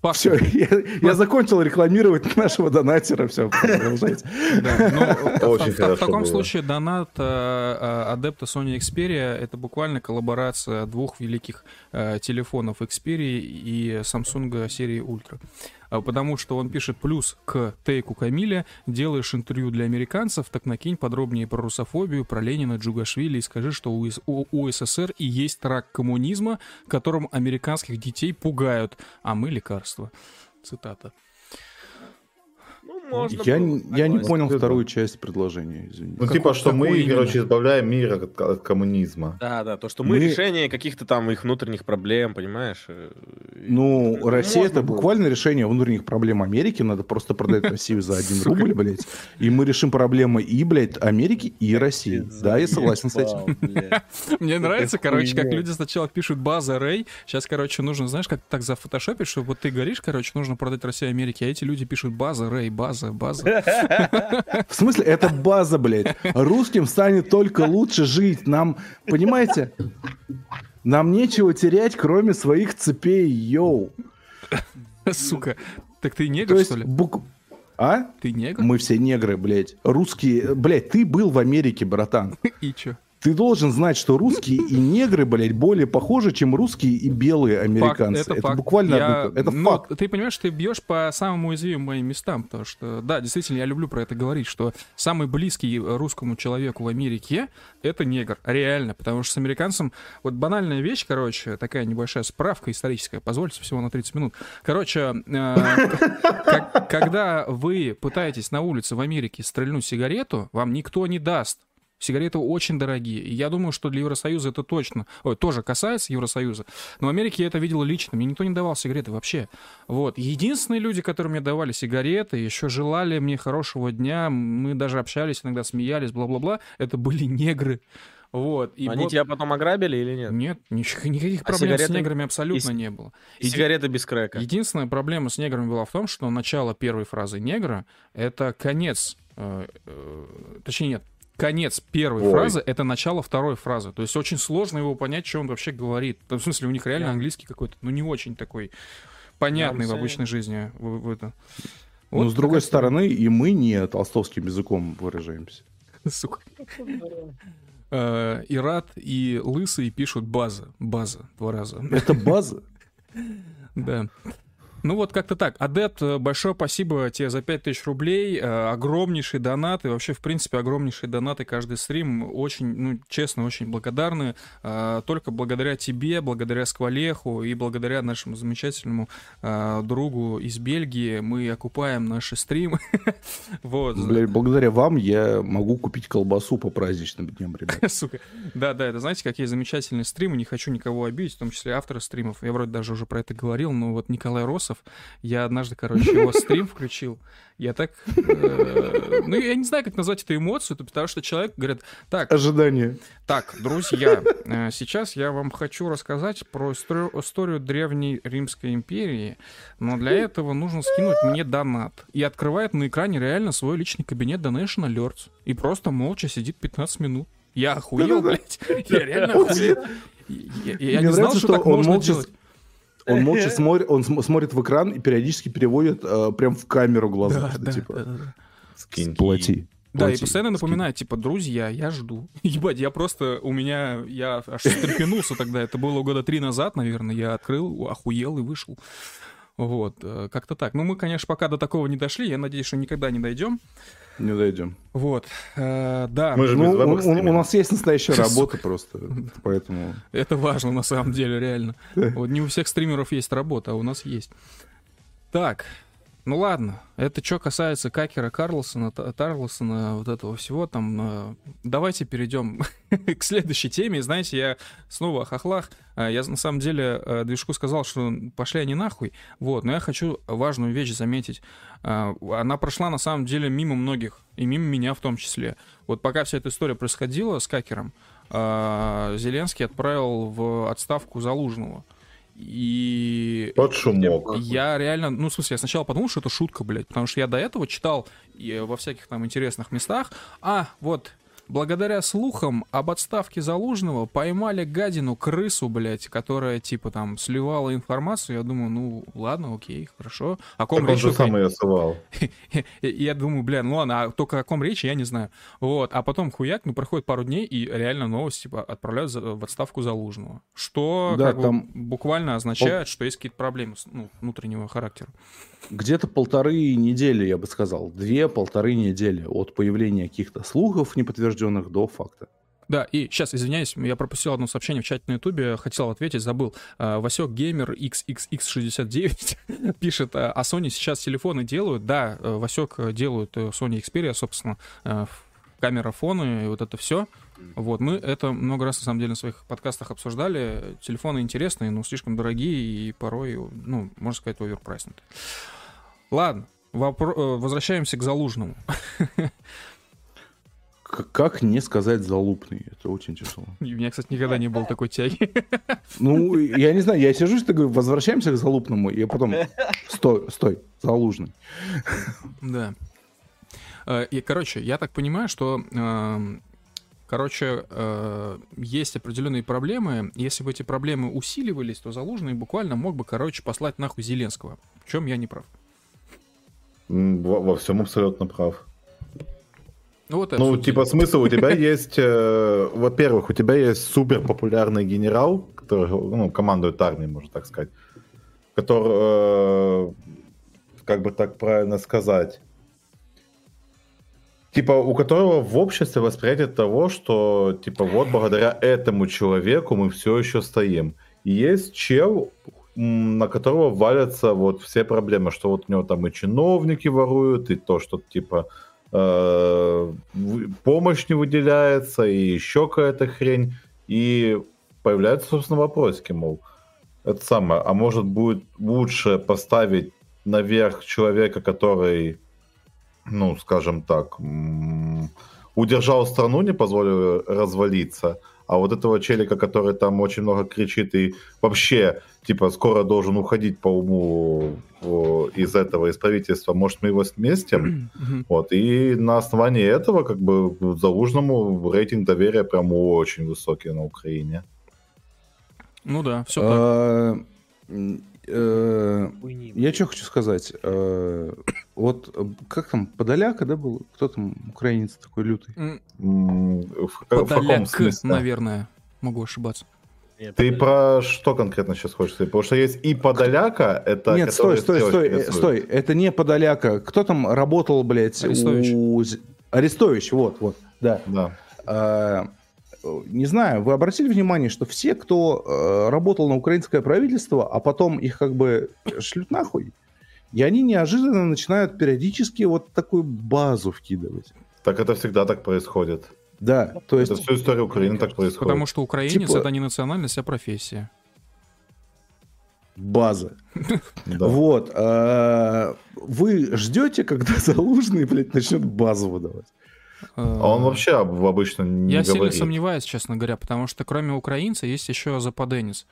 Паша, Все, я, я закончил рекламировать нашего донатера. Все, продолжайте. Ну, в- таком случае донат э, э, адепта Sony Xperia это буквально коллаборация двух великих э, телефонов Xperia и Samsung серии Ultra. А, потому что он пишет плюс к тейку Камиля, делаешь интервью для американцев, так накинь подробнее про русофобию, про Ленина, Джугашвили и скажи, что у, у- у СССР и есть рак коммунизма, которым американских детей пугают, а мы лекарства. Цитата. Можно Я, было, не- я не понял Это- вторую часть предложения, извини. Ну, Какой- типа, что мы, именно? короче, избавляем мир от, от коммунизма. Да, да, то, что мы, Мы- решение каких-то там их внутренних проблем, понимаешь? э, и- Ну, Россия можно это было. буквально решение внутренних проблем Америки. Надо просто продать Россию за один рубль, блядь. И мы решим проблемы и, блядь, Америки, и России. Да, я согласен с этим. Мне нравится, короче, как люди сначала пишут база Рэй. Сейчас, короче, нужно, знаешь, как так зафотошопить, что вот ты говоришь, короче, нужно продать Россию Америке, а эти люди пишут база Рэй, база, база. В смысле, это база, блядь. Русским станет только лучше жить. Нам, понимаете, нам нечего терять, кроме своих цепей, йоу. Сука. Так ты То негр, есть, что ли? бук- а? Ты негр? Мы все негры, блядь. Русские, блядь, ты был в Америке, братан. И чё? Ты должен знать, что русские и негры, блядь, более похожи, чем русские и белые Факт, американцы. это, это факт. буквально Я- одно- это ну, факт. Ты понимаешь, ты бьешь по самым уязвимым моим местам, потому что, да, действительно, я люблю про это говорить, что самый близкий русскому человеку в Америке — это негр, реально, потому что с американцем, вот банальная вещь, короче, такая небольшая справка историческая, позвольте всего на 30 минут. Короче, э, когда вы пытаетесь на улице в Америке стрельнуть сигарету, вам никто не даст. Сигареты очень дорогие. И я думаю, что для Евросоюза это точно... Ой, тоже касается Евросоюза. Но в Америке я это видел лично. Мне никто не давал сигареты вообще. Вот. Единственные люди, которые мне давали сигареты, еще желали мне хорошего дня, мы даже общались, иногда смеялись, бла-бла-бла, это были негры. Вот. И Они вот- тебя потом ограбили или нет? Нет, нич- никаких А проблем с сигареты? неграми абсолютно И с- не было. И Еди- сигареты без крека. Единственная проблема с неграми была в том, что начало первой фразы негра — это конец, э, э, точнее нет, конец первой Ой. фразы — это начало второй фразы. То есть очень сложно его понять, что он вообще говорит. В смысле, у них реально английский какой-то, ну не очень такой понятный в Прям обычной жизни. В, в это. Но Вот с другой такая стороны, и мы не толстовским языком выражаемся. Сука. Э, И Рад, и Лысый пишут база. База. Два раза. Это база. Да. Ну вот как-то так. Адепт, э, большое спасибо тебе за 5000 рублей. Э, Огромнейший донат. И вообще, в принципе, огромнейшие донаты каждый стрим. Очень, ну, честно, очень благодарны. Э, Только благодаря тебе, благодаря Сквалеху и благодаря нашему замечательному другу из Бельгии мы окупаем наши стримы. Вот. Благодаря вам я могу купить колбасу по праздничным дням, ребят. Сука. Да, да, это знаете, какие замечательные стримы, не хочу никого обидеть, в том числе автора стримов. Я вроде даже уже про это говорил, но вот Николай Росов, я однажды, короче, его стрим включил. Я так... э, ну, я не знаю, как назвать эту эмоцию, потому что человек говорит, так, Ожидание. так, друзья, э, сейчас я вам хочу рассказать про историю, историю древней Римской империи, но для этого нужно скинуть мне донат. И открывает на экране реально свой личный кабинет Donation Alerts. И просто молча сидит 15 минут. Я охуел, блядь. Я реально охуел. Я, я- я Мне не знал, что что так он можно молча делать. Он молча смотрит, он см- смотрит в экран и периодически переводит э, прям в камеру глаза. Да, да, типа, да, да, да. Скинь. плати. Да, и плати, постоянно скинь». напоминает, типа, друзья, я жду. Ебать, я просто, у меня, я аж встрепенулся тогда, это было года три назад, наверное, я открыл, охуел и вышел. Вот, э, как-то так. Ну, мы, конечно, пока до такого не дошли, я надеюсь, что никогда не дойдем. Не дойдем. Вот, э, да, Мы же Ну, без у, у- у нас есть настоящая Сука. работа просто, поэтому... это важно на самом деле, реально. Вот не у всех стримеров есть работа, а у нас есть. Так, ну ладно, это что касается Какера Карлсона, Та- Тарлсона, вот этого всего там. э, Давайте перейдем к следующей теме. Знаете, я снова о хохлах. Э, Я на самом деле э, движку сказал, что пошли они нахуй. Вот, но я хочу важную вещь заметить. Э, Она прошла на самом деле мимо многих, и мимо меня в том числе. Вот пока вся эта история происходила с Какером, э, Зеленский отправил в отставку Залужного. И Тот шумок. я реально, ну, в смысле, я сначала подумал, что это шутка, блядь, потому что я до этого читал и во всяких там интересных местах, а, вот, благодаря слухам об отставке Залужного поймали гадину, крысу, блядь, которая, типа, там, сливала информацию. Я думаю, ну, ладно, окей, хорошо. О ком Так он речь? же только- сам ее сывал. И я думаю, бля, ну ладно, а только о ком речь, я не знаю. Вот, а потом хуяк, ну, проходит пару дней, и реально новость, типа, отправляют в отставку Залужного. Что Да, как бы, там- буквально означает, что есть какие-то проблемы с- ну, внутреннего характера. Где-то полторы недели, я бы сказал. Две-полторы недели от появления каких-то слухов неподтвержденных до факта. Да, и сейчас, извиняюсь, я пропустил одно сообщение в чате на Ютубе, хотел ответить, забыл. А, Васек Геймер XXX69 пишет, а а Sony сейчас телефоны делают? Да, э, Васек э, делают э, Sony Xperia, собственно, камера, фоны, и вот это все. Вот, мы это много раз, на самом деле, на своих подкастах обсуждали. Телефоны интересные, но слишком дорогие и порой, ну, можно сказать, оверпрайснутые. Ладно, вопро- возвращаемся к Залужному. Как не сказать залупный? Это очень тяжело. У меня, кстати, никогда не было такой тяги. Ну, я не знаю, я сижу и говорю, возвращаемся к залупному, и потом, стой, стой, залужный. Да. Э, И, короче, я так понимаю, что, эм, короче, э, есть определенные проблемы. Если бы эти проблемы усиливались, то Залужный буквально мог бы, короче, послать нахуй Зеленского. В чем я не прав. Во, во всем абсолютно прав. Ну, вот Ну, типа, смысл у тебя есть, э, во-первых, у тебя есть супер популярный генерал, который, ну, командует армией, можно так сказать, который, э, как бы так правильно сказать, типа, у которого в обществе восприятие того, что, типа, вот благодаря этому человеку мы все еще стоим. И есть чел, на которого валятся вот все проблемы, что вот у него там и чиновники воруют, и то, что, типа, э, помощь не выделяется, и еще какая-то хрень. И появляются, собственно, вопросики, мол, это самое, а может будет лучше поставить наверх человека, который, ну, скажем так, удержал страну, не позволил развалиться, а вот этого челика, который там очень много кричит и вообще, типа, скоро должен уходить по уму из этого, из правительства, может, мы его сместим? Вот, и на основании этого, как бы, Залужному рейтинг доверия прям очень высокий на Украине. Ну да, все так. А, м, э. Я что хочу сказать. Э, Вот э, как там, Подоляка, да, был? Кто там украинец такой лютый? В, каком Подоляк, наверное. Могу ошибаться. Нет, Ты подожди. про что конкретно сейчас хочешь сказать? Потому что есть и Подоляка, это... Нет, стой, стой, стой, э, рисует. стой. Это не Подоляка. Кто там работал, блядь, Арестович. у... Арестович, вот, вот, да. Да. А, Не знаю, вы обратили внимание, что все, кто э, работал на украинское правительство, а потом их как бы шлют нахуй, и они неожиданно начинают периодически вот такую базу вкидывать. Так это всегда так происходит. Да, то есть... Это всю историю Украины так происходит. Потому что украинец Типа- это не национальность, а профессия. База. Вот. а, Вы ждете, когда Залужный, блядь, начнет базу выдавать? А он вообще об- обычно не Я сильно сомневаюсь, честно говоря, потому что кроме украинца есть еще западенец.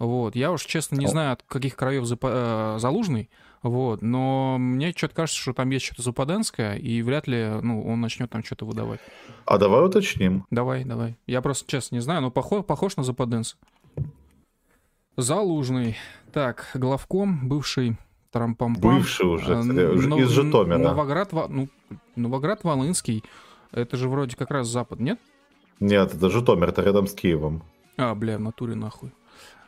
Вот. Я уж, честно, не знаю, от каких краев э, залужный, вот, но мне что-то кажется, что там есть что-то западенское, и вряд ли ну, он начнет там что-то выдавать. А давай уточним. Давай, давай. Я просто, честно, не знаю, но похож, похож на западенца. Залужный. Так, главком, бывший трампампам. Бывший уже, Э, кстати, Нов- из Житомира. Новоград, ну, Новоград Волынский. Это же вроде как раз запад, нет? Нет, это Житомир, это рядом с Киевом. А, бля, в натуре нахуй.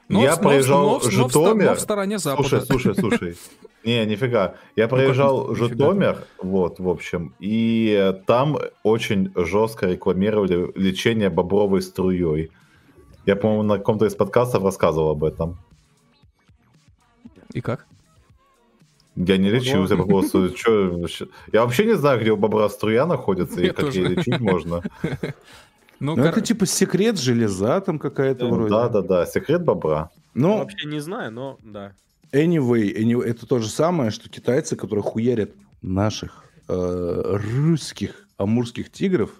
Я проезжал но в- но в ста- Житомир. но в стороне запада. Слушай, слушай, слушай. Не, нифига. Я как проезжал нифига? Житомир, вот, в общем, и там очень жестко рекламировали лечение бобровой струей. Я, по-моему, на каком-то из подкастов рассказывал об этом. И как? Я не лечился чё- щ- Я вообще не знаю, где у бобра струя находится и Я как тоже. ей лечить можно. Ну, Ну, кор- это типа секрет железа там какая-то вроде. Да-да-да, секрет бобра. Ну, Вообще не знаю, но да. anyway, anyway, это то же самое, что китайцы, которые хуярят наших э, русских амурских тигров.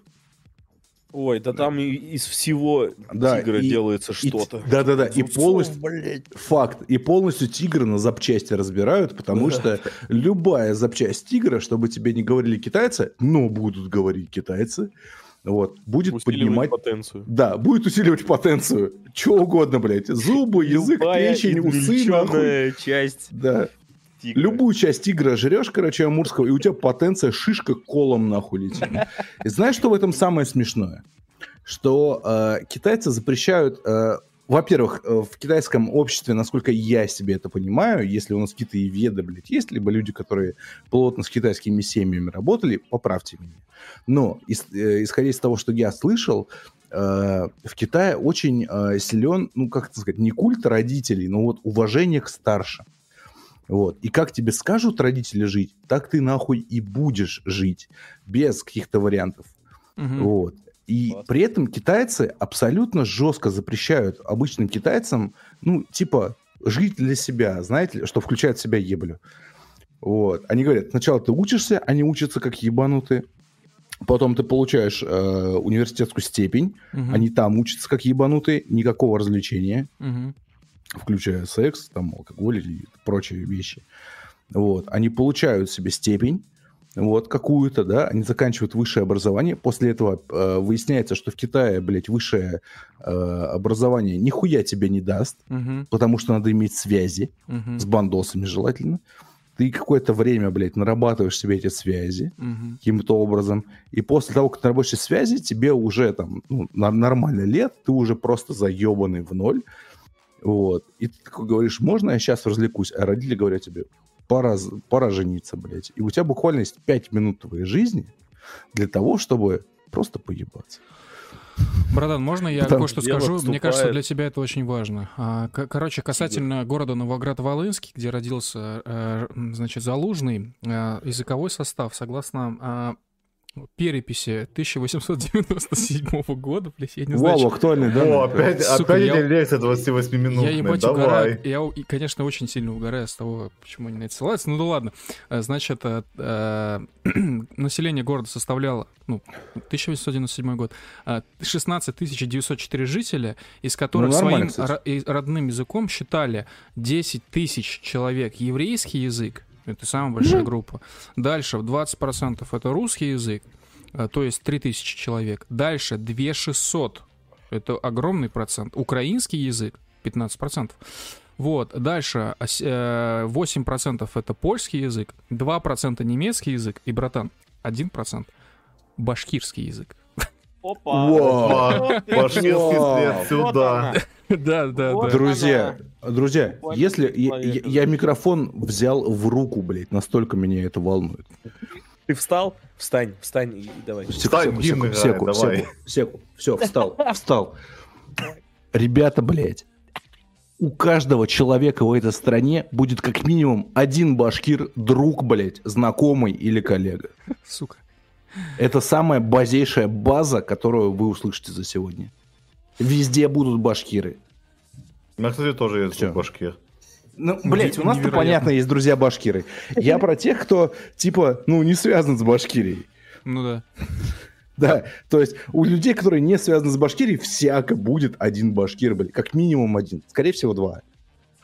Ой, да там из всего Да, тигра и- делается и что-то. Да-да-да, и полностью... блядь. Факт. И полностью тигра на запчасти разбирают, потому что любая запчасть тигра, чтобы тебе не говорили китайцы, но будут говорить китайцы, вот, будет Усиливает поднимать... потенцию. Да, будет усиливать потенцию. Че угодно, блядь. Зубы, язык, Любая печень, усы, нахуй. часть Да. тигра. Любую часть тигра жрешь, короче, амурского, и у тебя потенция шишка колом нахуй летит. И знаешь, что в этом самое смешное? Что э, китайцы запрещают... э, во-первых, э, в китайском обществе, насколько я себе это понимаю, если у нас какие-то и веды, блядь, есть, либо люди, которые плотно с китайскими семьями работали, поправьте меня. Но, э, исходя из того, что я слышал, э, в Китае очень силен, ну, как это сказать, не культ родителей, но вот уважение к старшим. Вот. И как тебе скажут родители жить, так ты нахуй и будешь жить. Без каких-то вариантов. Мгм. Вот. И Классно. при этом китайцы абсолютно жестко запрещают обычным китайцам, ну, типа, жить для себя, знаете, что включает в себя еблю. Вот. Они говорят, сначала ты учишься, они учатся как ебанутые, потом ты получаешь э, университетскую степень, Мгм. они там учатся как ебанутые, никакого развлечения, Мгм. включая секс, там, алкоголь и прочие вещи. Вот. Они получают себе степень, вот, какую-то, да, они заканчивают высшее образование. После этого э, выясняется, что в Китае, блядь, высшее э, образование нихуя тебе не даст, Мгм. потому что надо иметь связи, Мгм. с бандосами желательно. Ты какое-то время, блядь, нарабатываешь себе эти связи Мгм. каким-то образом. И после того, как ты наработаешь связи, тебе уже там ну, на- нормально лет, ты уже просто заебанный в ноль. Вот. И ты такой говоришь, можно я сейчас развлекусь? А родители говорят тебе, пора, пора жениться, блядь. И у тебя буквально есть 5 минут твоей жизни для того, чтобы просто поебаться. Братан, можно я Там кое-что скажу? Мне кажется, вступает. для тебя это очень важно. А, короче, касательно города Новоград-Волынский, где родился, э, значит, Залужный, э, языковой состав, согласно а, переписи 1897 года, блядь, я не знаю, Вау, актуальный, да? О, опять, Сука, опять я- лекция 28-минутная. Я ебать Давай. угораю. Я, и, конечно, очень сильно угораю с того, почему они на это ссылаются. Ну да ладно. Э, Значит, э, э, население города составляло, ну, 1897 год, э, 16 904 жителя, из которых Ну, своим кстати. родным языком считали 10 тысяч человек еврейский язык, это самая большая группа. Дальше в 20% это русский язык, э, то есть 3000 человек. Дальше 2600, это огромный процент. Украинский язык 15%. Вот, дальше а с- э, 8% это польский язык, 2% немецкий язык и, братан, 1% башкирский язык. Опа! Башкирский след сюда. Да, да, да. Друзья, друзья, Хватит если я, я- я микрофон взял в руку, блядь, настолько меня это волнует. Ты встал? Встань, встань и давай. Секу, Встань, секу, секу, давай. секу, секу. Все, встал, встал. Ребята, блядь, у каждого человека в этой стране будет как минимум один башкир, друг, блядь, знакомый или коллега. Сука. Это самая базейшая база, которую вы услышите за сегодня. Везде будут башкиры. У меня, кстати, тоже есть Всё. башкир. Ну, блять, у нас-то понятно, есть друзья башкиры. Я про тех, кто, типа, ну, не связан с Башкирией. Ну да. Да, то есть у людей, которые не связаны с Башкирией, всяко будет один башкир, блядь, как минимум один. Скорее всего, два.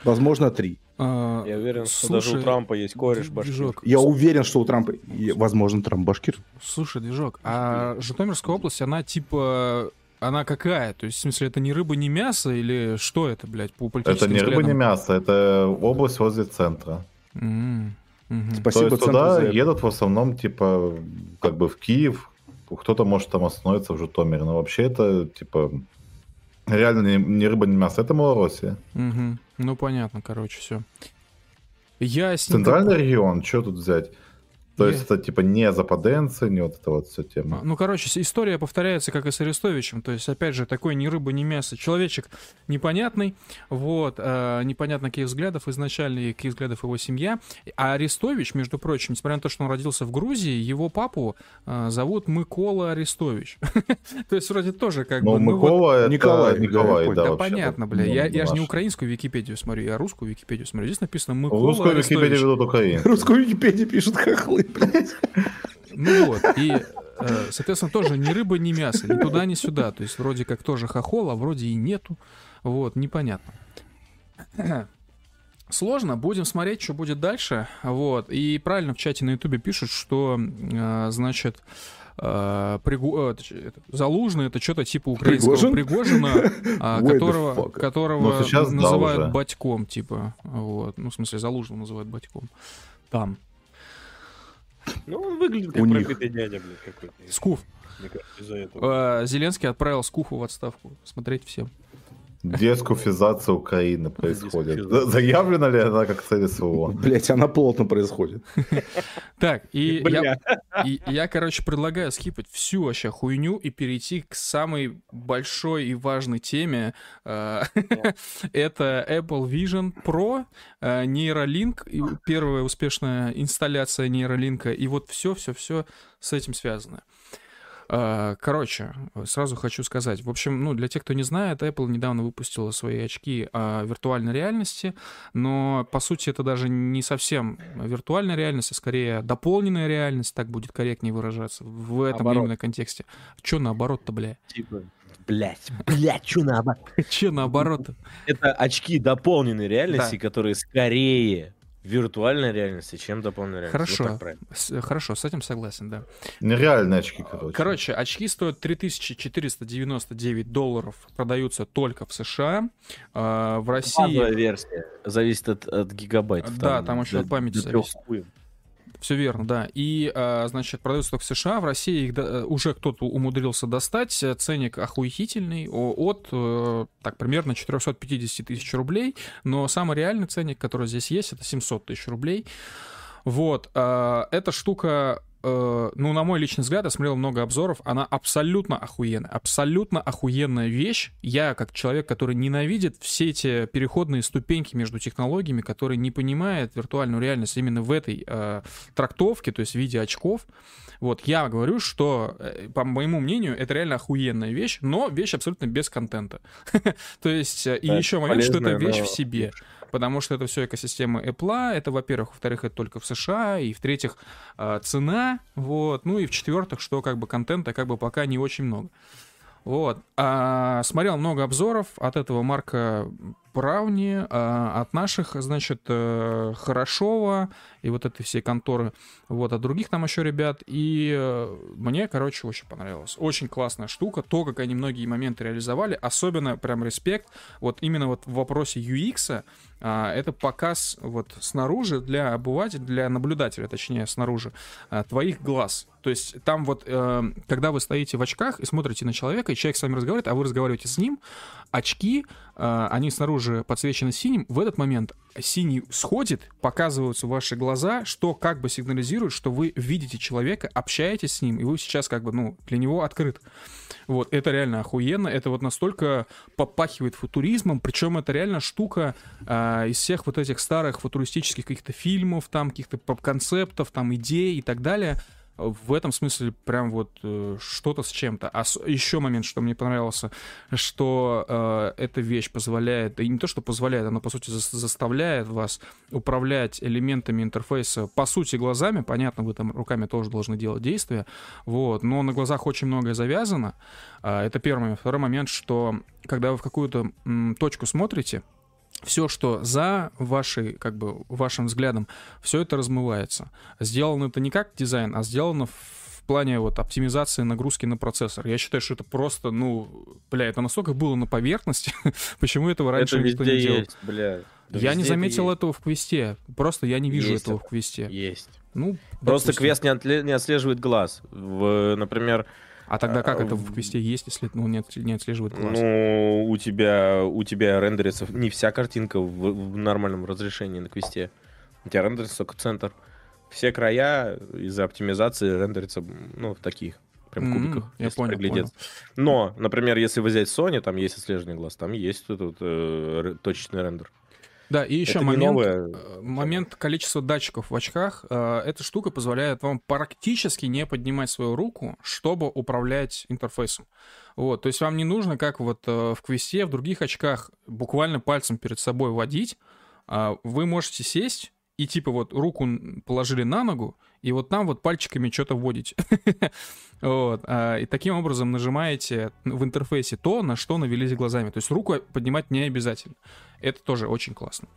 Возможно, три. А, Я уверен, что слушай, даже у Трампа есть кореш башкир. движок. Я уверен, что у Трампа, возможно, Трамп башкир. Слушай, движок, а Житомирская область, она типа... Она какая? То есть, в смысле, это не рыба, не мясо, или что это, блядь, по Это политическим не рыба, не взглядам? мясо, это область возле центра. Мгм. То Спасибо, есть центру туда это. едут в основном, типа, как бы в Киев, кто-то может там остановиться в Житомире, но вообще это, типа, реально не, не рыба, не мясо, это Малороссия. Мгм. Ну, понятно, короче, все. Ясненько. Центральный регион, что тут взять? То есть это, типа, не западенцы, не вот эта вот вся тема. Ну, короче, история повторяется, как и с Арестовичем. То есть, опять же, такой ни рыба, ни мясо. Человечек непонятный, вот, э, непонятно каких взглядов изначально и каких взглядов его семья. А Арестович, между прочим, несмотря на то, что он родился в Грузии, его папу э, зовут Микола Арестович. То есть, вроде тоже как Но бы... ну, Микола это Николай, да, Николай, да. Да понятно, бля. Ну, Я, я же не украинскую Википедию смотрю, я русскую Википедию смотрю. Здесь написано Микола русскую Википедию ведут украинцы. Русскую Википедию пишут хохлы, блядь. Ну вот, и, э, соответственно, тоже ни рыба, ни мясо, ни туда, ни сюда. То есть вроде как тоже хохол, а вроде и нету. Вот, непонятно. Сложно, будем смотреть, что будет дальше. Вот, и правильно в чате на ютубе пишут, что, э, значит, э, Пригу- Залужный это что-то типа украинского Пригожин? Пригожина, а, которого, которого Ну, да, называют уже. батьком, типа. Вот. Ну, в смысле, Залужного называют батьком. Там. Ну, он выглядит как пропитый дядя, блядь, какой-то. Скуф. Мне кажется, из-за этого. Э, Зеленский отправил Скуфу в отставку. Смотреть всем. Дескуфизация Украины происходит. Заявлена ли она как цель СВО? Блять, она плотно происходит. Так, и я, и я, короче, предлагаю скипать всю вообще хуйню и перейти к самой большой и важной теме. Э, Это Apple Vision Pro, э, Neuralink, первая успешная инсталляция нейролинка, и вот все-все-все с этим связано. Э, Короче, сразу хочу сказать. В общем, ну, для тех, кто не знает, Apple недавно выпустила свои очки а, виртуальной реальности, но, по сути, это даже не совсем виртуальная реальность, а скорее дополненная реальность, так будет корректнее выражаться в этом Наоборот. именно контексте. Че наоборот-то, бля? Типа, Блять, блять, что наоборот? Че наоборот-то? Это очки дополненной реальности, которые скорее виртуальной реальности, чем дополненной реальности. Хорошо. Вот. С- Хорошо, с этим согласен, да. Нереальные очки, короче. Короче, очки стоят 3499 долларов, продаются только в США. А, В России... Базовая версия зависит от, от гигабайтов. Да, там еще от памяти зависит. хуев. Все верно, да. И, а, значит, продаются только в США. В России их до- уже кто-то умудрился достать. Э, Ценник охуительный от, э, так, примерно 450 тысяч рублей. Но самый реальный ценник, который здесь есть, это 700 тысяч рублей. Вот. а, Эта штука, э, ну, на мой личный взгляд, я смотрел много обзоров, она абсолютно охуенная. Абсолютно охуенная вещь. Я, как человек, который ненавидит все эти переходные ступеньки между технологиями, который не понимает виртуальную реальность именно в этой э, трактовке, то есть в виде очков, вот, я говорю, что, э, по моему мнению, это реально охуенная вещь, но вещь абсолютно без контента. То есть, э, и еще момент, что это вещь в себе потому что это все экосистема Apple, это, во-первых, во-вторых, это только в США, и в-третьих, э, цена, вот, ну и в-четвертых, что как бы контента как бы пока не очень много. Вот. А, смотрел много обзоров от этого Марка Брауни, а, от наших, значит, э, Хорошова и вот этой всей конторы, вот, от других там еще ребят. И э, мне, короче, очень понравилось. Очень классная штука. То, как они многие моменты реализовали, особенно прям респект. Вот именно вот в вопросе UX, а, это показ вот снаружи для обывателя, для наблюдателя, точнее, снаружи, а, твоих глаз. То есть там вот, э, когда вы стоите в очках и смотрите на человека, и человек с вами разговаривает, а вы разговариваете с ним, очки, э, они снаружи подсвечены синим, в этот момент синий сходит, показываются ваши глаза, что как бы сигнализирует, что вы видите человека, общаетесь с ним, и вы сейчас как бы, ну, для него открыт. Вот, это реально охуенно, это вот настолько попахивает футуризмом, причем это реально штука а, из всех вот этих старых футуристических каких-то фильмов, там, каких-то поп-концептов, там, идей и так далее. В этом смысле прям вот э, что-то с чем-то. А с- еще момент, что мне понравился, что э, эта вещь позволяет, и не то, что позволяет, она, по сути, зас- заставляет вас управлять элементами интерфейса, по сути, глазами. Понятно, вы там руками тоже должны делать действия, вот, но на глазах очень многое завязано. А, Это первый момент. Второй момент, что когда вы в какую-то м, точку смотрите, все, что за вашей, как бы, вашим взглядом, все это размывается. Сделано это не как дизайн, а сделано в плане вот оптимизации нагрузки на процессор. Я считаю, что это просто, ну, бля, это настолько было на поверхности, почему этого раньше это никто не делал. есть, бля. Да я не это заметил есть. этого в квесте. Просто я не вижу Есть этого это. в квесте. Есть. Ну, Просто допустим. квест не, отле- не отслеживает глаз. В, например, А тогда как а, это в- квесте есть, если ну, не, не отслеживает глаз? ну, у тебя, у тебя рендерится не вся картинка в, в нормальном разрешении на квесте. У тебя рендерится только центр. Все края из-за оптимизации рендерятся, ну, в таких прям кубиках, я если понял, приглядеться. Но, например, если взять Sony, там есть отслеживание глаз, там есть этот э, точечный рендер. Да, и еще Это момент, новая э, момент количества датчиков в очках. Э, Эта штука позволяет вам практически не поднимать свою руку, чтобы управлять интерфейсом. Вот, то есть вам не нужно, как вот э, в квесте, в других очках, буквально пальцем перед собой водить. А Вы можете сесть и типа вот руку положили на ногу, и вот там вот пальчиками что-то вводите. Вот, а, И таким образом нажимаете в интерфейсе то, на что навелись глазами. То есть руку поднимать не обязательно. Это тоже очень классно.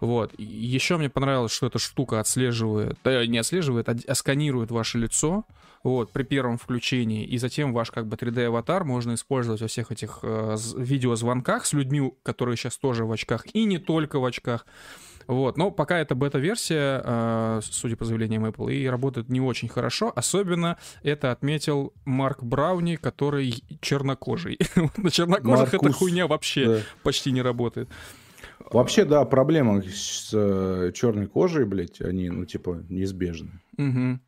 Вот. Еще мне понравилось, что эта штука отслеживает, да, не отслеживает, а, а сканирует ваше лицо, вот, при первом включении, и затем ваш как бы 3D-аватар можно использовать во всех этих э, видеозвонках с людьми, которые сейчас тоже в очках, и не только в очках. Вот, но пока это бета-версия, э, судя по заявлениям Apple, и работает не очень хорошо. Особенно это отметил Марк Брауни, который чернокожий. На чернокожих эта хуйня вообще почти не работает. Вообще, да, проблема с черной кожей, блядь, они, ну, типа, неизбежны. Мгм.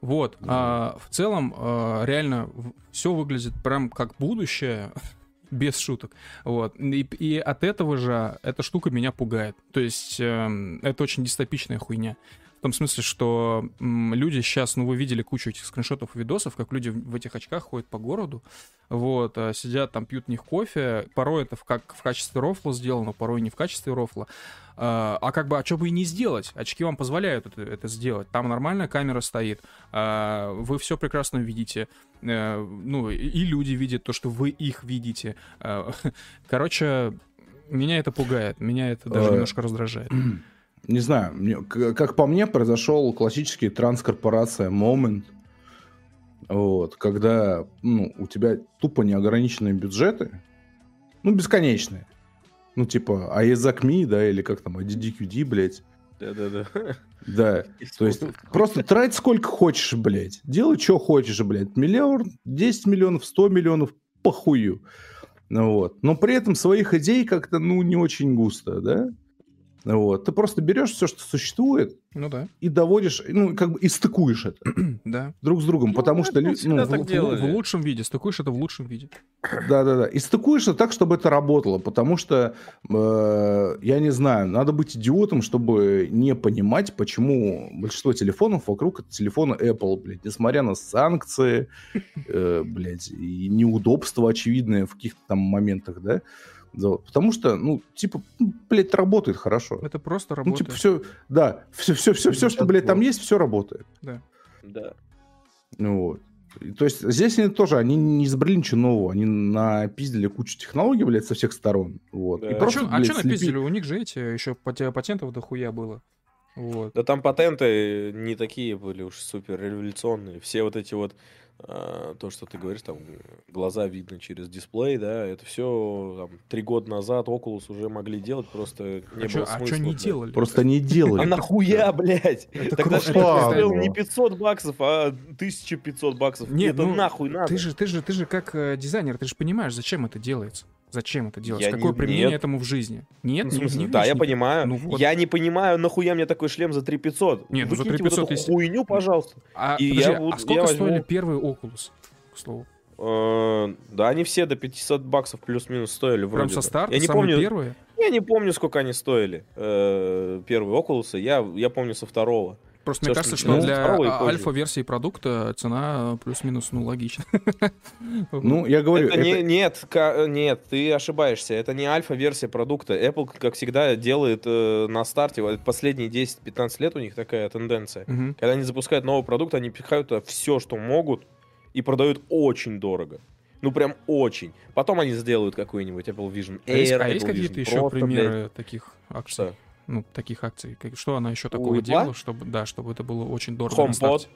Вот, а, в целом а, реально все выглядит прям как будущее, без шуток. Вот. И, и от этого же эта штука меня пугает. То есть эм, это очень дистопичная хуйня. В том смысле, что люди сейчас, ну, вы видели кучу этих скриншотов и видосов, как люди в этих очках ходят по городу, вот, а, сидят там, пьют в них кофе. Порой это в, как в качестве рофла сделано, порой не в качестве рофла. А, а как бы, а что бы и не сделать? Очки вам позволяют это, это сделать. Там нормальная камера стоит, а, вы все прекрасно видите. Э, ну, и- люди видят то, что вы их видите. Короче, меня это пугает, меня это даже Э, немножко раздражает. Не знаю, как по мне, произошел классический транскорпорация момент, вот, когда ну, у тебя тупо неограниченные бюджеты, ну, бесконечные. Ну, типа, AESAC.me, да, или как там, ADDQD, блядь. Да-да-да. Да, то есть просто трать сколько хочешь, блядь. Делай, что хочешь, блядь. Миллион, 10 миллионов, 100 миллионов, похую. Ну Вот. Но при этом своих идей как-то, ну, не очень густо, да? Ну Вот. Ты просто берешь все, что существует, Ну да, и доводишь, ну, как бы и стыкуешь это да. друг с другом, потому что... это лю- всегда ну, так В, в- делали. в лучшем виде, стыкуешь это в лучшем виде. Да-да-да. И стыкуешь это так, чтобы это работало, потому что, э, я не знаю, надо быть идиотом, чтобы не понимать, почему большинство телефонов вокруг это телефоны Apple, блядь, несмотря на санкции, э, блядь, и неудобства очевидные в каких-то там моментах, да. Да. Потому что, ну, типа, ну, блядь, работает хорошо. Это просто Ну, работает. типа, все, да, все, все, все, все, что, блядь, там есть, все работает. Да. Ну Вот. То есть здесь они тоже, они не изобрели ничего нового, они напиздили кучу технологий, блядь, со всех сторон. Вот. Да. И А А просто, что блядь, слепи- напиздили? У них же эти еще пате- патентов дохуя было. Вот. Да там патенты не такие были уж супер революционные. Все вот эти вот, а, то, что ты говоришь, там глаза видно через дисплей, да, это все там, три года назад Oculus уже могли делать, просто не А что было смысла. не блядь. делали? Просто не делали. А нахуя, блядь? Это Тогда что стоил не 500 баксов, а 1500 баксов. Нет, это ну, нахуй надо. Ты же, ты же, ты же как э, дизайнер, ты же понимаешь, зачем это делается? Зачем это делается? Я Какое не- применение нет. этому в жизни? Нет, Ну, в смысле, не да, я ни- понимаю. Ну вот. Я не понимаю, нахуя мне такой шлем за 3500. Нет, ну за Выкиньте 3500 вот если- хуйню, пожалуйста. А, И подожди, я а сколько я стоили возьму- первые Oculus, к слову? Э, Да, они все до 500 баксов плюс-минус стоили вроде Прям со старта, Я не помню, первые? я не помню, сколько они стоили. э, Первые Oculus, я, я помню со второго. Просто мне кажется, что начиналось для а, альфа-версии продукта цена плюс-минус, ну, логично. Ну, я говорю, Это это- не- нет, нет, ты ошибаешься. Это не альфа-версия продукта. Apple, как всегда, делает э, на старте, вот последние 10-15 лет у них такая тенденция. Когда они запускают новый продукт, они пихают все, что могут, и продают очень дорого. Ну, прям очень. Потом они сделают какой-нибудь Apple Vision А есть, Air, а есть Apple какие-то еще примеры таких акций? что? Ну, таких акций. Как- Что она еще такого делала, чтобы, да, чтобы это было очень дорого HomePod.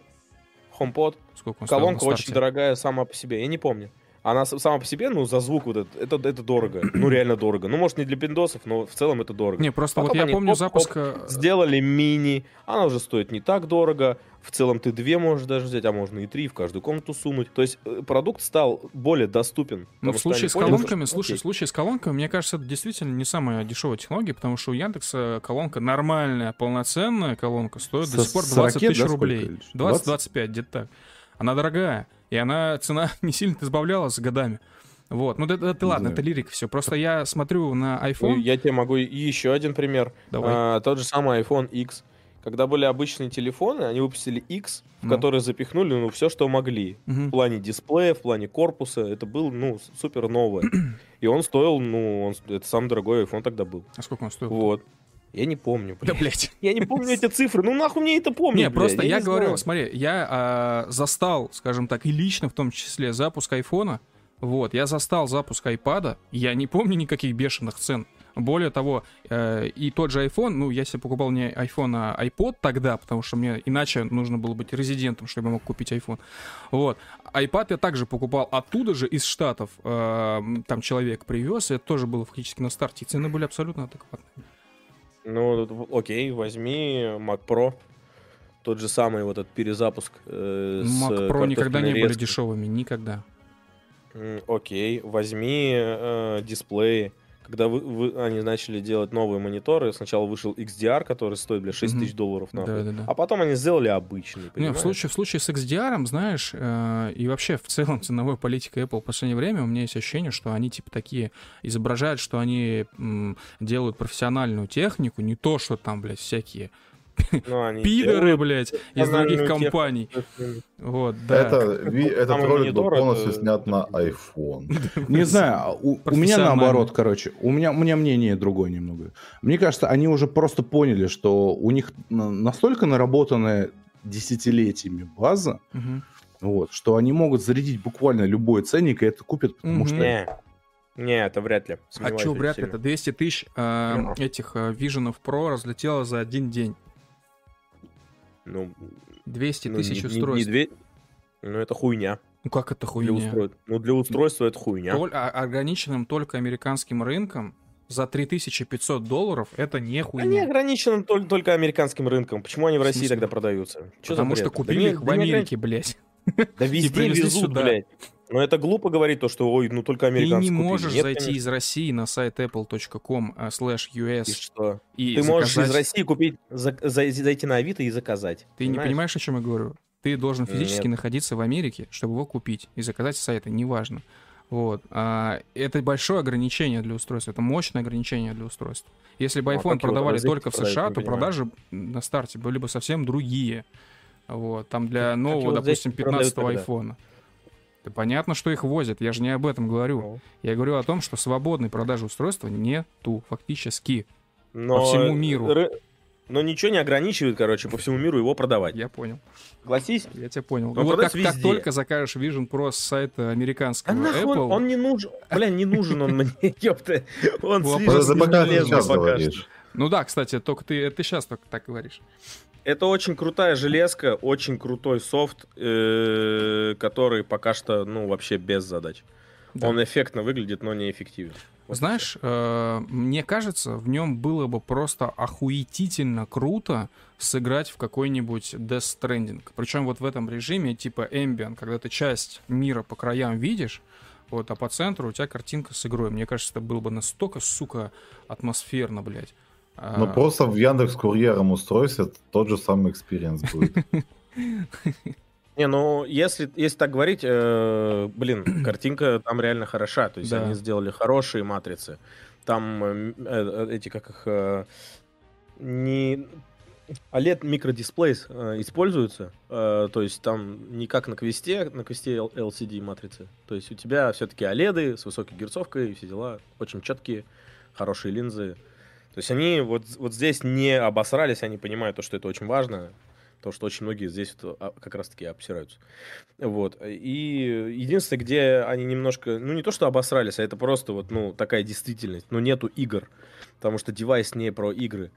HomePod. Сколько он Колонка очень дорогая сама по себе, я не помню. Она сама по себе, ну, за звук вот этот, это, это дорого. Ну, реально дорого. Ну, может, не для пиндосов, но в целом это дорого. Не, просто вот Потом я они помню хоп-хоп, запуск... э, Сделали мини, она уже стоит не так дорого. В целом ты две можешь даже взять, а можно и три в каждую комнату сунуть. То есть э, продукт стал более доступен. Ну, потому в случае с поняли, колонками, что, слушай, в случае с колонками, мне кажется, это действительно не самая дешевая технология, потому что у Яндекса колонка нормальная, полноценная колонка стоит до Со- сих пор с 20 ракет, тысяч да, рублей. Ильич? 20-25, где-то так. Она дорогая, и она, цена не сильно избавлялась с годами. Вот, ну это, это ладно, это лирика все. Просто я смотрю на Ну, iPhone. Я тебе могу еще один пример. Давай. А, тот же самый iPhone X. Когда были обычные телефоны, они выпустили X, в Ну. который запихнули ну, все, что могли. В Мгм. плане дисплея, в плане корпуса. Это был, ну, супер новое. И он стоил, ну, он, это самый дорогой iPhone тогда был. А сколько он стоил? Вот. Я не помню, Да, блядь. блядь. Я не помню эти цифры. Ну нахуй мне это помнить, Не, блядь? просто я, не говорю, знаю. смотри, я а, застал, скажем так, и лично в том числе запуск айфона. Вот, я застал запуск айпада, я не помню никаких бешеных цен. Более того, э, и тот же iPhone, ну, я себе покупал не iPhone, а iPod тогда, потому что мне иначе нужно было быть резидентом, чтобы я мог купить iPhone. Вот. iPad я также покупал оттуда же, из Штатов. Э, там человек привез, это тоже было фактически на старте. И цены были абсолютно адекватные. Ну, окей, возьми Mac Pro. Тот же самый вот этот перезапуск. э, Mac Pro никогда не картофельной были резкой. дешевыми, никогда. Окей, возьми э, дисплеи. Когда вы, вы- они начали делать новые мониторы, сначала вышел XDR, который стоит, бля, 6 Мгм. тысяч долларов, нахуй. Да-да-да. А потом они сделали обычный, Не, в случае, в случае с XDR, знаешь, э, и вообще в целом ценовой политикой Apple в последнее время у меня есть ощущение, что они типа такие изображают, что они м, делают профессиональную технику, не то, что там, блядь, всякие пидоры, делают блядь, из других компаний. Вот, да. Это, этот ролик был полностью это- снят на iPhone. Не знаю, а у, меня наоборот, короче, у меня, у меня мнение другое немного. Мне кажется, они уже просто поняли, что у них на- настолько наработанная десятилетиями база, вот, что они могут зарядить буквально любой ценник, и это купят, потому что... Не, не, это вряд ли. А очень вряд ли, это 200 тысяч э, Ну. этих э, Vision Pro разлетело за один день. Ну, 200 ну, тысяч не- не- устройств. не две- Ну, это хуйня. Ну как это Для хуйня? устройства. Ну, для устройства это хуйня. Толь- а- ограниченным только американским рынком за 3500 долларов это не Они хуйня. ограничены только, только американским рынком. Почему они в В России тогда продаются? За Потому что? Да купили не- их в да не Америке, блядь. Да везде везут, сюда. блядь. Но это глупо говорить то, что, ой, ну только Ты американцы не купили. можешь Нет, зайти конечно. из России на сайт apple.com а, slash И US что? и Ты можешь из заказать- России купить, за- за- зайти на Авито и заказать. Ты не понимаешь, о чем я говорю? Ты должен физически Нет. находиться в Америке, чтобы его купить и заказать с сайта, неважно. Вот. А, это большое ограничение для устройства, это мощное ограничение для устройства. Если бы Ну, а iPhone его продавали только в США, то продажи на старте были бы совсем другие. Вот. Там для Как нового, допустим, продают 15 тогда? айфона. Да понятно, что их возят, я же не об этом говорю. Ну. Я говорю о том, что свободной продажи устройства нету фактически. Но, всему миру. Но ничего не ограничивает, короче, по всему миру его продавать. Я понял. Согласись? Я тебя понял. Он Ну вот как, продается как везде. только закажешь Vision Pro с сайта А американского нахуй Apple, он не нужен. Бля, не нужен он мне, ёпта. Он слишком Это пока. Ну да, кстати, только ты, ты сейчас только так говоришь. Это очень крутая железка, очень крутой софт, э, который пока что, ну, вообще без задач. Да. Он эффектно выглядит, но не эффективен. Вот Знаешь, э, мне кажется, в нем было бы просто охуетительно круто сыграть в какой-нибудь Death Stranding. Причем вот в этом режиме типа Ambient, когда ты часть мира по краям видишь, вот, а по центру у тебя картинка с игрой. Мне кажется, это было бы настолько, сука, атмосферно, блядь. А, Ну просто в Яндекс Курьером устройстве тот же самый experience будет. Не, ну, если, если так говорить, э, блин, картинка там реально хороша. То есть Да. они сделали хорошие матрицы. Там э, э, эти, как их, э, не... OLED микродисплей э, используются, э, то есть там не как на квесте, на квесте LCD матрицы. То есть у тебя все-таки OLED с высокой герцовкой, все дела, очень четкие, хорошие линзы. То есть они вот, вот здесь не обосрались, они понимают то, что это очень важно, то, что очень многие здесь вот, а, как раз-таки обсираются. Вот. И единственное, где они немножко, ну не то, что обосрались, а это просто вот, ну, такая действительность. Ну, нету игр, потому что девайс не про игры.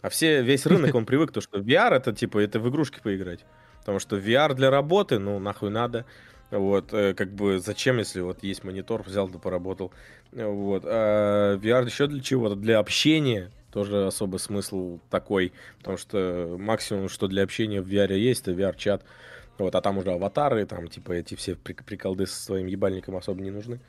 А все, весь рынок, он привык, то, что VR это, типа, это в игрушки поиграть. Потому что VR для работы, ну, нахуй надо. Вот, э, как бы, зачем, если вот есть монитор, взял да поработал. Вот. А VR еще для чего-то? Для общения тоже особый смысл такой. Потому что максимум, что для общения в VR есть, это VR-чат. Вот, а там уже аватары, там, типа, эти все прик- приколды со своим ебальником особо не нужны.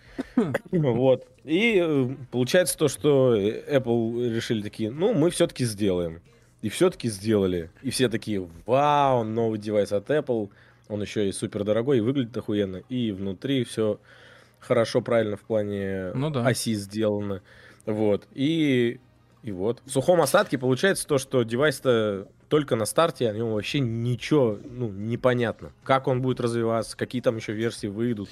Вот. И э, получается то, что э, Apple решили такие, ну, мы все-таки сделаем. И все-таки сделали. И все такие, вау, новый девайс от Apple. Он еще и супер дорогой, и выглядит охуенно. И внутри все хорошо, правильно в плане Ну да. оси сделано. Вот. И, и вот. В сухом остатке получается то, что девайс-то только на старте, о нем вообще ничего, ну, непонятно. Как он будет развиваться, какие там еще версии выйдут.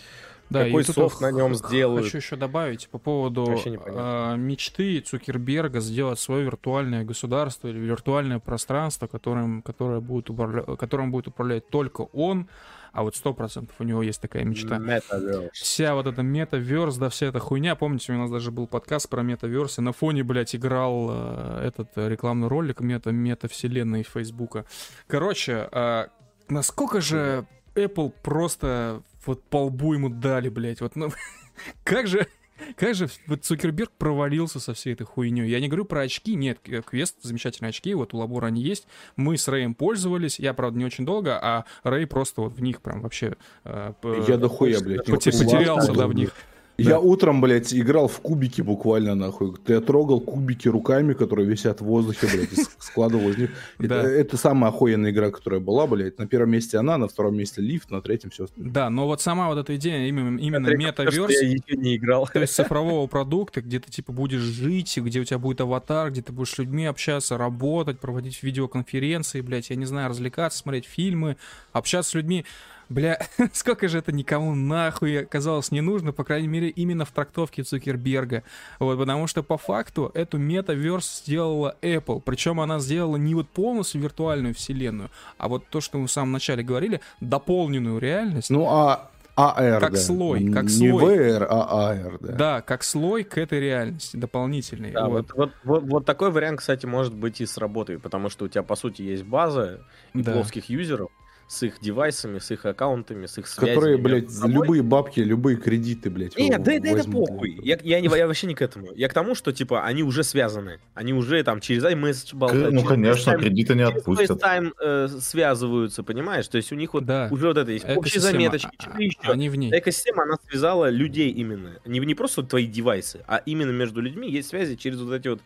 Какой и тут софт на нем сделают? Хочу еще добавить по поводу э, мечты Цукерберга сделать свое виртуальное государство или виртуальное пространство, которым, которое будет управля- которым будет управлять только он, А вот 100% у него есть такая мечта. Metaverse. Вся вот эта метаверс, да, вся эта хуйня. Помните, у нас даже был подкаст про метаверс, и на фоне, блядь, играл э, этот э, рекламный ролик мета, мета-вселенной Фейсбука. Короче, э, насколько же Apple просто вот по лбу ему дали, блядь, вот, ну, как же... Как же вот Цукерберг провалился со всей этой хуйней? Я не говорю про очки, нет, э, Квест замечательные очки, вот у Лабора они есть. Мы с Рэем пользовались, я, правда, не очень долго, а Рэй просто вот в них прям вообще... э, Я дохуя, блядь. потерялся, да, в Блядь. Них. Я утром, блядь, играл в кубики буквально, нахуй. Я трогал кубики руками, которые висят в воздухе, блядь, и складывал из них. Это, Да. это самая охуенная игра, которая была, блядь. На первом месте она, на втором месте лифт, на третьем все остальное. Да, но вот сама вот эта идея именно, метаверс, Я еще не играл. то есть цифрового продукта, где ты типа будешь жить, где у тебя будет аватар, где ты будешь с людьми общаться, работать, проводить видеоконференции, блядь, я не знаю, развлекаться, смотреть фильмы, общаться с людьми. Бля, сколько же это никому нахуй оказалось не нужно, по крайней мере, именно в трактовке Цукерберга. Вот, потому что по факту эту метаверс сделала Apple. Причем она сделала не вот полностью виртуальную вселенную, а вот то, что мы в самом начале говорили, дополненную реальность. Ну, а AR, Как да. слой, как Не слой. VR, а AR, да. Да, как слой к этой реальности, дополнительный. Да, вот. вот, вот, вот, такой вариант, кстати, может быть и сработает, потому что у тебя, по сути, есть база Да. плоских юзеров с их девайсами, с их аккаунтами, с их связями. Которые, блядь, собой. любые бабки, любые кредиты, блядь. Нет, да, да это похуй. Я, я, не, я вообще не к этому. Я к тому, что, типа, они уже связаны. Они уже там через iMessage болтают. Ну, через конечно, FaceTime- кредиты не через отпустят. FaceTime, э, связываются, понимаешь? То есть у них вот Да. уже вот это есть общие заметочки, а- что-то еще. Они в ней. Экосистема, она связала людей именно. Не, не просто твои девайсы, а именно между людьми есть связи через вот эти вот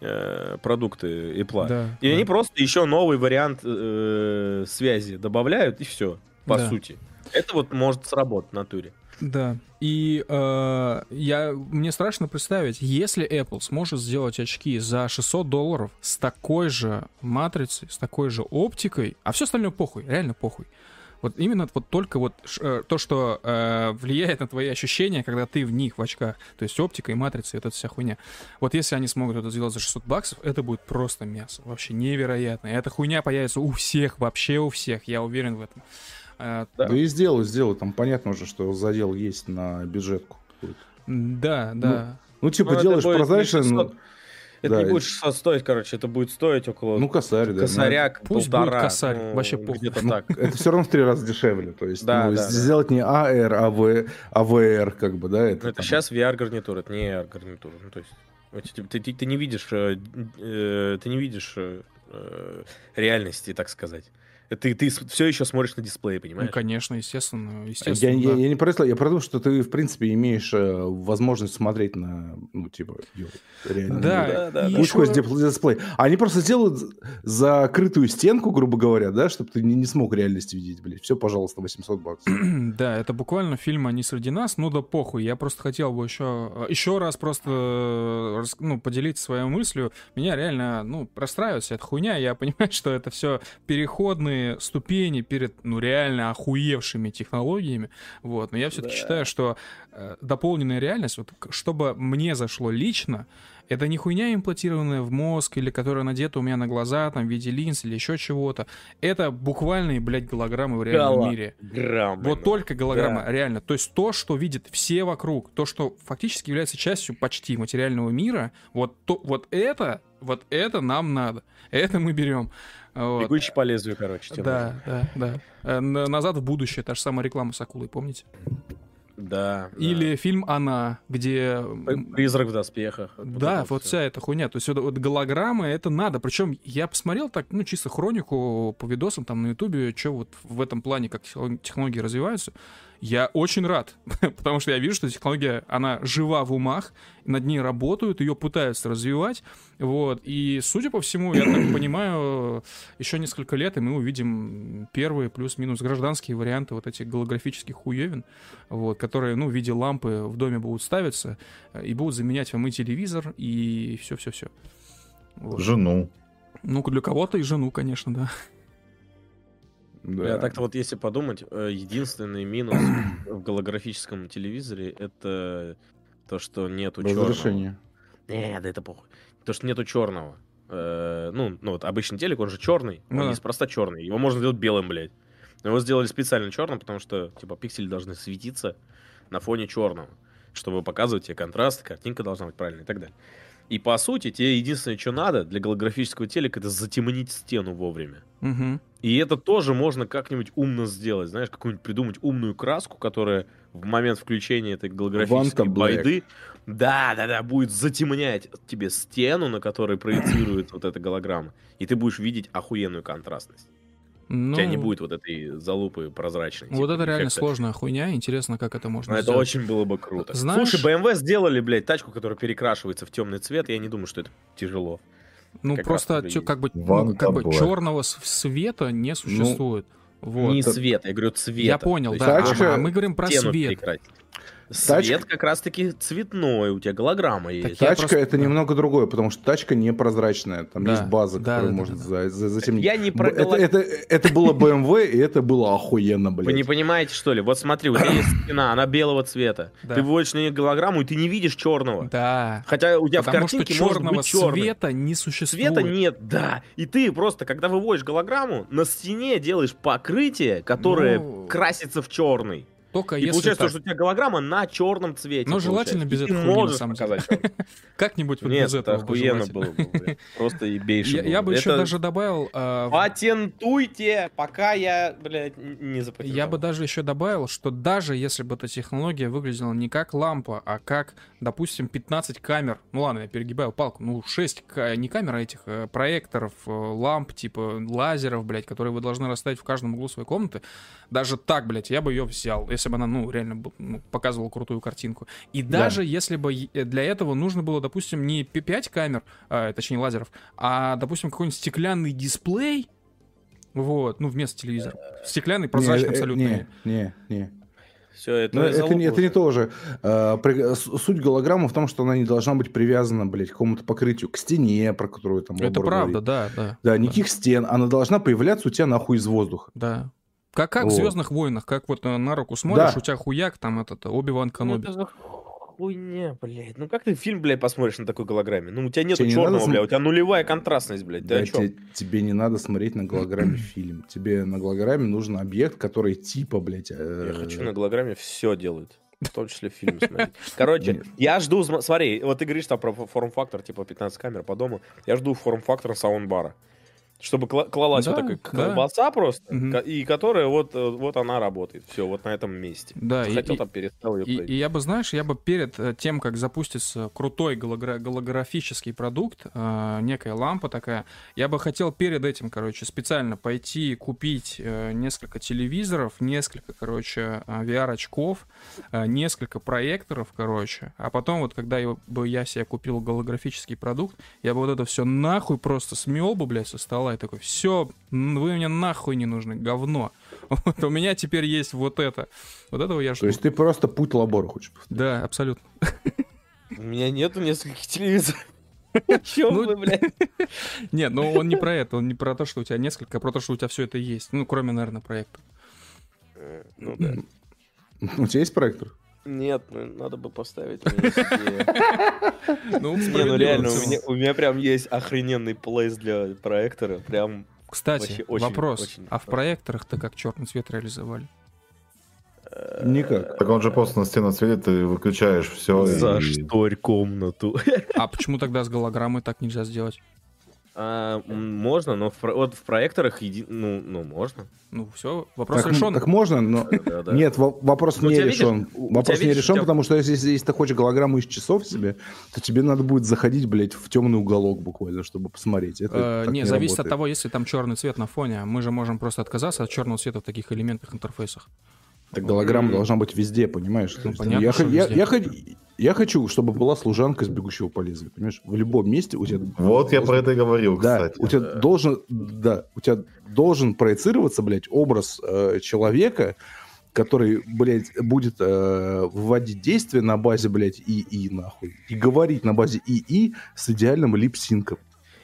э, продукты Apple. Да, И да. они просто еще новый вариант э, связи добавляют, и все, по Да. сути. Это вот может сработать в натуре. Да. И э, я, мне страшно представить, если Apple сможет сделать очки за 600 долларов с такой же матрицей, с такой же оптикой, а все остальное похуй, реально похуй. Вот именно вот только вот э, то, что э, влияет на твои ощущения, когда ты в них в очках, то есть оптика и матрица, и вот эта вся хуйня. Вот если они смогут это сделать за 600 баксов, это будет просто мясо, вообще невероятно. И эта хуйня появится у всех, вообще у всех, я уверен в этом. Э, Да. Да и сделай, сделай. Там понятно уже, что задел есть на бюджетку. да, да. Ну, типа, Ну, это делаешь прозрачно, 600. Ну, Это Да, не будет 600 стоить, короче, это будет стоить около ну, косарь, да. косаря, Пусть полтора. будет косарь, ну, вообще похуй. Где-то Ну, так. Это все равно в три раза дешевле. То есть, Да, ну, да, да. сделать не AR, а, v, а VR, как бы, да? Это, Ну, это там- сейчас VR-гарнитура, это не AR-гарнитура. Ну, то есть, ты, ты- ты- ты не видишь, э, э, ты не видишь э, э, реальности, так сказать. Ты, ты все еще смотришь на дисплей, Ну, понимаешь? конечно, естественно, Я, естественно. я, да. я не про это, я про то, что ты, в принципе, имеешь э, возможность смотреть на, ну, типа, ё, реально. Да, Да, да, да. Дипл- дисплей. Они просто сделают закрытую стенку, грубо говоря, да, чтобы ты не, не смог реальность видеть, блядь. Все, пожалуйста, 800 баксов. Да, это буквально фильм «Они среди нас», ну да похуй. Я просто хотел бы еще, еще раз просто э, ну, поделиться своей мыслью. Меня реально, ну, расстраивает вся эта хуйня. Я понимаю, что это все переходные ступени перед, ну, реально охуевшими технологиями. Вот. Но я все-таки Да. считаю, что э, дополненная реальность, вот, чтобы мне зашло лично, это не хуйня имплантированная в мозг или которая надета у меня на глаза, там, в виде линз или еще чего-то. Это буквальные, блядь, голограммы в реальном Гала- мире. Грамм. Вот только голограмма, Да. реально. То есть то, что видят все вокруг, то, что фактически является частью почти материального мира, вот, то, вот это, вот это нам надо. Это мы берем. Вот. Бегущий по лезвию, короче. тебе Да, да, да. Э, на- Назад в будущее, та же самая реклама с акулой, помните? Да. да. Или фильм Она, где Призрак в доспехах. да, вот всё. вся эта хуйня. То есть вот, вот голограммы это надо. Причем я посмотрел так, ну, чисто хронику по видосам там на Ютубе, что вот в этом плане, как техно- технологии развиваются. Я очень рад, потому что я вижу, что технология, она жива в умах, над ней работают, ее пытаются развивать, вот, и, судя по всему, я так понимаю, еще несколько лет, и мы увидим первые плюс-минус гражданские варианты вот этих голографических хуевин, вот, которые, ну, в виде лампы в доме будут ставиться, э, и будут заменять вам и телевизор, и все-все-все. Вот. Жену. Ну, для кого-то и жену, конечно, да. Да. Я так-то вот если подумать, э, единственный минус в голографическом телевизоре это то, что нету черного. Разрешение. Не, да это похуй. То, что нету черного. Э, ну, ну вот обычный телек, он же черный, Ну он да. неспроста черный. Его можно сделать белым, блядь. Но его сделали специально черным, потому что, типа, пиксели должны светиться на фоне черного, чтобы показывать тебе контраст, картинка должна быть правильной и так далее. И по сути, тебе единственное, что надо для голографического телека, это затемнить стену вовремя. Мгм. И это тоже можно как-нибудь умно сделать. Знаешь, какую-нибудь придумать умную краску, которая в момент включения этой голографической байды, да, да, да, будет затемнять тебе стену, на которой проецирует вот эта голограмма. И ты будешь видеть охуенную контрастность. Ну, У тебя не будет вот этой залупы прозрачной. Вот типа, это реально эффекта. сложная хуйня. Интересно, как это можно Но это сделать. очень было бы круто. Знаешь- Слушай, BMW сделали, блядь, тачку, которая перекрашивается в темный цвет. Я не думаю, что это тяжело. Ну, как просто раз как бы, ну, как бы черного света не существует. вот. не цвета, я говорю цвета. Я понял, да. тачка- А, а мы говорим про свет. Перекрасить. Тачка- Свет как раз-таки цветной, у тебя голограмма есть. Тачка просто- это немного другое, потому что тачка непрозрачная. Там Да, есть база, да, которую да, можно да, за- за- затемнить. Я не про это, это, это было BMW, и это было охуенно, Вы не блядь. понимаете, что ли? Вот смотри, у тебя есть стена, она белого цвета. Ты выводишь на нее голограмму, и ты не видишь черного. Да. Хотя у тебя в картинке может быть черный. света не существует. Света нет, да. И ты просто, когда выводишь голограмму, на стене делаешь покрытие, которое Ну, красится в черный. Только И если получается, так. что у тебя голограмма на черном цвете. Но желательно получается. без И этой ты можешь деле. показать. Как-нибудь вот без это этого охуенно желательно. было бы. Просто Я, был я бы еще даже добавил... а, Патентуйте, пока я, блядь, не запатентовал. Я бы даже еще добавил, что даже если бы эта технология выглядела не как лампа, а как, допустим, 15 камер, ну ладно, я перегибаю палку, ну 6 ка- не камер, а этих э, проекторов, э, ламп, типа лазеров, блядь, которые вы должны расставить в каждом углу своей комнаты, даже так, блядь, я бы ее взял, если бы она, ну, реально ну, показывала крутую картинку. И даже если бы е- для этого нужно было, допустим, не 5 камер, а, точнее лазеров, а, допустим, какой-нибудь стеклянный дисплей, вот, ну, вместо телевизора. Стеклянный, прозрачный Не, э, абсолютно. Не, не, не. Все, это, Ну, это, не, это не то же. А, Суть голограммы в том, что она не должна быть привязана, блядь, к какому-то покрытию, к стене, про которую там Это правда, говорит. да, да. Да, никаких стен. Она должна появляться у тебя нахуй из воздуха. Да. Как, как в Вот. Звездных войнах, как вот э, на руку смотришь, Да. у тебя хуяк, там этот Оби-Ван Ну, Каноби. это же хуйня, блядь. Ну как ты фильм, блядь, посмотришь на такой голограмме? Ну у тебя нету Тебе не надо черного, см- блядь, у тебя нулевая контрастность, блядь. Да, о чем? те- тебе не надо смотреть на голограмме фильм. Тебе на голограмме нужен объект, который типа, блядь... э, Я хочу на голограмме все делают. В том числе фильм смотреть. Короче, Нет. я жду, см- смотри, вот ты говоришь там про фо- форм-фактор, типа 15 камер по дому. Я жду форм-фактор саундбара. Чтобы кла- клалась Да, вот такая да. колбаса просто, Мгм. ко- и которая вот, э, вот она работает. Все, вот на этом месте. Да, и- Хотел и- там перестал ее И, и я бы, знаешь, я бы перед э, тем, как запустится крутой гологра- голографический продукт, э, некая лампа такая, я бы хотел перед этим, короче, специально пойти купить э, несколько телевизоров, несколько, короче, э, VR-очков, э, несколько проекторов, короче, а потом вот, когда я, бы я себе купил голографический продукт, я бы вот это все нахуй просто смел бы, блядь, со стола и такой, все, вы мне нахуй не нужны, говно. Вот у меня теперь есть вот это. Вот этого я жду. То есть ты просто путь лабора хочешь повторить. Да, абсолютно. У меня нету нескольких телевизоров. Чем Ну, вы, блядь? Нет, ну он не про это, он не про то, что у тебя несколько, а про то, что у тебя все это есть. Ну, кроме, наверное, проекта. Э, Ну да. У тебя есть проектор? Нет, ну надо бы поставить. Ну, Не, ну реально, у меня, у меня прям есть охрененный плейс для проектора. Прям Кстати, очень- вопрос. очень а в проекторах-то как черный цвет реализовали? Никак. Так он же просто на стену светит, ты выключаешь все. зашторь комнату. А почему тогда с голограммой так нельзя сделать? А, можно, но в, вот в проекторах еди... ну, ну можно. Ну, все, вопрос Так, решен. так можно, но... Да, да. Нет, во- вопрос Ну, не видишь, решен. Вопрос не видишь, решен, тебя- потому что если, если ты хочешь голограмму из часов себе, то тебе надо будет заходить, блядь, в темный уголок буквально, чтобы посмотреть. Это Э, не, не зависит от того, если там черный цвет на фоне. Мы же можем просто отказаться от черного цвета в таких элементах интерфейсах. Так голограмма должна быть везде, понимаешь? Есть понятно, я, что я, везде. я хо- я хочу, чтобы была служанка с бегущего по лезвию, понимаешь? В любом месте у тебя... Вот я должен- про это и говорил, Да, кстати. у тебя должен, да, у тебя должен проецироваться, блядь, образ э, человека, который, блядь, будет э, вводить действия на базе, блядь, ИИ, нахуй, и говорить на базе ИИ с идеальным липсинком.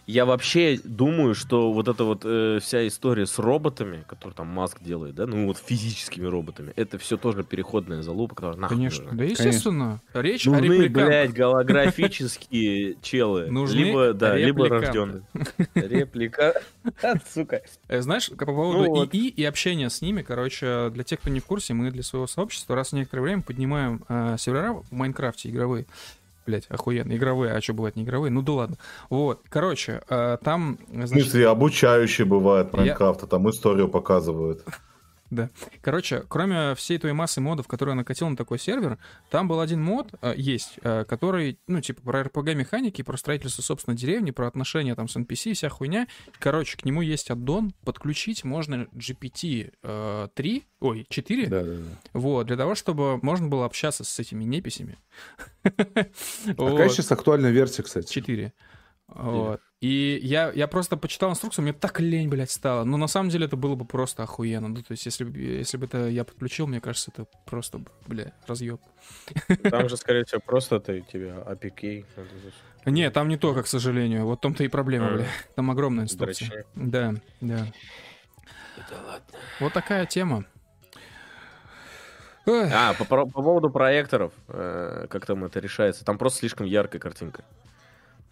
Я вообще думаю, что вот эта вот э, вся история с роботами, которую там Маск делает, да, ну вот физическими роботами, это все тоже переходная залупа, которая нахуй Конечно. нужна. Да, естественно. Речь о Нужны, репликантах. блядь, голографические челы. Нужны либо, да, либо рожденные. Реплика. Сука. Э, Знаешь, по поводу Ну. ИИ и общения с ними, короче, для тех, кто не в курсе, мы для своего сообщества раз в некоторое время поднимаем э, сервера в Майнкрафте игровые. Блять, охуенно, игровые, а что бывает не игровые? Ну да ладно. Вот, короче, э, там, В значит, смысле, обучающие бывают Я- Майнкрафта, там историю показывают. Короче, кроме всей той массы модов, которые я накатил на такой сервер, там был один мод, э, есть, э, который, ну, типа, про RPG-механики, про строительство, собственно, деревни, про отношения там с NPC, вся хуйня. Короче, к нему есть аддон, подключить можно GPT э, 3, ой, 4, Да, да, да. вот, для того, чтобы можно было общаться с этими неписями. А какая сейчас актуальная версия, кстати? 4. Вот. И я, я просто почитал инструкцию, мне так лень, блядь, стало. Но на самом деле это было бы просто охуенно. Ну, то есть, если, бы- если бы это я подключил, мне кажется, это просто, бля, разъеб. Там же, скорее всего, просто ты тебя APK. Не, там не то, как, к сожалению. Вот в том-то и проблема, А. бля. Там огромная инструкция. Дрочи. Да, да. Вот такая тема. А, по, по поводу проекторов, э, как там это решается, там просто слишком яркая картинка.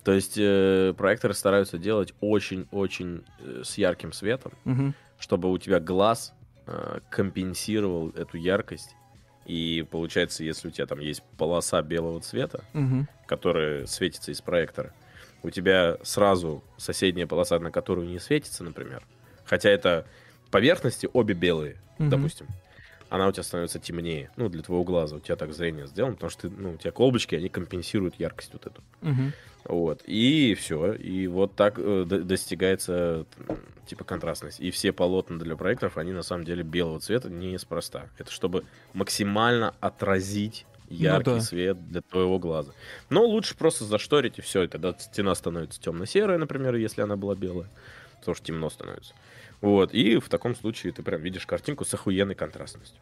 То есть э, проекторы стараются делать очень-очень э, с ярким светом, мгм. чтобы у тебя глаз э, компенсировал эту яркость. И получается, если у тебя там есть полоса белого цвета, Мгм. которая светится из проектора, у тебя сразу соседняя полоса, на которую не светится, например, хотя это поверхности обе белые, Мгм. допустим, она у тебя становится темнее, ну, для твоего глаза, у тебя так зрение сделано, потому что, ты, ну, у тебя колбочки, они компенсируют яркость вот эту. Мгм. Вот, и все, и вот так э, достигается, типа, контрастность. И все полотна для проекторов, они на самом деле белого цвета неспроста. Это чтобы максимально отразить яркий Ну да. свет для твоего глаза. Но лучше просто зашторить, и все, и тогда стена становится темно-серая, например, если она была белая, потому что темно становится. Вот, и в таком случае ты прям видишь картинку с охуенной контрастностью.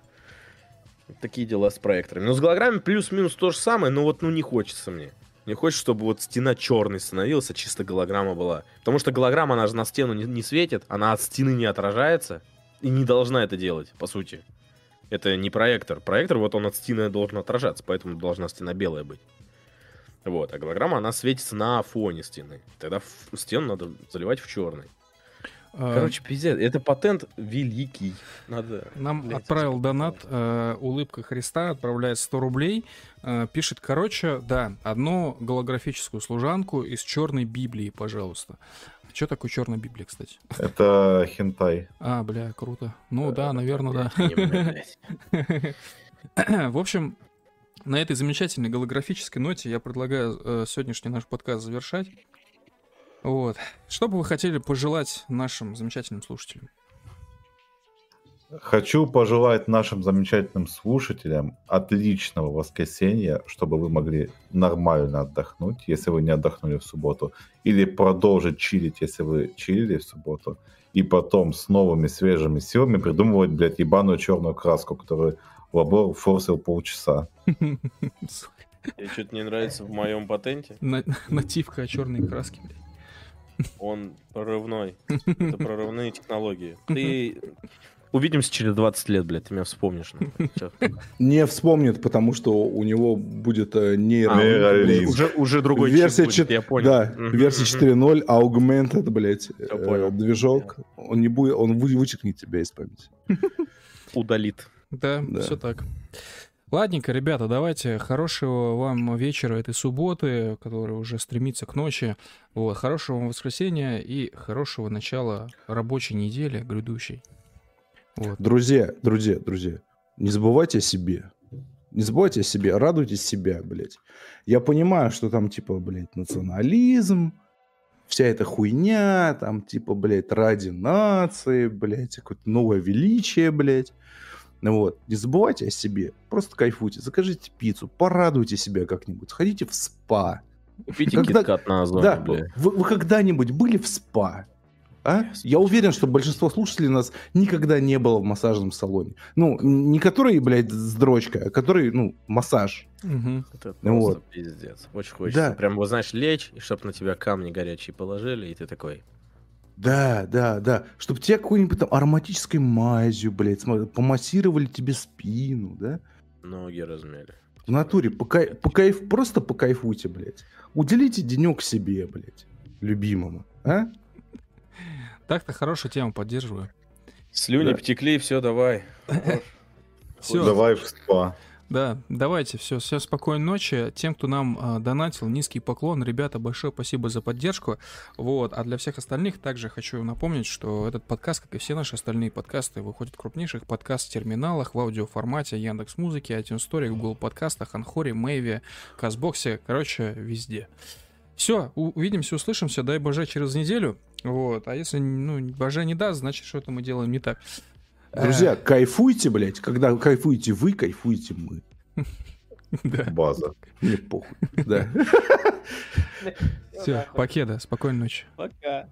Такие дела с проекторами. Но с голограммами плюс-минус то же самое, но вот ну не хочется мне. Не хочется, чтобы вот стена черной становилась, а чисто голограмма была. Потому что голограмма, она же на стену не, не светит, она от стены не отражается и не должна это делать, по сути. Это не проектор. Проектор, вот он от стены должен отражаться, поэтому должна стена белая быть. Вот, а голограмма, она светится на фоне стены. Тогда стену надо заливать в черный. А, Короче, пиздец, это патент великий. Надо... Нам блядь, отправил донат э, улыбка Христа, отправляет 100 рублей. э, пишет, короче, да, одну голографическую служанку из черной Библии, пожалуйста. Что такое черная Библия, кстати? Это хентай. А, бля, круто. Ну да, наверное, да. В общем, на этой замечательной голографической ноте я предлагаю э, сегодняшний наш подкаст завершать. Вот. Что бы вы хотели пожелать нашим замечательным слушателям? Хочу пожелать нашим замечательным слушателям отличного воскресенья, чтобы вы могли нормально отдохнуть, если вы не отдохнули в субботу, или продолжить чилить, если вы чилили в субботу, и потом с новыми свежими силами придумывать, блядь, ебаную черную краску, которую лабор форсил полчаса. Тебе что-то не нравится в моем патенте? на- Нативка черной краски, блядь. Он прорывной. Это прорывные технологии. Ты... Увидимся через 20 лет, блядь, ты меня вспомнишь. Не вспомнит, потому что у него будет э, нейро... А, Нейролинк. уже, уже другой чип версия, будет, я понял. Да, версия мгм. 4.0, augmented, блядь, э, понял. движок. Он не будет, он вы- вычеркнет тебя из памяти. Удалит. Да, Да. все так. Ладненько, ребята, давайте хорошего вам вечера этой субботы, которая уже стремится к ночи. Вот, хорошего вам воскресенья и хорошего начала рабочей недели грядущей. Вот. Друзья, друзья, друзья, не забывайте о себе. Не забывайте о себе, радуйтесь себя, блядь. Я понимаю, что там, типа, блядь, национализм, вся эта хуйня, там, типа, блядь, ради нации, блядь, какое-то новое величие, блядь. Ну вот, не забывайте о себе, просто кайфуйте, закажите пиццу, порадуйте себя как-нибудь, сходите в спа. Купите Когда- киткат на озоне, да, бля. вы, вы когда-нибудь были в спа? А? Я уверен, что большинство слушателей нас никогда не было в массажном салоне. Ну, не который, блядь, с дрочкой, а который, ну, массаж. Мгм. Это Ну вот. пиздец. Очень хочется. Да. Прям, вот знаешь, лечь, и чтоб на тебя камни горячие положили, и ты такой. Да, да, да. Чтобы тебя какой-нибудь там ароматической мазью, блядь, помассировали тебе спину, да? Ноги размяли. В натуре, покай- покайф, просто покайфуйте, блядь. Уделите денек себе, блядь, любимому, а? Так-то хорошая тема, поддерживаю. Слюни Да. потекли, все, давай. Все, Давай в спа. Да, давайте, все, все, спокойной ночи. Тем, кто нам а, донатил, низкий поклон. Ребята, большое спасибо за поддержку. Вот, а для всех остальных также хочу напомнить, что этот подкаст, как и все наши остальные подкасты, выходит в крупнейших подкаст-терминалах в аудиоформате Яндекс Музыки, iTunes Store, Google подкастах, Анхоре, Мэйве, Казбоксе, короче, везде. Все, увидимся, услышимся, дай боже, через неделю. Вот, а если, ну, боже не даст, значит, что-то мы делаем не так. Друзья, кайфуйте, блядь. Когда кайфуете вы, кайфуете мы. Да. База. Мне похуй. Да. Все, покеда, спокойной ночи. Пока.